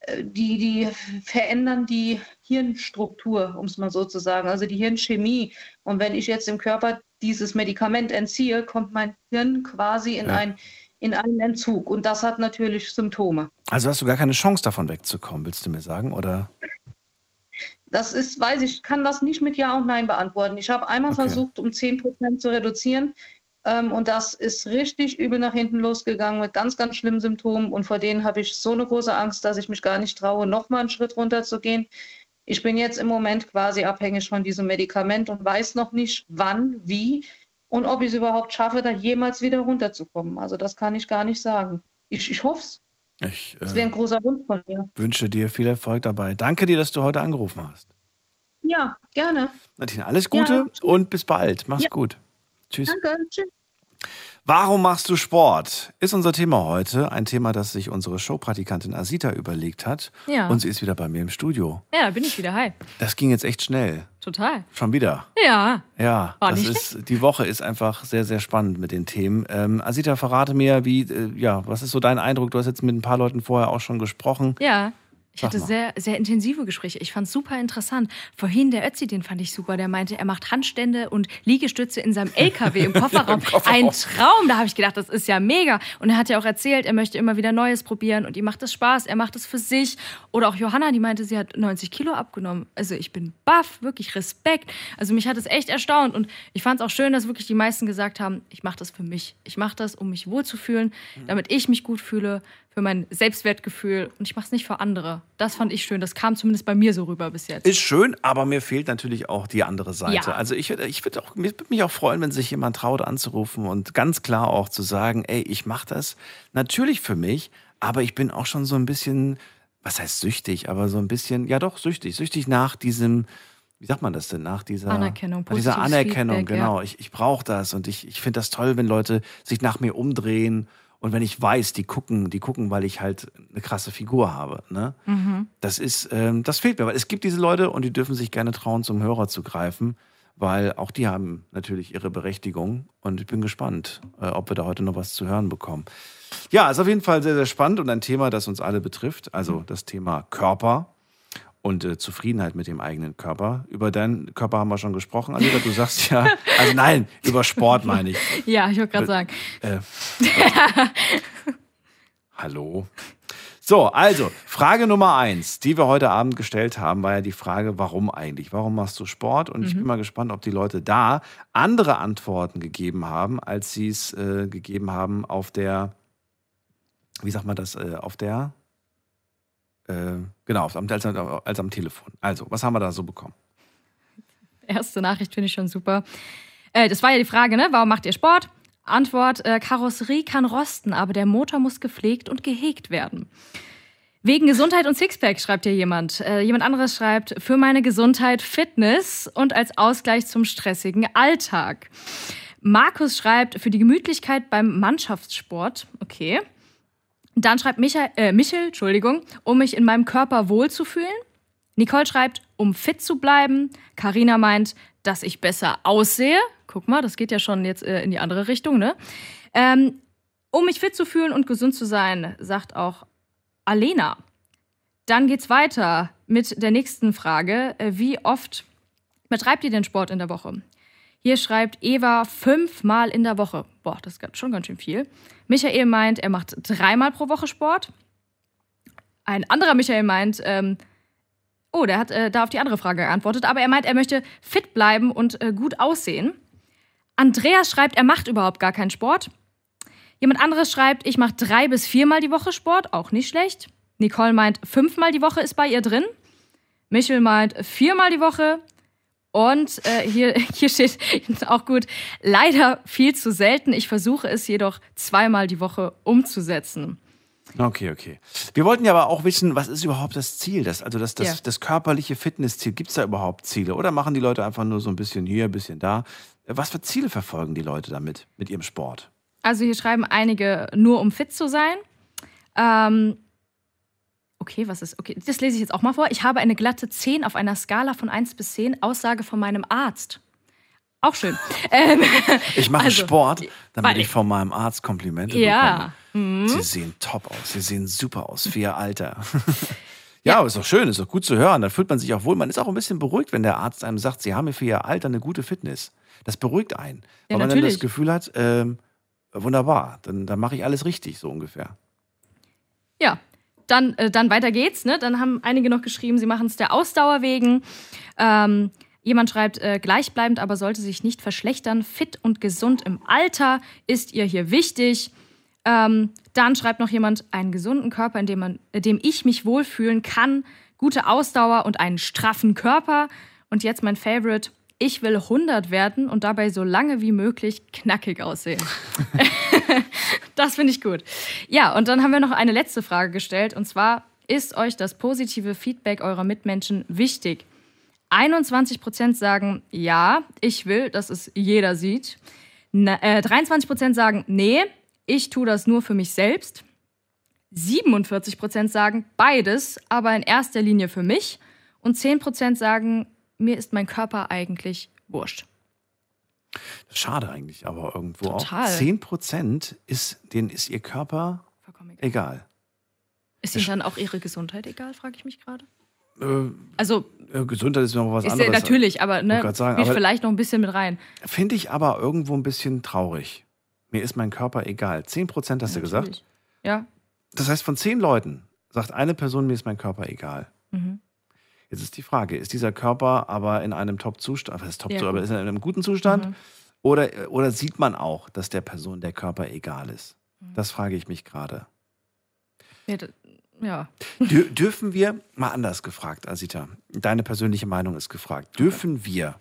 äh, die, die verändern die Hirnstruktur, um es mal so zu sagen, also die Hirnchemie. Und wenn ich jetzt dem Körper dieses Medikament entziehe, kommt mein Hirn quasi in, Ja. ein, in einen Entzug. Und das hat natürlich Symptome. Also hast du gar keine Chance davon wegzukommen, willst du mir sagen? Oder? Das ist, weiß ich, kann das nicht mit Ja und Nein beantworten. Ich habe einmal Okay. versucht, um 10% zu reduzieren. Ähm, und das ist richtig übel nach hinten losgegangen mit ganz, ganz schlimmen Symptomen. Und vor denen habe ich so eine große Angst, dass ich mich gar nicht traue, nochmal einen Schritt runter zu gehen. Ich bin jetzt im Moment quasi abhängig von diesem Medikament und weiß noch nicht, wann, wie und ob ich es überhaupt schaffe, da jemals wieder runterzukommen. Also das kann ich gar nicht sagen. Ich, ich hoffe es. Ich Das wäre äh, ein großer Wunsch von mir. wünsche dir viel Erfolg dabei. Danke dir, dass du heute angerufen hast. Ja, gerne. Nadine, alles Gute Ja. und bis bald. Mach's Ja. gut. Tschüss. Danke. Tschüss. Warum machst du Sport? Ist unser Thema heute. Ein Thema, das sich unsere Showpraktikantin Asita überlegt hat. Ja. Und sie ist wieder bei mir im Studio. Ja, bin ich wieder. Hi. Das ging jetzt echt schnell. Total. Schon wieder. Ja. Ja, War das nicht ist, die Woche ist einfach sehr, sehr spannend mit den Themen. Ähm, Asita, verrate mir, wie, äh, ja, was ist so dein Eindruck? Du hast jetzt mit ein paar Leuten vorher auch schon gesprochen. Ja. Ich hatte sehr, sehr intensive Gespräche. Ich fand es super interessant. Vorhin der Ötzi, den fand ich super. Der meinte, er macht Handstände und Liegestütze in seinem LKW *laughs* im Kofferraum. Ein Traum. Da habe ich gedacht, das ist ja mega. Und er hat ja auch erzählt, er möchte immer wieder Neues probieren und ihm macht das Spaß. Er macht es für sich. Oder auch Johanna, die meinte, sie hat 90 Kilo abgenommen. Also ich bin baff, wirklich Respekt. Also mich hat es echt erstaunt. Und ich fand es auch schön, dass wirklich die meisten gesagt haben, ich mache das für mich. Ich mache das, um mich wohlzufühlen, damit ich mich gut fühle, für mein Selbstwertgefühl. Und ich mache es nicht für andere. Das fand ich schön. Das kam zumindest bei mir so rüber bis jetzt. Ist schön, aber mir fehlt natürlich auch die andere Seite. Ja. Also ich würde ich würd würde mich auch freuen, wenn sich jemand traut anzurufen und ganz klar auch zu sagen, ey, ich mache das natürlich für mich, aber ich bin auch schon so ein bisschen, was heißt süchtig, aber so ein bisschen, ja doch süchtig, süchtig nach diesem, wie sagt man das denn, nach dieser Anerkennung, nach dieser Anerkennung, Feedback, genau. ja. Ich, ich brauche das und ich, ich finde das toll, wenn Leute sich nach mir umdrehen und wenn ich weiß, die gucken, die gucken, weil ich halt eine krasse Figur habe. Ne? Mhm. Das ist, ähm, das fehlt mir, weil es gibt diese Leute und die dürfen sich gerne trauen, zum Hörer zu greifen, weil auch die haben natürlich ihre Berechtigung und ich bin gespannt, äh, ob wir da heute noch was zu hören bekommen. Ja, ist auf jeden Fall sehr, sehr spannend und ein Thema, das uns alle betrifft, also das Thema Körper und äh, Zufriedenheit mit dem eigenen Körper. Über deinen Körper haben wir schon gesprochen, Anita, du sagst ja, *laughs* also nein, über Sport meine ich. Ja, ich wollte gerade sagen. Äh, Hallo. So, also, Frage Nummer eins, die wir heute Abend gestellt haben, war ja die Frage, warum eigentlich? Warum machst du Sport? Und ich bin Mhm. mal gespannt, ob die Leute da andere Antworten gegeben haben, als sie es äh, gegeben haben auf der, wie sagt man das, äh, auf der, äh, genau, als, als am Telefon. Also, was haben wir da so bekommen? Erste Nachricht finde ich schon super. Äh, das war ja die Frage, ne? Warum macht ihr Sport? Antwort: äh, Karosserie kann rosten, aber der Motor muss gepflegt und gehegt werden. Wegen Gesundheit und Sixpack schreibt hier jemand. Äh, jemand anderes schreibt: Für meine Gesundheit Fitness und als Ausgleich zum stressigen Alltag. Markus schreibt: Für die Gemütlichkeit beim Mannschaftssport. Okay. Dann schreibt Michael, äh, Michel, Entschuldigung, um mich in meinem Körper wohlzufühlen. Nicole schreibt, um fit zu bleiben. Karina meint, dass ich besser aussehe. Guck mal, das geht ja schon jetzt äh, in die andere Richtung, ne? Ähm, Um mich fit zu fühlen und gesund zu sein, sagt auch Alena. Dann geht's weiter mit der nächsten Frage. Äh, Wie oft betreibt ihr den Sport in der Woche? Hier schreibt Eva fünfmal in der Woche. Boah, das ist schon ganz schön viel. Michael meint, er macht dreimal pro Woche Sport. Ein anderer Michael meint, ähm, oh, der hat äh, da auf die andere Frage geantwortet, aber er meint, er möchte fit bleiben und äh, gut aussehen. Andreas schreibt, er macht überhaupt gar keinen Sport. Jemand anderes schreibt, ich mache drei bis viermal die Woche Sport, auch nicht schlecht. Nicole meint, fünfmal die Woche ist bei ihr drin. Michel meint, viermal die Woche. Und äh, hier, *laughs* hier steht auch gut, leider viel zu selten. Ich versuche es jedoch zweimal die Woche umzusetzen. Okay, okay. Wir wollten ja aber auch wissen, was ist überhaupt das Ziel? Das, also das, das, Ja. das körperliche Fitnessziel. Gibt es da überhaupt Ziele? Oder machen die Leute einfach nur so ein bisschen hier, ein bisschen da? Was für Ziele verfolgen die Leute damit, mit ihrem Sport? Also hier schreiben einige nur, um fit zu sein. Ähm, okay, was ist? Okay, das lese ich jetzt auch mal vor. Ich habe eine glatte 10 auf einer Skala von 1 bis 10. Aussage von meinem Arzt. Auch schön. *laughs* Ähm, Ich mache also, Sport, damit ich von meinem Arzt Komplimente Ja. bekomme. Mhm. Sie sehen top aus. Sie sehen super aus für ihr Alter. *laughs* ja, aber ist doch schön, ist doch gut zu hören. Da fühlt man sich auch wohl. Man ist auch ein bisschen beruhigt, wenn der Arzt einem sagt, sie haben für ihr Alter eine gute Fitness. Das beruhigt einen. Ja, weil man dann das natürlich. Gefühl hat, ähm, wunderbar, dann, dann mache ich alles richtig, so ungefähr. Ja, dann, äh, dann weiter geht's. Ne? Dann haben einige noch geschrieben, sie machen es der Ausdauer wegen. Ähm, jemand schreibt, äh, gleichbleibend, aber sollte sich nicht verschlechtern. Fit und gesund im Alter ist ihr hier wichtig. Ähm, dann schreibt noch jemand, einen gesunden Körper, in dem, man, in dem ich mich wohlfühlen kann, gute Ausdauer und einen straffen Körper. Und jetzt mein Favorite, ich will 100 werden und dabei so lange wie möglich knackig aussehen. *laughs* *laughs* Das finde ich gut. Ja, und dann haben wir noch eine letzte Frage gestellt. Und zwar, ist euch das positive Feedback eurer Mitmenschen wichtig? 21% sagen, ja, ich will, dass es jeder sieht. Na, äh, 23% sagen, nee, ich tue das nur für mich selbst. 47% sagen beides, aber in erster Linie für mich. Und 10% sagen, mir ist mein Körper eigentlich wurscht. Schade eigentlich, aber irgendwo Total. auch. 10 Prozent ist, denen ist ihr Körper egal. Ist Ihnen dann auch Ihre Gesundheit egal, frage ich mich gerade? Äh, Also, äh, Gesundheit ist noch was ist ja anderes. natürlich, aber ne, sagen, aber- vielleicht noch ein bisschen mit rein. Finde ich aber irgendwo ein bisschen traurig. Mir ist mein Körper egal. 10 Prozent hast du gesagt. Natürlich. Ja. Das heißt, von 10 Leuten sagt eine Person, mir ist mein Körper egal. Mhm. Jetzt ist die Frage, ist dieser Körper aber in einem Top-Zustand, was ist Top, Ja, aber ist er in einem guten Zustand? Mhm. Oder, oder sieht man auch, dass der Person der Körper egal ist? Mhm. Das frage ich mich gerade. Ja, ja. Dür dürfen wir, mal anders gefragt, Asita, deine persönliche Meinung ist gefragt, dürfen wir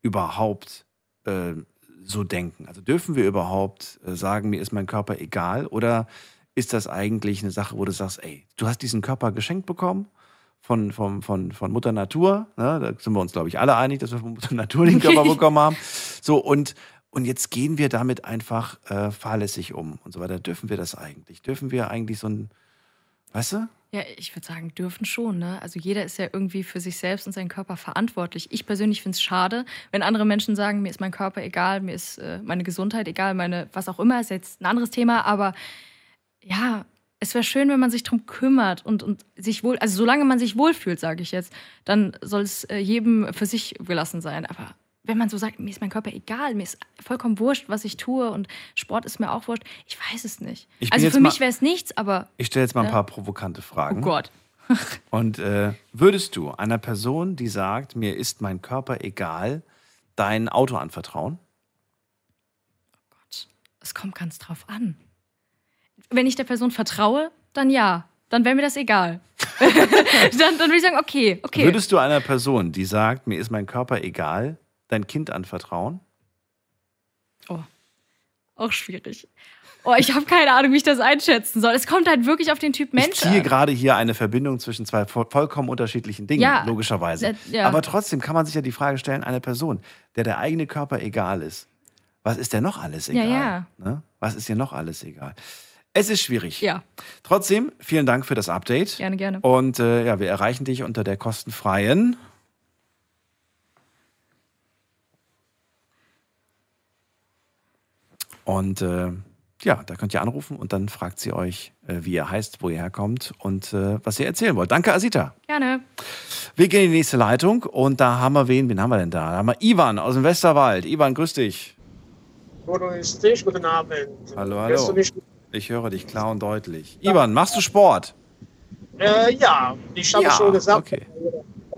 überhaupt äh, so denken? Also dürfen wir überhaupt äh, sagen, mir ist mein Körper egal? Oder ist das eigentlich eine Sache, wo du sagst, ey, du hast diesen Körper geschenkt bekommen von, von, von, von Mutter Natur? Ne? Da sind wir uns, glaube ich, alle einig, dass wir von Mutter Natur den Körper bekommen haben. So, und, und jetzt gehen wir damit einfach äh, fahrlässig um und so weiter. Dürfen wir das eigentlich? Dürfen wir eigentlich so ein, weißt du? Ja, ich würde sagen, dürfen schon. Ne? Also jeder ist ja irgendwie für sich selbst und seinen Körper verantwortlich. Ich persönlich finde es schade, wenn andere Menschen sagen, mir ist mein Körper egal, mir ist äh, meine Gesundheit egal, meine was auch immer, ist jetzt ein anderes Thema, aber ja, es wäre schön, wenn man sich drum kümmert und, und sich wohl, also solange man sich wohlfühlt, sage ich jetzt, dann soll es äh, jedem für sich gelassen sein. Aber wenn man so sagt, mir ist mein Körper egal, mir ist vollkommen wurscht, was ich tue und Sport ist mir auch wurscht, ich weiß es nicht. Also für mal- mich wäre es nichts, aber Ich stelle jetzt mal ein Ne? paar provokante Fragen. oh Gott. *laughs* Und äh, würdest du einer Person, die sagt, mir ist mein Körper egal, dein Auto anvertrauen? Es kommt ganz drauf an. Wenn ich der Person vertraue, dann ja. Dann wäre mir das egal. *laughs* dann, dann würde ich sagen, okay, okay. Würdest du einer Person, die sagt, mir ist mein Körper egal, dein Kind anvertrauen? Auch schwierig. Oh, ich habe keine Ahnung, wie ich das einschätzen soll. Es kommt halt wirklich auf den Typ Mensch ich ziehe gerade hier eine Verbindung zwischen zwei vo- vollkommen unterschiedlichen Dingen, Ja, logischerweise. äh, ja. Aber trotzdem kann man sich ja die Frage stellen, eine Person, der der eigene Körper egal ist, was ist denn noch alles egal? ja. Ne? Was ist dir noch alles egal? Es ist schwierig. Ja. Trotzdem, vielen Dank für das Update. Gerne, gerne. Und äh, ja, wir erreichen dich unter der kostenfreien. Und äh, ja, da könnt ihr anrufen und dann fragt sie euch, äh, wie ihr heißt, wo ihr herkommt und äh, was ihr erzählen wollt. Danke, Asita. Gerne. Wir gehen in die nächste Leitung und da haben wir wen? Wen haben wir denn da? Da haben wir Ivan aus dem Westerwald. Ivan, grüß dich. Grüß dich, guten Abend. Hallo, Hörst du hallo. mich? Ich höre dich klar und deutlich. Ivan, machst du Sport? Äh, ja, ich habe Ja, schon gesagt. okay.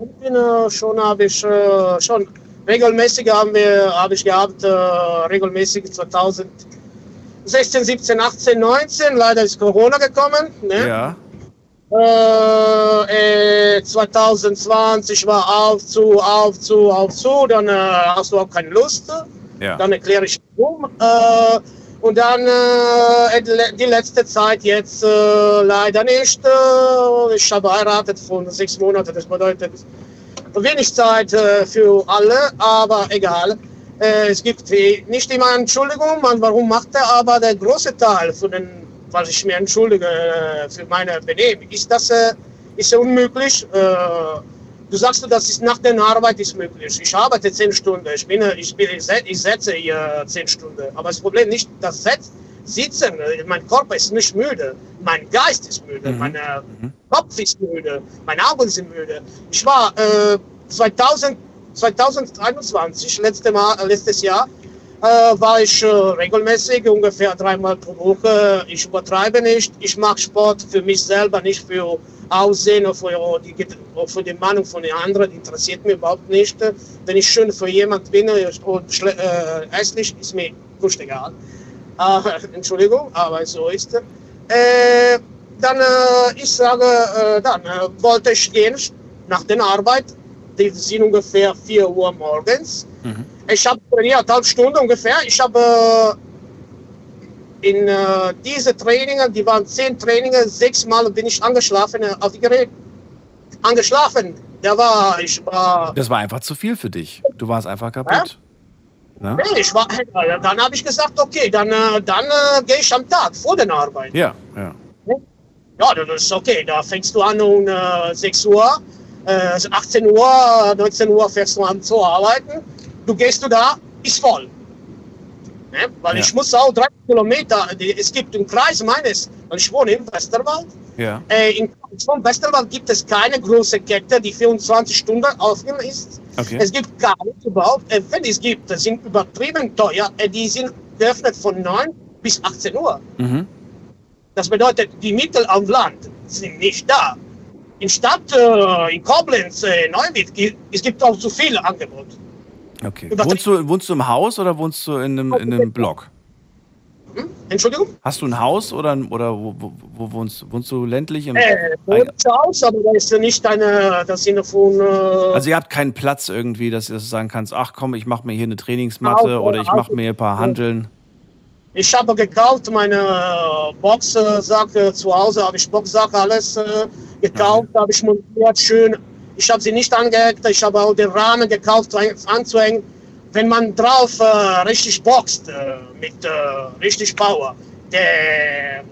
Ich bin, äh, schon habe ich äh, schon regelmäßig haben wir habe ich gehabt äh, regelmäßig 2016, 17, 18, 19. Leider ist Corona gekommen. Ne? Ja. Äh, äh, 2020 war auf zu, auf zu, auf zu. Dann äh, hast du auch keine Lust. Ja. Dann erkläre ich warum. Äh, und dann äh, die letzte Zeit jetzt äh, leider nicht. Äh, ich habe heiratet von sechs Monaten. Das bedeutet wenig Zeit äh, für alle, aber egal. Äh, es gibt nicht immer Entschuldigung, man, warum macht er, aber der große Teil von den, was ich mir entschuldige äh, für meine Benehmen, ist das äh, ist unmöglich. Äh, Du sagst, das ist nach der Arbeit ist möglich. Ich arbeite zehn Stunden. Ich bin, ich bin, ich se- ich setze hier zehn Stunden. Aber das Problem nicht das Setz, Sitzen. Mein Körper ist nicht müde. Mein Geist ist müde. Mein äh, Kopf ist müde. Meine Augen sind müde. Ich war äh, 2000, 2021, letzte Mal, letztes Jahr, äh, war ich äh, regelmäßig, ungefähr dreimal pro Woche. Ich übertreibe nicht. Ich mache Sport für mich selber, nicht für Aussehen oder für die, oder für die Meinung von den anderen. Interessiert mich überhaupt nicht. Wenn ich schön für jemand bin äh, und schle- äh, hässlich, ist mir wurscht egal. Äh, *laughs* Entschuldigung, aber so ist es. Äh, dann, äh, ich sage, äh, dann wollte ich gehen nach der Arbeit. Die sind ungefähr 4 Uhr morgens. Ich habe trainiert, halb Stunde ungefähr. Ich habe in äh, diese Trainingen, die waren zehn Trainingen, sechs Mal bin ich angeschlafen äh, auf die Gerät. Angeschlafen. Da war ich war. Das war einfach zu viel für dich. Du warst einfach kaputt. Ne? Nee, ich war. Dann habe ich gesagt, okay, dann, äh, dann äh, gehe ich am Tag vor der Arbeit. Ja, ja. Ja, das ist okay. Da fängst du an um äh, 6 Uhr, äh, 18 Uhr, 19 Uhr fährst du an zu arbeiten. Du gehst du da, ist voll. Ne? Weil Ja. ich muss auch 30 Kilometer, die, es gibt einen Kreis meines, weil ich wohne im Westerwald. Ja. Äh, in vom Westerwald gibt es keine große Kette, die 24 Stunden offen ist. Okay. Es gibt gar nicht überhaupt. Äh, wenn es gibt, das sind übertrieben teuer. Äh, die sind geöffnet von 9 bis 18 Uhr. Mhm. Das bedeutet, die Mittel am Land sind nicht da. In Stadt, äh, in Koblenz, äh, Neuwied, es gibt auch zu viel Angebot. Okay. Wohnst du, wohnst du im Haus oder wohnst du in einem, in einem Block? Entschuldigung? Hast du ein Haus oder, oder wo, wo, wo wohnst du? Wohnst du ländlich? Im, Äh, wohnt aus, aber da ist nicht eine, das Sinne von. Äh, also ihr habt keinen Platz irgendwie, dass du sagen kannst, ach komm, ich mache mir hier eine Trainingsmatte Haus, oder ich mache mir ein paar Handeln. Ich habe gekauft meine äh, Boxsache zu Hause, habe ich Boxsache alles äh, gekauft, habe ich montiert, schön. Ich habe sie nicht angehängt, ich habe auch den Rahmen gekauft, anzuhängen. Wenn man drauf äh, richtig boxt, äh, mit äh, richtig Power, der,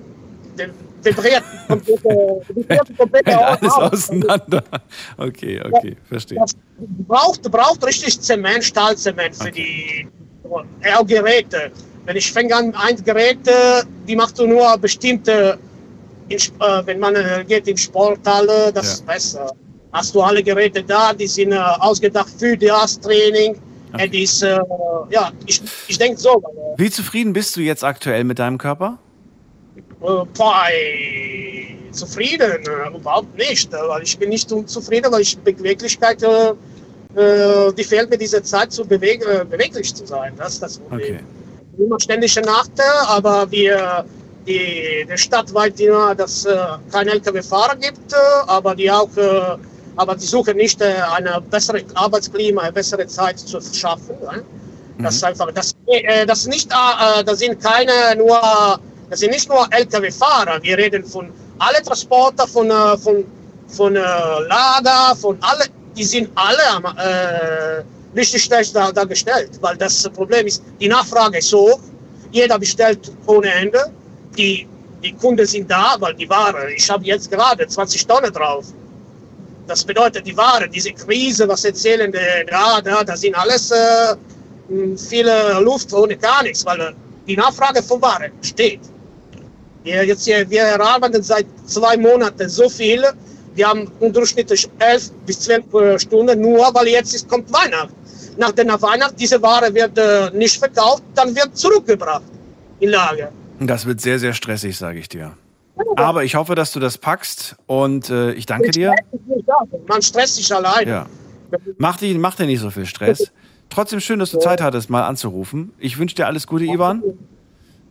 der vibriert *laughs* komplett, äh, vibriert komplett Alles aus. auseinander. Okay, okay, verstehe. Braucht, braucht richtig Zement, Stahlzement für die äh, auch Geräte. Wenn ich fange an, ein Gerät, äh, die machst du nur bestimmte, in, äh, wenn man äh, geht in Sporthalle, das ist besser. Hast du alle Geräte da, die sind äh, ausgedacht für das Training. Okay. Äh, die ist, äh, ja, ich, ich denke so. Wie zufrieden bist du jetzt aktuell mit deinem Körper? Äh, zufrieden, äh, überhaupt nicht, äh, weil ich bin nicht unzufrieden, weil ich Beweglichkeit, äh, äh, die fehlt mir diese Zeit, zu beweg äh, beweglich zu sein. Das ist das Problem. Okay. Immer ständige Nacht, aber wir, die, die Stadt weit immer, dass äh, kein LKW-Fahrer gibt, äh, aber die auch, äh, aber die suchen nicht äh, eine bessere Arbeitsklima, eine bessere Zeit zu schaffen. Ne? Das ist einfach, das, äh, das nicht, äh, das sind keine nur, das sind nicht nur LKW-Fahrer. Wir reden von alle Transporter, von, äh, von, von äh, Lager, von alle, die sind alle am, äh, richtig schlecht dar, dargestellt, weil das Problem ist, die Nachfrage ist hoch, jeder bestellt ohne Ende, die, die Kunden sind da, weil die Ware, ich habe jetzt gerade 20 Tonnen drauf. Das bedeutet, die Ware, diese Krise, was erzählen, da, da, sind alles äh, viele Luft ohne gar nichts, weil äh, die Nachfrage von Ware steht. Wir, jetzt hier, wir arbeiten seit zwei Monaten so viel. Wir haben durchschnittlich elf bis zwölf äh, Stunden, nur weil jetzt ist, kommt Weihnachten. Nach der Weihnacht, diese Ware wird äh, nicht verkauft, dann wird zurückgebracht in Lager. Das wird sehr, sehr stressig, sage ich dir. Aber ich hoffe, dass du das packst und äh, ich danke dir. Man stresst sich allein. Ja. Mach, dir, mach dir nicht so viel Stress. Trotzdem schön, dass du Zeit hattest, mal anzurufen. Ich wünsche dir alles Gute, Ivan.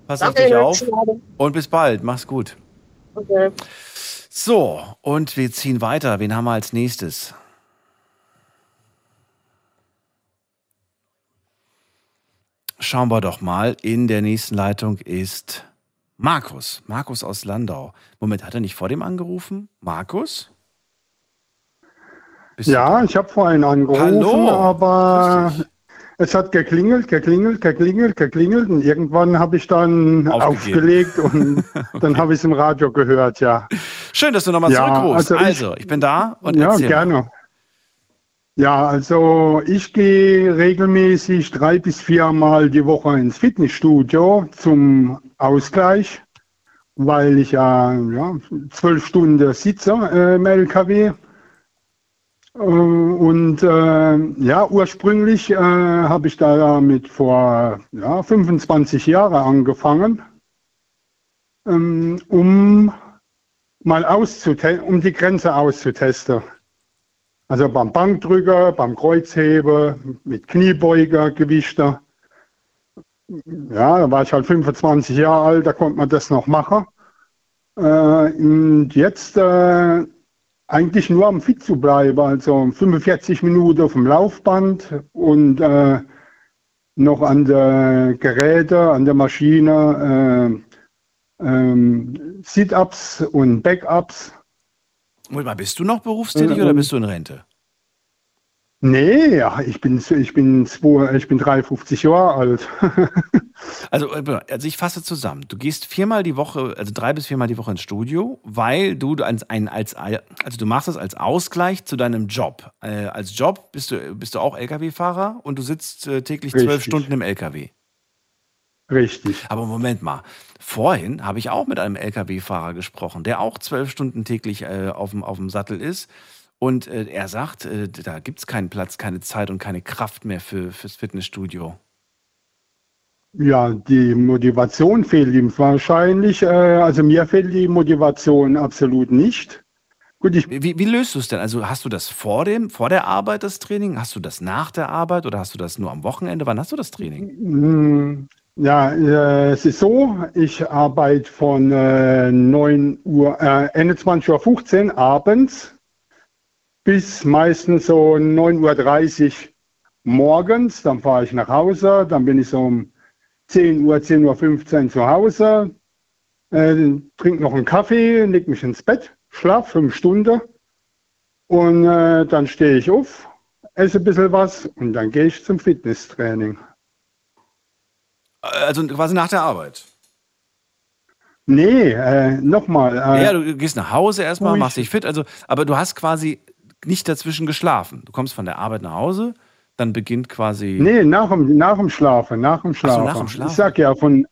Pass auf Danke, dich auf. schönen Abend. Und bis bald. Mach's gut. Okay. So, und wir ziehen weiter. Wen haben wir als nächstes? Schauen wir doch mal. In der nächsten Leitung ist Markus. Markus aus Landau. Moment, hat er nicht vor dem angerufen? Markus? Bist Ja, ich habe vorhin angerufen, Hallo. aber es hat geklingelt, geklingelt, geklingelt, geklingelt und irgendwann habe ich dann aufgelegt *laughs* und dann habe ich es im Radio gehört, ja. Schön, dass du nochmal Ja, zurückrufst. also Also ich- ich, bin da und ja, gerne. Ja, also ich gehe regelmäßig drei bis viermal die Woche ins Fitnessstudio zum Ausgleich, weil ich ja, ja zwölf Stunden sitze äh, im LKW. Äh, Und äh, ja, ursprünglich äh, habe ich da mit vor ja, 25 Jahren angefangen, ähm, um mal auszutesten, um die Grenze auszutesten. Also beim Bankdrücker, beim Kreuzheben, mit Kniebeuger, Gewichte. Ja, da war ich halt 25 Jahre alt, da konnte man das noch machen. Äh, und jetzt äh, eigentlich nur am Fit zu bleiben, also 45 Minuten auf dem Laufband und äh, noch an der Geräte, an der Maschine, äh, ähm, Sit-ups und Back-ups. Moment mal, bist du noch berufstätig Äh, oder ähm, bist du in Rente? Nee, ja, ich bin, ich bin, zwei, ich bin 53 Jahre alt. *laughs* Also, äh, also ich fasse zusammen. Du gehst viermal die Woche, also drei bis viermal die Woche ins Studio, weil du ein, ein, als, also du machst das als Ausgleich zu deinem Job. Äh, als Job bist du, bist du auch Lkw-Fahrer und du sitzt äh, täglich zwölf. Stunden im Lkw. Richtig. Aber Moment mal, vorhin habe ich auch mit einem Lkw-Fahrer gesprochen, der auch zwölf Stunden täglich äh, auf, dem, auf dem Sattel ist. Und äh, er sagt, äh, da gibt es keinen Platz, keine Zeit und keine Kraft mehr für, fürs Fitnessstudio. Ja, die Motivation fehlt ihm wahrscheinlich. Äh, also mir fehlt die Motivation absolut nicht. Gut, Wie, wie löst du es denn? Also hast du das vor dem, vor der Arbeit, das Training? Hast du das nach der Arbeit oder hast du das nur am Wochenende? Wann hast du das Training? Ja, äh, es ist so, ich arbeite von äh, 9 Uhr, äh, 21.15 Uhr abends bis meistens so 9.30 Uhr morgens. Dann fahre ich nach Hause, dann bin ich so um 10 Uhr, 10.15 Uhr zu Hause, äh, trinke noch einen Kaffee, leg mich ins Bett, schlaf fünf Stunden und äh, dann stehe ich auf, esse ein bisschen was und dann gehe ich zum Fitnesstraining. Also quasi nach der Arbeit. Nee, äh, nochmal. Äh, ja, du gehst nach Hause erstmal, ruhig. machst dich fit, also, aber du hast quasi nicht dazwischen geschlafen. Du kommst von der Arbeit nach Hause, dann beginnt quasi. Nee, nach dem, nach dem Schlafen, nach dem Ach so, Schlafen. nach dem Schlafen. Ich sag ja, von,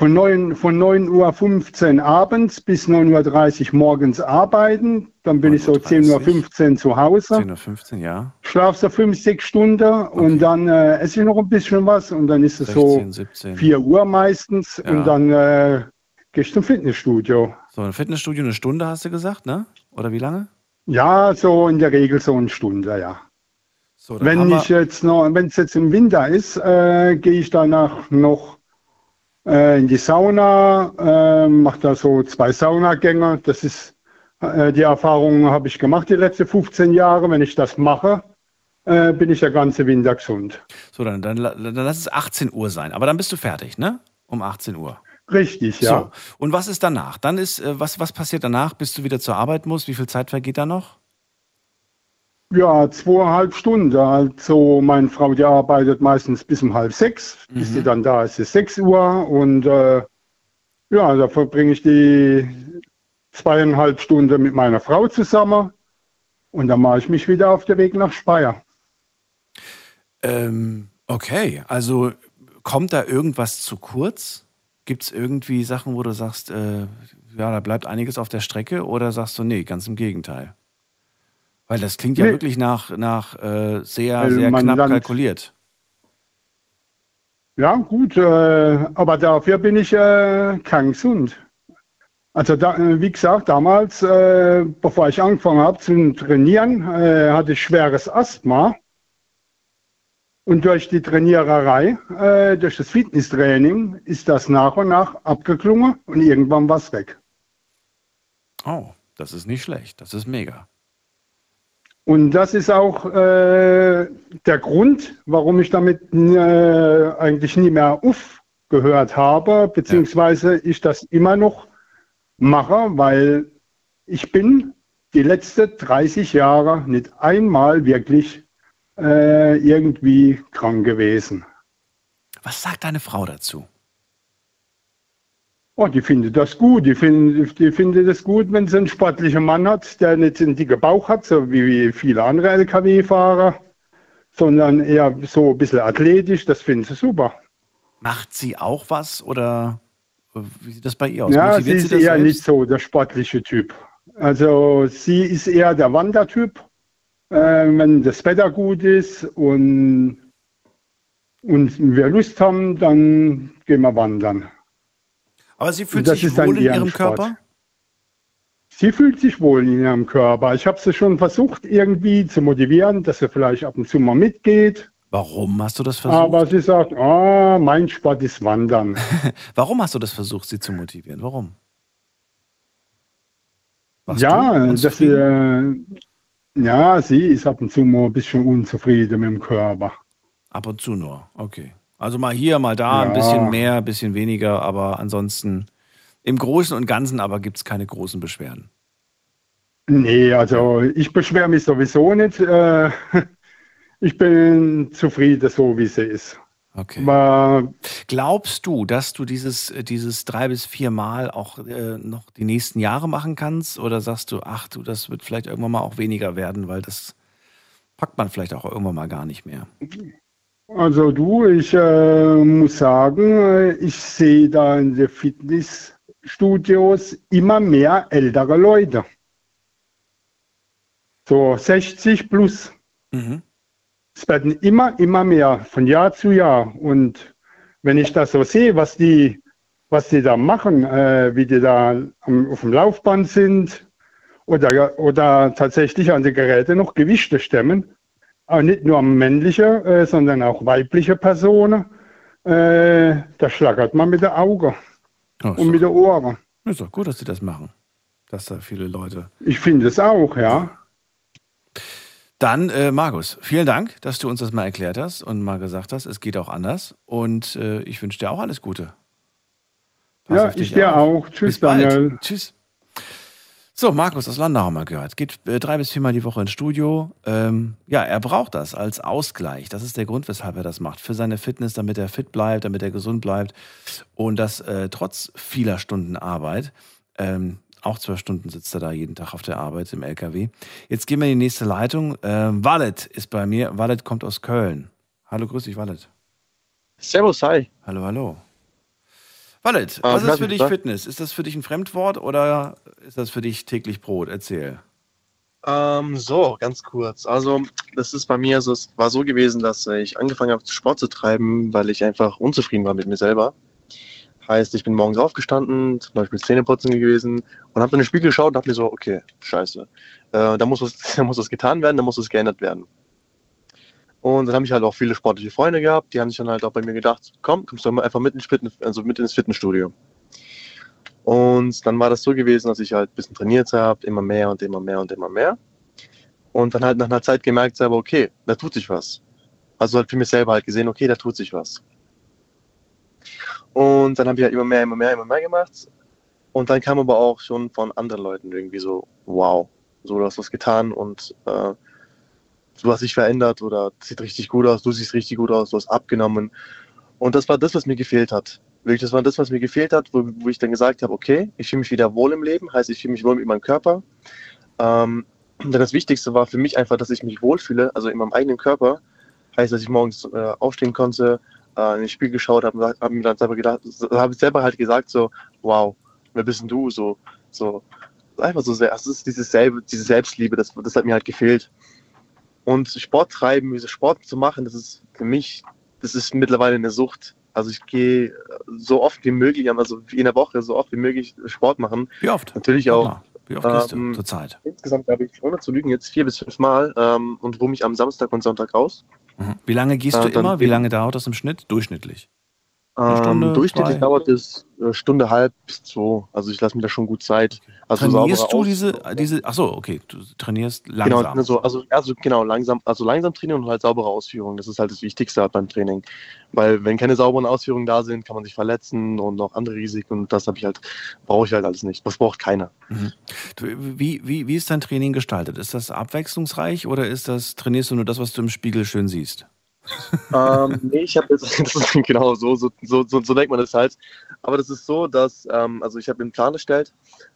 von 9, von 9.15 Uhr abends bis 9.30 Uhr morgens arbeiten, dann bin ich so 10.15 Uhr zu Hause, 10.15 Uhr, ja. schlaf so 5, 6 Stunden und dann äh, esse ich noch ein bisschen was und dann ist es 16, so 17. 4 Uhr meistens Ja. und dann äh, gehe ich zum Fitnessstudio. So, ein Fitnessstudio eine Stunde hast du gesagt, ne? Oder wie lange? Ja, so in der Regel so eine Stunde, ja. So, Wenn ich jetzt noch, wenn es jetzt im Winter ist, äh, gehe ich danach noch in die Sauna, äh, mache da so zwei Saunagänge. Das ist äh, die Erfahrung habe ich gemacht die letzten 15 Jahre. Wenn ich das mache, äh, bin ich der ganze Winter gesund. so, dann, dann, dann lass es 18 Uhr sein. Aber dann bist du fertig, ne? Um 18 Uhr. Richtig, ja. So, und was ist danach? Dann ist, äh, was, was passiert danach, bis du wieder zur Arbeit musst? Wie viel Zeit vergeht da noch? Ja, zweieinhalb Stunden. Also meine Frau, die arbeitet meistens bis um halb sechs. Bis Mhm. sie dann da ist, ist sechs Uhr. Und äh, ja, da verbringe ich die zweieinhalb Stunden mit meiner Frau zusammen. Und dann mache ich mich wieder auf den Weg nach Speyer. Ähm, okay, also kommt da irgendwas zu kurz? Gibt es irgendwie Sachen, wo du sagst, äh, ja, da bleibt einiges auf der Strecke oder sagst du, nee, ganz im Gegenteil? Weil das klingt ja Nee. wirklich nach, nach äh, sehr, Weil sehr knapp dann- kalkuliert. Ja, gut, äh, aber dafür bin ich äh, kein gesund. Also da, äh, wie gesagt, damals, äh, bevor ich angefangen habe zu trainieren, äh, hatte ich schweres Asthma. Und durch die Trainiererei, äh, durch das Fitnesstraining, ist das nach und nach abgeklungen und irgendwann war es weg. Oh, das ist nicht schlecht. Das ist mega. Und das ist auch äh, der Grund, warum ich damit äh, eigentlich nie mehr aufgehört habe, beziehungsweise ich das immer noch mache, weil ich bin die letzten 30 Jahre nicht einmal wirklich äh, irgendwie krank gewesen. Was sagt deine Frau dazu? Oh, die findet das gut. Die findet, die findet es gut, wenn sie einen sportlichen Mann hat, der nicht einen dicken Bauch hat, so wie viele andere Lkw-Fahrer, sondern eher so ein bisschen athletisch. Das findet sie super. Macht sie auch was oder äh, wie sieht das bei ihr aus? Ja, sie ist das eher selbst? nicht so der sportliche Typ. Also sie ist eher der Wandertyp. Äh, wenn das Wetter gut ist und, und wir Lust haben, dann gehen wir wandern. Aber sie fühlt das sich wohl in ihrem Sport. Körper? Sie fühlt sich wohl in ihrem Körper. Ich habe sie schon versucht, irgendwie zu motivieren, dass sie vielleicht ab und zu mal mitgeht. Warum hast du das versucht? Aber sie sagt, ah, mein Sport ist Wandern. *laughs* Warum hast du das versucht, sie zu motivieren? Warum? Warst ja, dass sie, äh, ja, sie ist ab und zu mal ein bisschen unzufrieden mit dem Körper. Ab und zu nur, okay. Also mal hier, mal da, ein Ja. bisschen mehr, ein bisschen weniger, aber ansonsten im Großen und Ganzen aber gibt es keine großen Beschwerden. Nee, also ich beschwere mich sowieso nicht. Äh, *laughs* ich bin zufrieden, so wie sie ist. Okay. Aber Glaubst du, dass du dieses, dieses drei bis vier Mal auch äh, noch die nächsten Jahre machen kannst? Oder sagst du, ach du, das wird vielleicht irgendwann mal auch weniger werden, weil das packt man vielleicht auch irgendwann mal gar nicht mehr. Also du, ich äh, muss sagen, äh, ich sehe da in den Fitnessstudios immer mehr ältere Leute. So 60 plus. Mhm. Es werden immer, immer mehr von Jahr zu Jahr. Und wenn ich das so sehe, was die, was die da machen, äh, wie die da am, auf dem Laufband sind oder, oder tatsächlich an den Geräten noch Gewichte stemmen, aber nicht nur männliche, äh, sondern auch weibliche Personen, äh, da schlagert man mit den Augen Oh, und mit den Ohren. Ist doch gut, dass sie das machen. Dass da viele Leute. Ich finde es auch, ja. Dann, äh, Markus, vielen Dank, dass du uns das mal erklärt hast und mal gesagt hast, es geht auch anders. Und äh, ich wünsche dir auch alles Gute. Pass Ja, ich dir auf. auch. Tschüss, Bis bald. Daniel. Tschüss. So, Markus aus Landau haben wir gehört. Geht äh, drei bis viermal die Woche ins Studio. Ähm, ja, er braucht das als Ausgleich. Das ist der Grund, weshalb er das macht. Für seine Fitness, damit er fit bleibt, damit er gesund bleibt. Und das äh, trotz vieler Stunden Arbeit. Ähm, auch zwölf Stunden sitzt er da jeden Tag auf der Arbeit im LKW. Jetzt gehen wir in die nächste Leitung. Ähm, Wallet ist bei mir. Wallet kommt aus Köln. Hallo, grüß dich, Wallet. Servus, hi. Hallo, hallo. Wallet, Ah, was ist für dich. Fitness? Ist das für dich ein Fremdwort oder ist das für dich täglich Brot? Erzähl. Ähm, so, ganz kurz. Also, das ist bei mir so, es war so gewesen, dass ich angefangen habe, Sport zu treiben, weil ich einfach unzufrieden war mit mir selber. Heißt, ich bin morgens aufgestanden, zum Beispiel Zähneputzen gewesen und habe in den Spiegel geschaut und dachte mir so, okay, scheiße. Äh, da, muss was, *laughs* da muss was getan werden, da muss was geändert werden. Und dann habe ich halt auch viele sportliche Freunde gehabt, die haben sich dann halt auch bei mir gedacht, komm, kommst du mal einfach mit ins, Fitness, also mit ins Fitnessstudio. Und dann war das so gewesen, dass ich halt ein bisschen trainiert habe, immer mehr und immer mehr und immer mehr. Und dann halt nach einer Zeit gemerkt habe, okay, da tut sich was. Also halt für mich selber halt gesehen, okay, da tut sich was. Und dann habe ich halt immer mehr, immer mehr, immer mehr gemacht. Und dann kam aber auch schon von anderen Leuten irgendwie so, wow, so du hast was getan und äh, du hast dich verändert oder sieht richtig gut aus, du siehst richtig gut aus, du hast abgenommen. Und das war das, was mir gefehlt hat. Wirklich, das war das, was mir gefehlt hat, wo, wo ich dann gesagt habe, okay, ich fühle mich wieder wohl im Leben, heißt, ich fühle mich wohl mit meinem Körper. Ähm, denn das Wichtigste war für mich einfach, dass ich mich wohlfühle, also in meinem eigenen Körper. Heißt, dass ich morgens äh, aufstehen konnte, äh, in den Spiel geschaut, habe hab mir dann selber gedacht, habe selber halt gesagt so, wow, wer bist denn du? So, so einfach so sehr, es ist dieses selbe, diese Selbstliebe, das, das hat mir halt gefehlt. Und Sport treiben, Sport zu machen, das ist für mich, das ist mittlerweile eine Sucht. Also ich gehe so oft wie möglich, also in der Woche so oft wie möglich Sport machen. Wie oft? Natürlich auch. Wie oft gehst ähm, du zur Zeit? Insgesamt habe ich, ohne zu lügen, jetzt vier bis fünf Mal ähm, und ruhe mich am Samstag und Sonntag aus. Mhm. Wie lange gehst du Äh, dann immer? Wie lange dauert das im Schnitt? Durchschnittlich. Eine Ähm, durchschnittlich zwei? dauert es äh, Stunde halb bis zwei. Also ich lasse mir da schon gut Zeit. Also Trainierst du diese, diese, ach so, okay, du trainierst langsam. Genau, also, also, also genau, langsam, also langsam trainieren und halt saubere Ausführungen. Das ist halt das Wichtigste halt beim Training. Weil wenn keine sauberen Ausführungen da sind, kann man sich verletzen und noch andere Risiken und das habe ich halt, brauche ich halt alles nicht. Das braucht keiner. Mhm. Wie, wie, wie ist dein Training gestaltet? Ist das abwechslungsreich oder ist das, trainierst du nur das, was du im Spiegel schön siehst? Ähm, nee, ich habe jetzt, *laughs* ist genau so, so, so, so, denkt man das halt. Aber das ist so, dass, ähm, also ich habe einen Plan erstellt,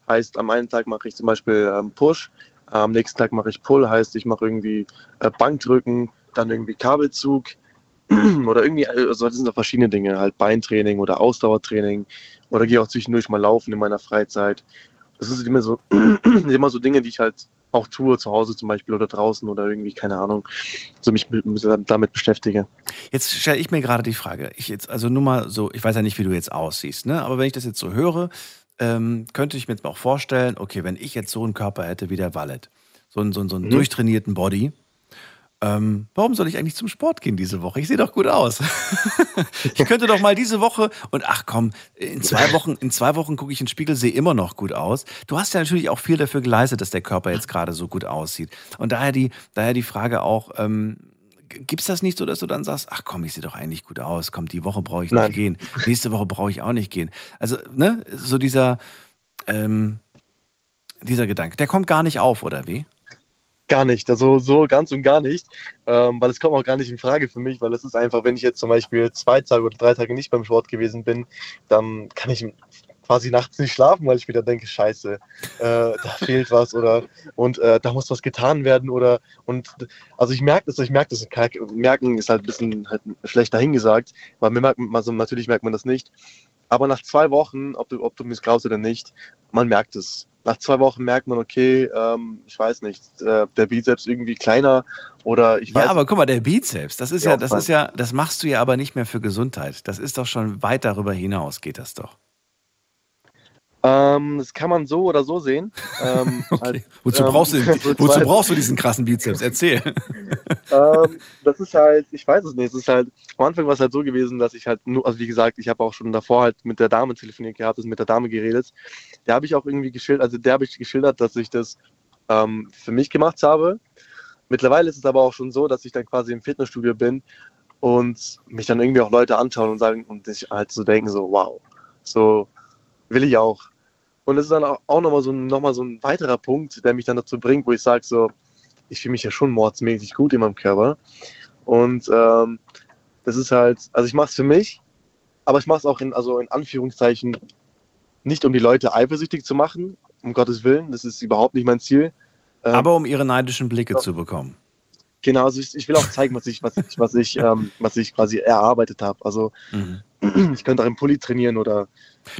heißt, am einen Tag mache ich zum Beispiel ähm, Push, am nächsten Tag mache ich Pull, heißt, ich mache irgendwie äh, Bankdrücken, dann irgendwie Kabelzug *clears throat* oder irgendwie, also das sind auch verschiedene Dinge, halt Beintraining oder Ausdauertraining oder gehe auch zwischendurch mal laufen in meiner Freizeit. Das sind immer so, *clears throat* immer so Dinge, die ich halt auch tue, zu Hause zum Beispiel oder draußen oder irgendwie, keine Ahnung, so mich mit- damit beschäftige. Jetzt stelle ich mir gerade die Frage, ich jetzt, also nur mal so, ich weiß ja nicht, wie du jetzt aussiehst, ne? aber wenn ich das jetzt so höre, ähm, könnte ich mir jetzt auch vorstellen, okay, wenn ich jetzt so einen Körper hätte wie der Wallet, so einen, so einen, so einen Mhm. durchtrainierten Body, ähm, warum soll ich eigentlich zum Sport gehen diese Woche? Ich sehe doch gut aus. *laughs* ich könnte doch mal diese Woche und ach komm, in zwei Wochen, in zwei Wochen gucke ich in den Spiegel, sehe immer noch gut aus. Du hast ja natürlich auch viel dafür geleistet, dass der Körper jetzt gerade so gut aussieht. Und daher die, daher die Frage auch, ähm, Gibt es das nicht so, dass du dann sagst, ach komm, ich sehe doch eigentlich gut aus, komm, die Woche brauche ich nicht Nein. gehen, nächste Woche brauche ich auch nicht gehen. Also, ne, so dieser, ähm, dieser Gedanke, der kommt gar nicht auf, oder wie? Gar nicht, also so ganz und gar nicht, ähm, weil es kommt auch gar nicht in Frage für mich, weil es ist einfach, wenn ich jetzt zum Beispiel zwei Tage oder drei Tage nicht beim Sport gewesen bin, dann kann ich quasi nachts nicht schlafen, weil ich wieder denke, scheiße, äh, da *laughs* fehlt was oder und äh, da muss was getan werden oder und also ich merke das, ich merke das, merken ist halt ein bisschen halt schlecht dahingesagt, weil mir merkt, also natürlich merkt man das nicht, aber nach zwei Wochen, ob du, ob du es glaubst oder nicht, man merkt es. Nach zwei Wochen merkt man, okay, ähm, ich weiß nicht, äh, der Bizeps irgendwie kleiner oder ich weiß Ja, aber guck mal, der Bizeps, das ist Ja, ja, das ist ja, das machst du ja aber nicht mehr für Gesundheit. Das ist doch schon weit darüber hinaus, geht das doch. Ähm, das kann man so oder so sehen. Ähm, *laughs* halt, Wozu, ähm, brauchst, du, *laughs* wozu brauchst du diesen krassen Bizeps? Erzähl. *laughs* ähm, das ist halt, ich weiß es nicht, es ist halt, am Anfang war es halt so gewesen, dass ich halt nur, also wie gesagt, ich habe auch schon davor halt mit der Dame telefoniert gehabt, also mit der Dame geredet. Der habe ich auch irgendwie geschildert, also der habe ich geschildert, dass ich das ähm, für mich gemacht habe. Mittlerweile ist es aber auch schon so, dass ich dann quasi im Fitnessstudio bin und mich dann irgendwie auch Leute anschauen und sagen und sich halt so denken, so, wow, so will ich auch. Und das ist dann auch, nochmal so, ein- noch mal so ein weiterer Punkt, der mich dann dazu bringt, wo ich sage, so, ich fühle mich ja schon mordsmäßig gut in meinem Körper. Und ähm, das ist halt, also ich mache es für mich, aber ich mache es auch in, also in Anführungszeichen nicht, um die Leute eifersüchtig zu machen, um Gottes Willen, das ist überhaupt nicht mein Ziel. Ähm, Aber um ihre neidischen Blicke zu bekommen. Genau, also ich, ich will auch zeigen, was ich, was ich, was ich, ähm, was ich quasi erarbeitet habe. Also *clears throat* ich könnte auch im Pulli trainieren oder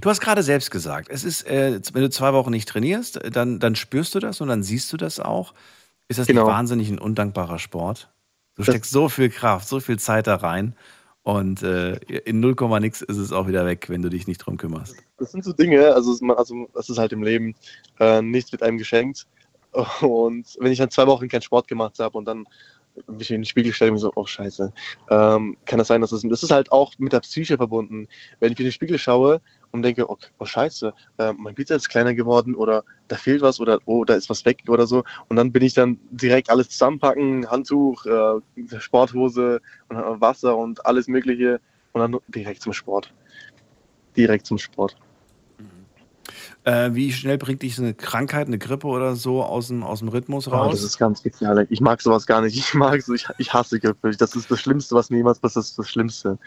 Du hast gerade selbst gesagt, es ist, äh, wenn du zwei Wochen nicht trainierst, dann, dann spürst du das und dann siehst du das auch. Ist das Genau. nicht wahnsinnig ein undankbarer Sport? Du Das- steckst so viel Kraft, so viel Zeit da rein und äh, in 0, nix ist es auch wieder weg, wenn du dich nicht drum kümmerst. das sind so Dinge, also, es- man- also das ist halt im Leben, äh, nichts wird einem geschenkt. *laughs* Und wenn ich dann zwei Wochen keinen Sport gemacht habe und dann mich in den Spiegel stelle und mir so, oh scheiße, ähm, kann das sein, dass das, das ist halt auch mit der Psyche verbunden. Wenn ich in den Spiegel schaue und denke, oh, oh scheiße, äh, mein Bizeps ist kleiner geworden oder da fehlt was oder oh, da ist was weg oder so. Und dann bin ich dann direkt alles zusammenpacken, Handtuch, äh, Sporthose und Wasser und alles mögliche und dann direkt zum Sport. Direkt zum Sport. Äh, wie schnell bringt dich so eine Krankheit, eine Grippe oder so aus dem, aus dem Rhythmus Oh, raus? das ist ganz gefährlich. Ich mag sowas gar nicht. Ich mag so, ich, ich hasse Grippe. Das ist das Schlimmste, was mir jemals passiert. Das ist das Schlimmste.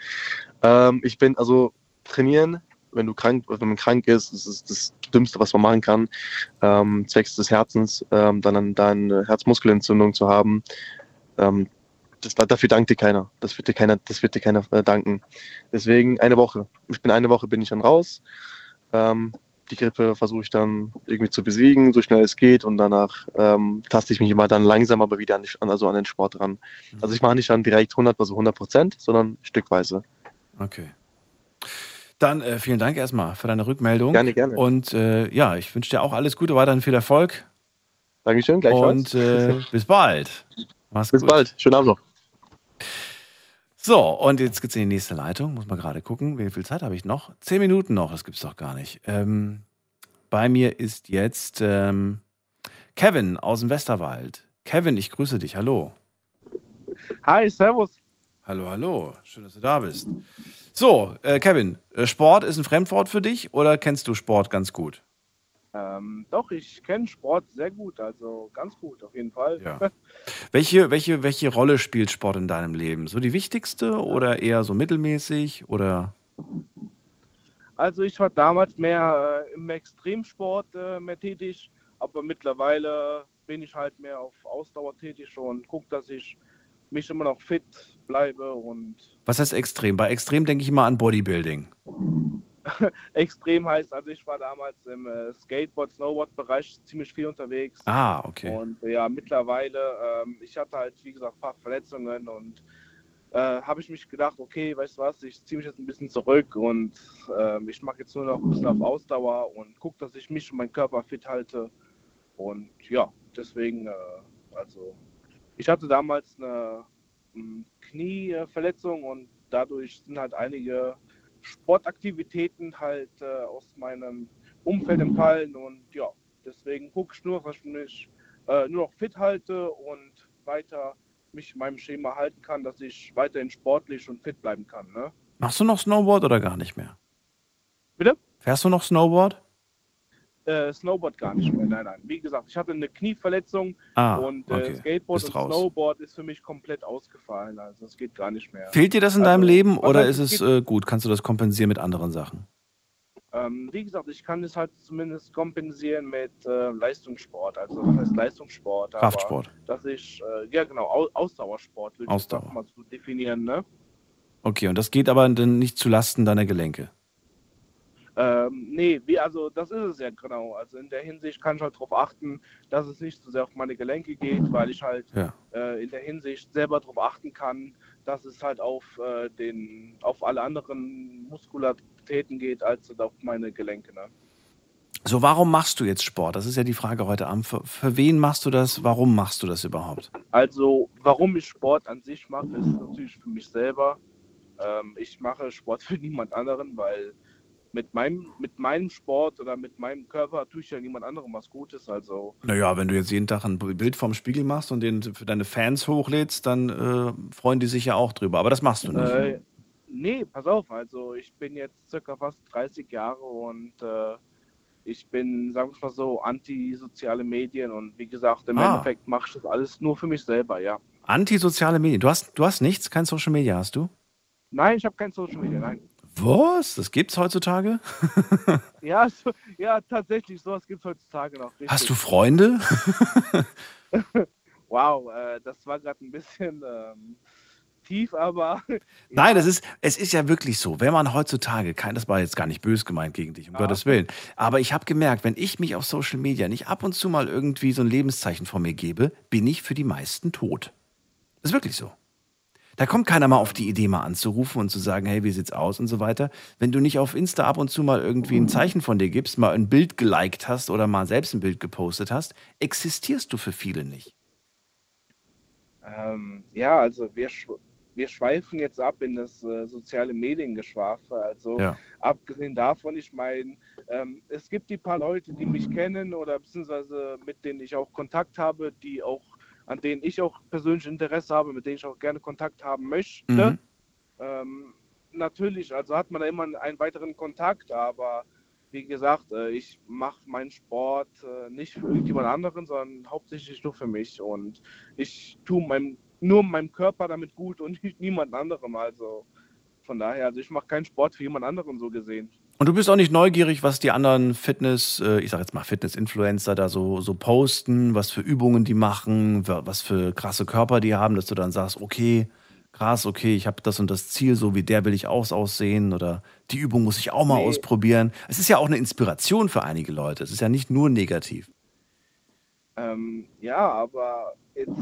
Ähm, ich bin, also trainieren, wenn du krank, wenn man krank ist, das ist das Dümmste, was man machen kann. Ähm, zwecks des Herzens, ähm, dann, dann eine Herzmuskelentzündung zu haben. Ähm, das, dafür dankt dir keiner. Das wird dir keiner, das wird dir keiner äh, danken. Deswegen eine Woche. Ich bin eine Woche bin ich dann raus. Ähm, die Grippe versuche ich dann irgendwie zu besiegen, so schnell es geht und danach ähm, taste ich mich immer dann langsam aber wieder an, also an den Sport ran. Also ich mache nicht dann direkt 100, also 100 Prozent, sondern stückweise. Okay. Dann äh, vielen Dank erstmal für deine Rückmeldung. Gerne, gerne. Und äh, ja, ich wünsche dir auch alles Gute, weiterhin viel Erfolg. Dankeschön, Und gleichfalls. äh, bis bald. Mach's bis gut. bald. Schönen Abend noch. So, und jetzt geht's in die nächste Leitung. Muss man gerade gucken. Wie viel Zeit habe ich noch? Zehn Minuten noch, das gibt's doch gar nicht. Ähm, bei mir ist jetzt ähm, Kevin aus dem Westerwald. Kevin, ich grüße dich. Hallo. Hi, servus. Hallo, hallo. Schön, dass du da bist. So, äh, Kevin, äh, Sport ist ein Fremdwort für dich oder kennst du Sport ganz gut? Ähm, doch, ich kenne Sport sehr gut, also ganz gut auf jeden Fall. Ja. *laughs* Welche, welche, welche Rolle spielt Sport in deinem Leben? So die wichtigste oder eher so mittelmäßig oder? Also ich war damals mehr äh, im Extremsport äh, mehr tätig, aber mittlerweile bin ich halt mehr auf Ausdauer tätig und gucke, dass ich mich immer noch fit bleibe und Was heißt extrem? Bei extrem denke ich immer an Bodybuilding. *laughs* extrem heißt, also ich war damals im äh, Skateboard, Snowboard-Bereich ziemlich viel unterwegs. Ah, okay. Und äh, ja, mittlerweile, ähm, ich hatte halt, wie gesagt, ein paar Verletzungen und äh, habe ich mich gedacht, okay, weißt du was, ich ziehe mich jetzt ein bisschen zurück und ähm, ich mache jetzt nur noch ein bisschen auf Ausdauer und gucke, dass ich mich und meinen Körper fit halte. Und ja, deswegen, äh, also ich hatte damals eine Knieverletzung und dadurch sind halt einige Sportaktivitäten halt äh, aus meinem Umfeld entfallen und ja, deswegen gucke ich nur, dass ich mich äh, nur noch fit halte und weiter mich in meinem Schema halten kann, dass ich weiterhin sportlich und fit bleiben kann. Ne? Machst du noch Snowboard oder gar nicht mehr? Bitte? Fährst du noch Snowboard? Äh, Snowboard gar nicht mehr, nein, nein. Wie gesagt, ich hatte eine Knieverletzung Ah, und äh, okay. Skateboard Bist und raus. Snowboard ist für mich komplett ausgefallen. Also es geht gar nicht mehr. Fehlt dir das in Also, deinem Leben oder ist es äh, gut? Kannst du das kompensieren mit anderen Sachen? Ähm, wie gesagt, ich kann es halt zumindest kompensieren mit äh, Leistungssport. Also was heißt Leistungssport? Kraftsport. Dass ich, äh, ja genau, Au Ausdauersport würde ich Ausdauer. das mal so definieren. Ne? Okay, und das geht aber dann nicht zu Lasten deiner Gelenke. Ähm, nee, wie, also das ist es ja genau. Also in der Hinsicht kann ich halt darauf achten, dass es nicht so sehr auf meine Gelenke geht, weil ich halt Ja. äh, in der Hinsicht selber darauf achten kann, dass es halt auf äh, den, auf alle anderen Muskularitäten geht, als auf meine Gelenke. Ne? So, warum machst du jetzt Sport? Das ist ja die Frage heute Abend. Für, für wen machst du das? Warum machst du das überhaupt? Also, warum ich Sport an sich mache, ist natürlich für mich selber. Ähm, ich mache Sport *laughs* für niemand anderen, weil mit meinem, mit meinem Sport oder mit meinem Körper tue ich ja niemand anderem was Gutes. Also, Naja, wenn du jetzt jeden Tag ein Bild vom Spiegel machst und den für deine Fans hochlädst, dann äh, freuen die sich ja auch drüber. Aber das machst du nicht. äh, nee, pass auf. Also, ich bin jetzt circa fast 30 Jahre und äh, ich bin, sagen wir mal so, anti-soziale Medien und wie gesagt, im Ah. Endeffekt mache ich das alles nur für mich selber, ja. Antisoziale Medien. Du hast, du hast nichts, kein Social Media hast du? Nein, ich habe kein Social Media, nein. Was? Das gibt's heutzutage? *laughs* Ja, so, ja, tatsächlich, sowas gibt es heutzutage noch. Richtig. Hast du Freunde? *laughs* Wow, äh, das war gerade ein bisschen ähm, tief, aber *laughs* Nein, das ist, es ist ja wirklich so, wenn man heutzutage, kein, das war jetzt gar nicht bös gemeint gegen dich, um Gottes Willen, aber ich habe gemerkt, wenn ich mich auf Social Media nicht ab und zu mal irgendwie so ein Lebenszeichen von mir gebe, bin ich für die meisten tot. Das ist wirklich so. Da kommt keiner mal auf die Idee, mal anzurufen und zu sagen, hey, wie sieht's aus und so weiter. Wenn du nicht auf Insta ab und zu mal irgendwie ein Zeichen von dir gibst, mal ein Bild geliked hast oder mal selbst ein Bild gepostet hast, existierst du für viele nicht. ähm, ja, also wir, wir schweifen jetzt ab in das äh, soziale Mediengeschwafe. Also Ja. abgesehen davon, ich meine, ähm, es gibt die paar Leute, die mich kennen oder beziehungsweise mit denen ich auch Kontakt habe, die auch, an denen ich auch persönlich Interesse habe, mit denen ich auch gerne Kontakt haben möchte. Mhm. Ähm, natürlich, also hat man da immer einen weiteren Kontakt, aber wie gesagt, äh, ich mache meinen Sport äh, nicht für irgendjemand anderen, sondern hauptsächlich nur für mich. Und ich tue meinem, nur meinem Körper damit gut und nicht niemand anderem. Also von daher, also ich mache keinen Sport für jemand anderen so gesehen. Und du bist auch nicht neugierig, was die anderen Fitness, äh, ich sag jetzt mal Fitness-Influencer da so, so posten, was für Übungen die machen, wa- was für krasse Körper die haben, dass du dann sagst, okay, krass, okay, ich habe das und das Ziel, so wie der will ich aus aussehen oder die Übung muss ich auch mal Nee. ausprobieren. Es ist ja auch eine Inspiration für einige Leute. Es ist ja nicht nur negativ. Ähm, ja, aber jetzt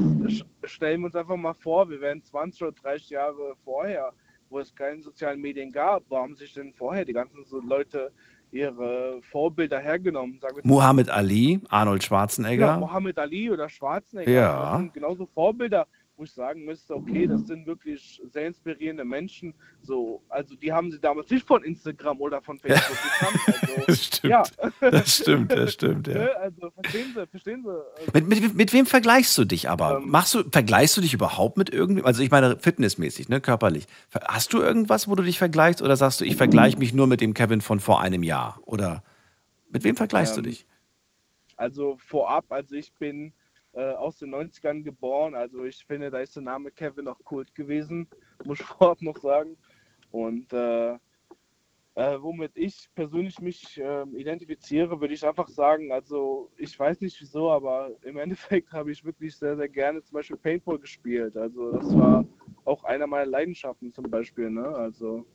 stellen wir uns einfach mal vor, wir wären 20 oder 30 Jahre vorher, wo es keine sozialen Medien gab. Wo haben sich denn vorher die ganzen so Leute ihre Vorbilder hergenommen? Muhammad Ali, Arnold ja, Schwarzenegger. Mohammed Ali oder Schwarzenegger. Ja. Das sind genauso Vorbilder, wo ich sagen müsste, okay, das sind wirklich sehr inspirierende Menschen. So, also die haben sie damals nicht von Instagram oder von *laughs* Facebook gekannt. Also, Das stimmt. Ja. Das stimmt, das stimmt, *laughs* ja. Ne, Also verstehen Sie, verstehen Sie? Also, Mit, mit, mit wem vergleichst du dich aber? Ähm. Machst du, vergleichst du dich überhaupt mit irgendwem? Also ich meine fitnessmäßig, ne, körperlich. Hast du irgendwas, wo du dich vergleichst oder sagst du, ich vergleiche mich nur mit dem Kevin von vor einem Jahr? Oder mit wem vergleichst du Ähm, dich? Also vorab, also ich bin äh, aus den 90ern geboren, also ich finde, da ist der Name Kevin auch Kult gewesen, *laughs* muss ich vorab noch sagen. Und äh, äh, womit ich persönlich mich ähm, identifiziere, würde ich einfach sagen, also ich weiß nicht wieso, aber im *laughs* Endeffekt habe ich wirklich sehr, sehr gerne zum Beispiel Paintball gespielt. Also das war auch einer meiner Leidenschaften zum Beispiel, ne? Also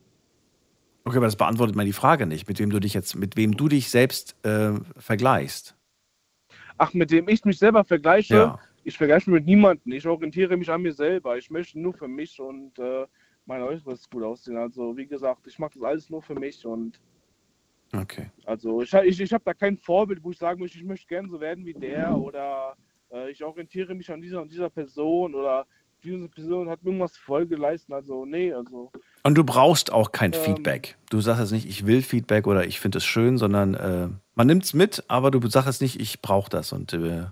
Okay, aber das beantwortet mal die Frage nicht, mit wem du dich jetzt, mit wem du dich selbst äh, vergleichst. Ach, mit dem ich mich selber vergleiche, Ja. ich vergleiche mich mit niemandem. Ich orientiere mich an mir selber. Ich möchte nur für mich und äh, mein Äußeres gut aussehen. Also, wie gesagt, ich mache das alles nur für mich und Okay. also ich, ich, ich habe da kein Vorbild, wo ich sagen möchte, ich möchte gerne so werden wie der oder äh, ich orientiere mich an dieser und dieser Person oder diese Person hat mir irgendwas voll geleistet. Also, nee, also. Und du brauchst auch kein Ähm. Feedback. Du sagst jetzt nicht, ich will Feedback oder ich finde es schön, sondern äh, man nimmt es mit, aber du sagst nicht, ich brauche das. Und äh,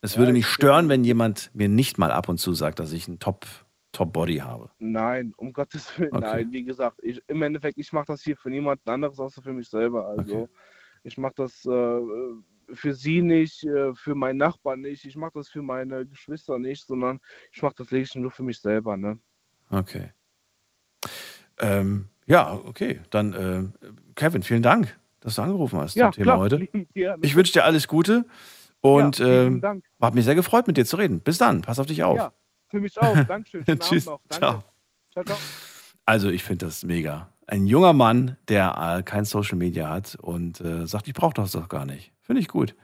es würde mich stören, wenn jemand mir nicht mal ab und zu sagt, dass ich ein Top, Top Body habe. Nein, um Gottes Willen, Okay. nein. Wie gesagt, ich, im Endeffekt, ich mache das hier für niemanden anderes außer für mich selber. Also ich mache das äh, für sie nicht, äh, für meinen Nachbarn nicht, ich mache das für meine Geschwister nicht, sondern ich mache das lediglich nur für mich selber. Ne? Okay. Ähm, ja, okay. Dann, äh, Kevin, vielen Dank, dass du angerufen hast Ja, zum Thema klar, heute. *laughs* Ich wünsche dir alles Gute und Ja, ähm, hat mich sehr gefreut, mit dir zu reden. Bis dann, pass auf dich auf. Ja, für mich auch. *laughs* Dankeschön. Tschüss. Danke. Ciao, ciao. Also ich finde das mega. Ein junger Mann, der äh, kein Social Media hat und äh, sagt, ich brauche das doch gar nicht. Finde ich gut.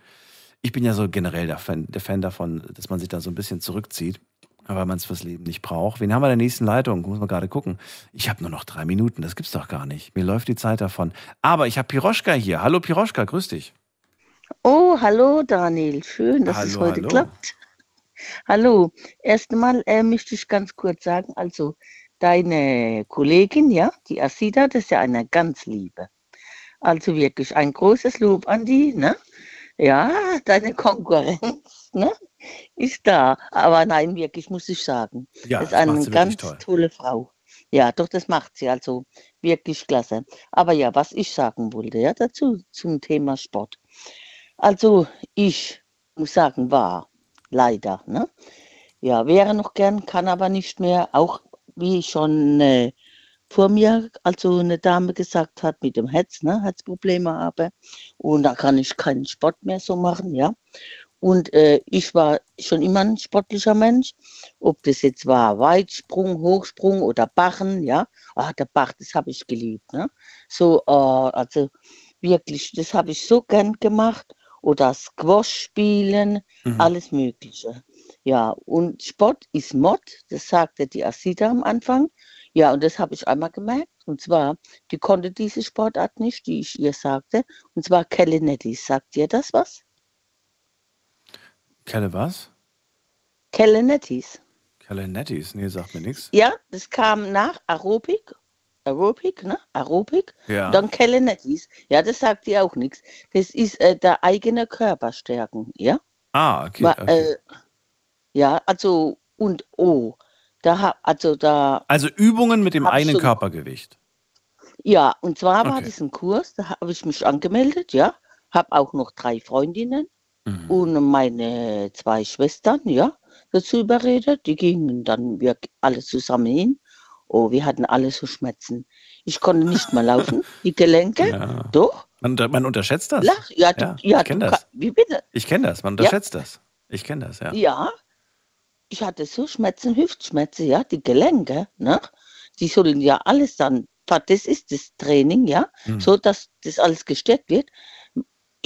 Ich bin ja so generell der Fan, der Fan davon, dass man sich da so ein bisschen zurückzieht, weil man es fürs Leben nicht braucht. Wen haben wir in der nächsten Leitung? Muss man gerade gucken. Ich habe nur noch drei Minuten, das gibt's doch gar nicht. Mir läuft die Zeit davon. Aber ich habe Piroschka hier. Hallo Piroschka, grüß dich. Oh, hallo Daniel, schön, dass es Hallo, heute hallo. klappt. Hallo, erst einmal äh, möchte ich ganz kurz sagen, also deine Kollegin, ja, die Asida, das ist ja eine ganz liebe. Also wirklich ein großes Lob an die, ne? Ja, deine Konkurrenz, ne? Ist da. Aber nein, wirklich, muss ich sagen. Ja, das ist eine ganz tolle Frau. Ja, doch, das macht sie. Also wirklich klasse. Aber ja, was ich sagen wollte, ja, dazu zum Thema Sport. Also ich muss sagen, war leider, ne? Ja, wäre noch gern, kann aber nicht mehr. Auch wie schon äh, vor mir, also eine Dame gesagt hat, mit dem Herz, ne, Herzprobleme habe. Und da kann ich keinen Sport mehr so machen, ja. Und äh, ich war schon immer ein sportlicher Mensch, ob das jetzt war Weitsprung, Hochsprung oder Bachen, ja. Ah, der Bach, das habe ich geliebt, ne? So, äh, also wirklich, das habe ich so gern gemacht. Oder Squash spielen, Mhm. alles Mögliche. Ja, und Sport ist Mod, das sagte die Asita am Anfang. Ja, und das habe ich einmal gemerkt. Und zwar, die konnte diese Sportart nicht, die ich ihr sagte. Und zwar Kellenetti. Sagt ihr das was? Kelle was? Kellenettis. Kelle Nettis? Nee, sagt mir nichts. Ja, das kam nach Aerobik. Aerobik, ne? Aerobik. Ja. Dann Kellenettis. Ja, das sagt ihr auch nichts. Das ist äh, der eigene Körperstärken, ja? Ah, okay. Wa- okay. Äh, ja, also und oh, da also da Also Übungen mit dem eigenen so- Körpergewicht. ja, und zwar war Okay. das ein Kurs, da habe ich mich angemeldet, ja, habe auch noch drei Freundinnen Mhm. und meine zwei Schwestern, ja, dazu überredet, die gingen dann wir alle zusammen hin Oh, wir hatten alle so Schmerzen. Ich konnte nicht mehr laufen, *laughs* die Gelenke. Ja. Doch. Man, man unterschätzt das. Lach, ja, du, Ja, ja, ich kenn du das. Wie bitte? Ich kenne das, man Ja. unterschätzt das. Ich kenne das, ja. Ja. Ich hatte so Schmerzen, Hüftschmerzen, ja, die Gelenke, ne? Die sollen ja alles dann, das ist das Training, ja, Hm. so dass das alles gestärkt wird.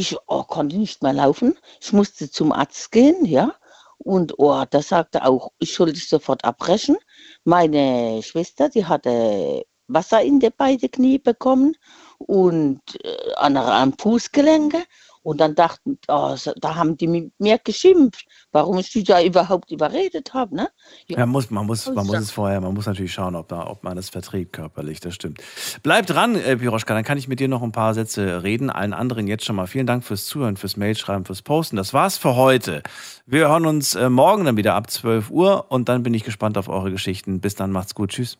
Ich oh, konnte nicht mehr laufen. Ich musste zum Arzt gehen, ja. Und oh, da sagte auch, ich sollte sofort abbrechen. Meine Schwester, die hatte Wasser in die beiden Knie bekommen und äh, andere am Fußgelenke. Und dann dachten, oh, da haben die mit mir geschimpft, warum ich die da überhaupt überredet habe. Ne? Ja, muss, man muss, man muss es vorher, man muss natürlich schauen, ob, da, ob man das verträgt körperlich, das stimmt. Bleib dran, äh, Piroschka, dann kann ich mit dir noch ein paar Sätze reden. Allen anderen jetzt schon mal vielen Dank fürs Zuhören, fürs Mailschreiben, fürs Posten. Das war's für heute. Wir hören uns äh, morgen dann wieder ab 12 Uhr und dann bin ich gespannt auf eure Geschichten. Bis dann, macht's gut, tschüss.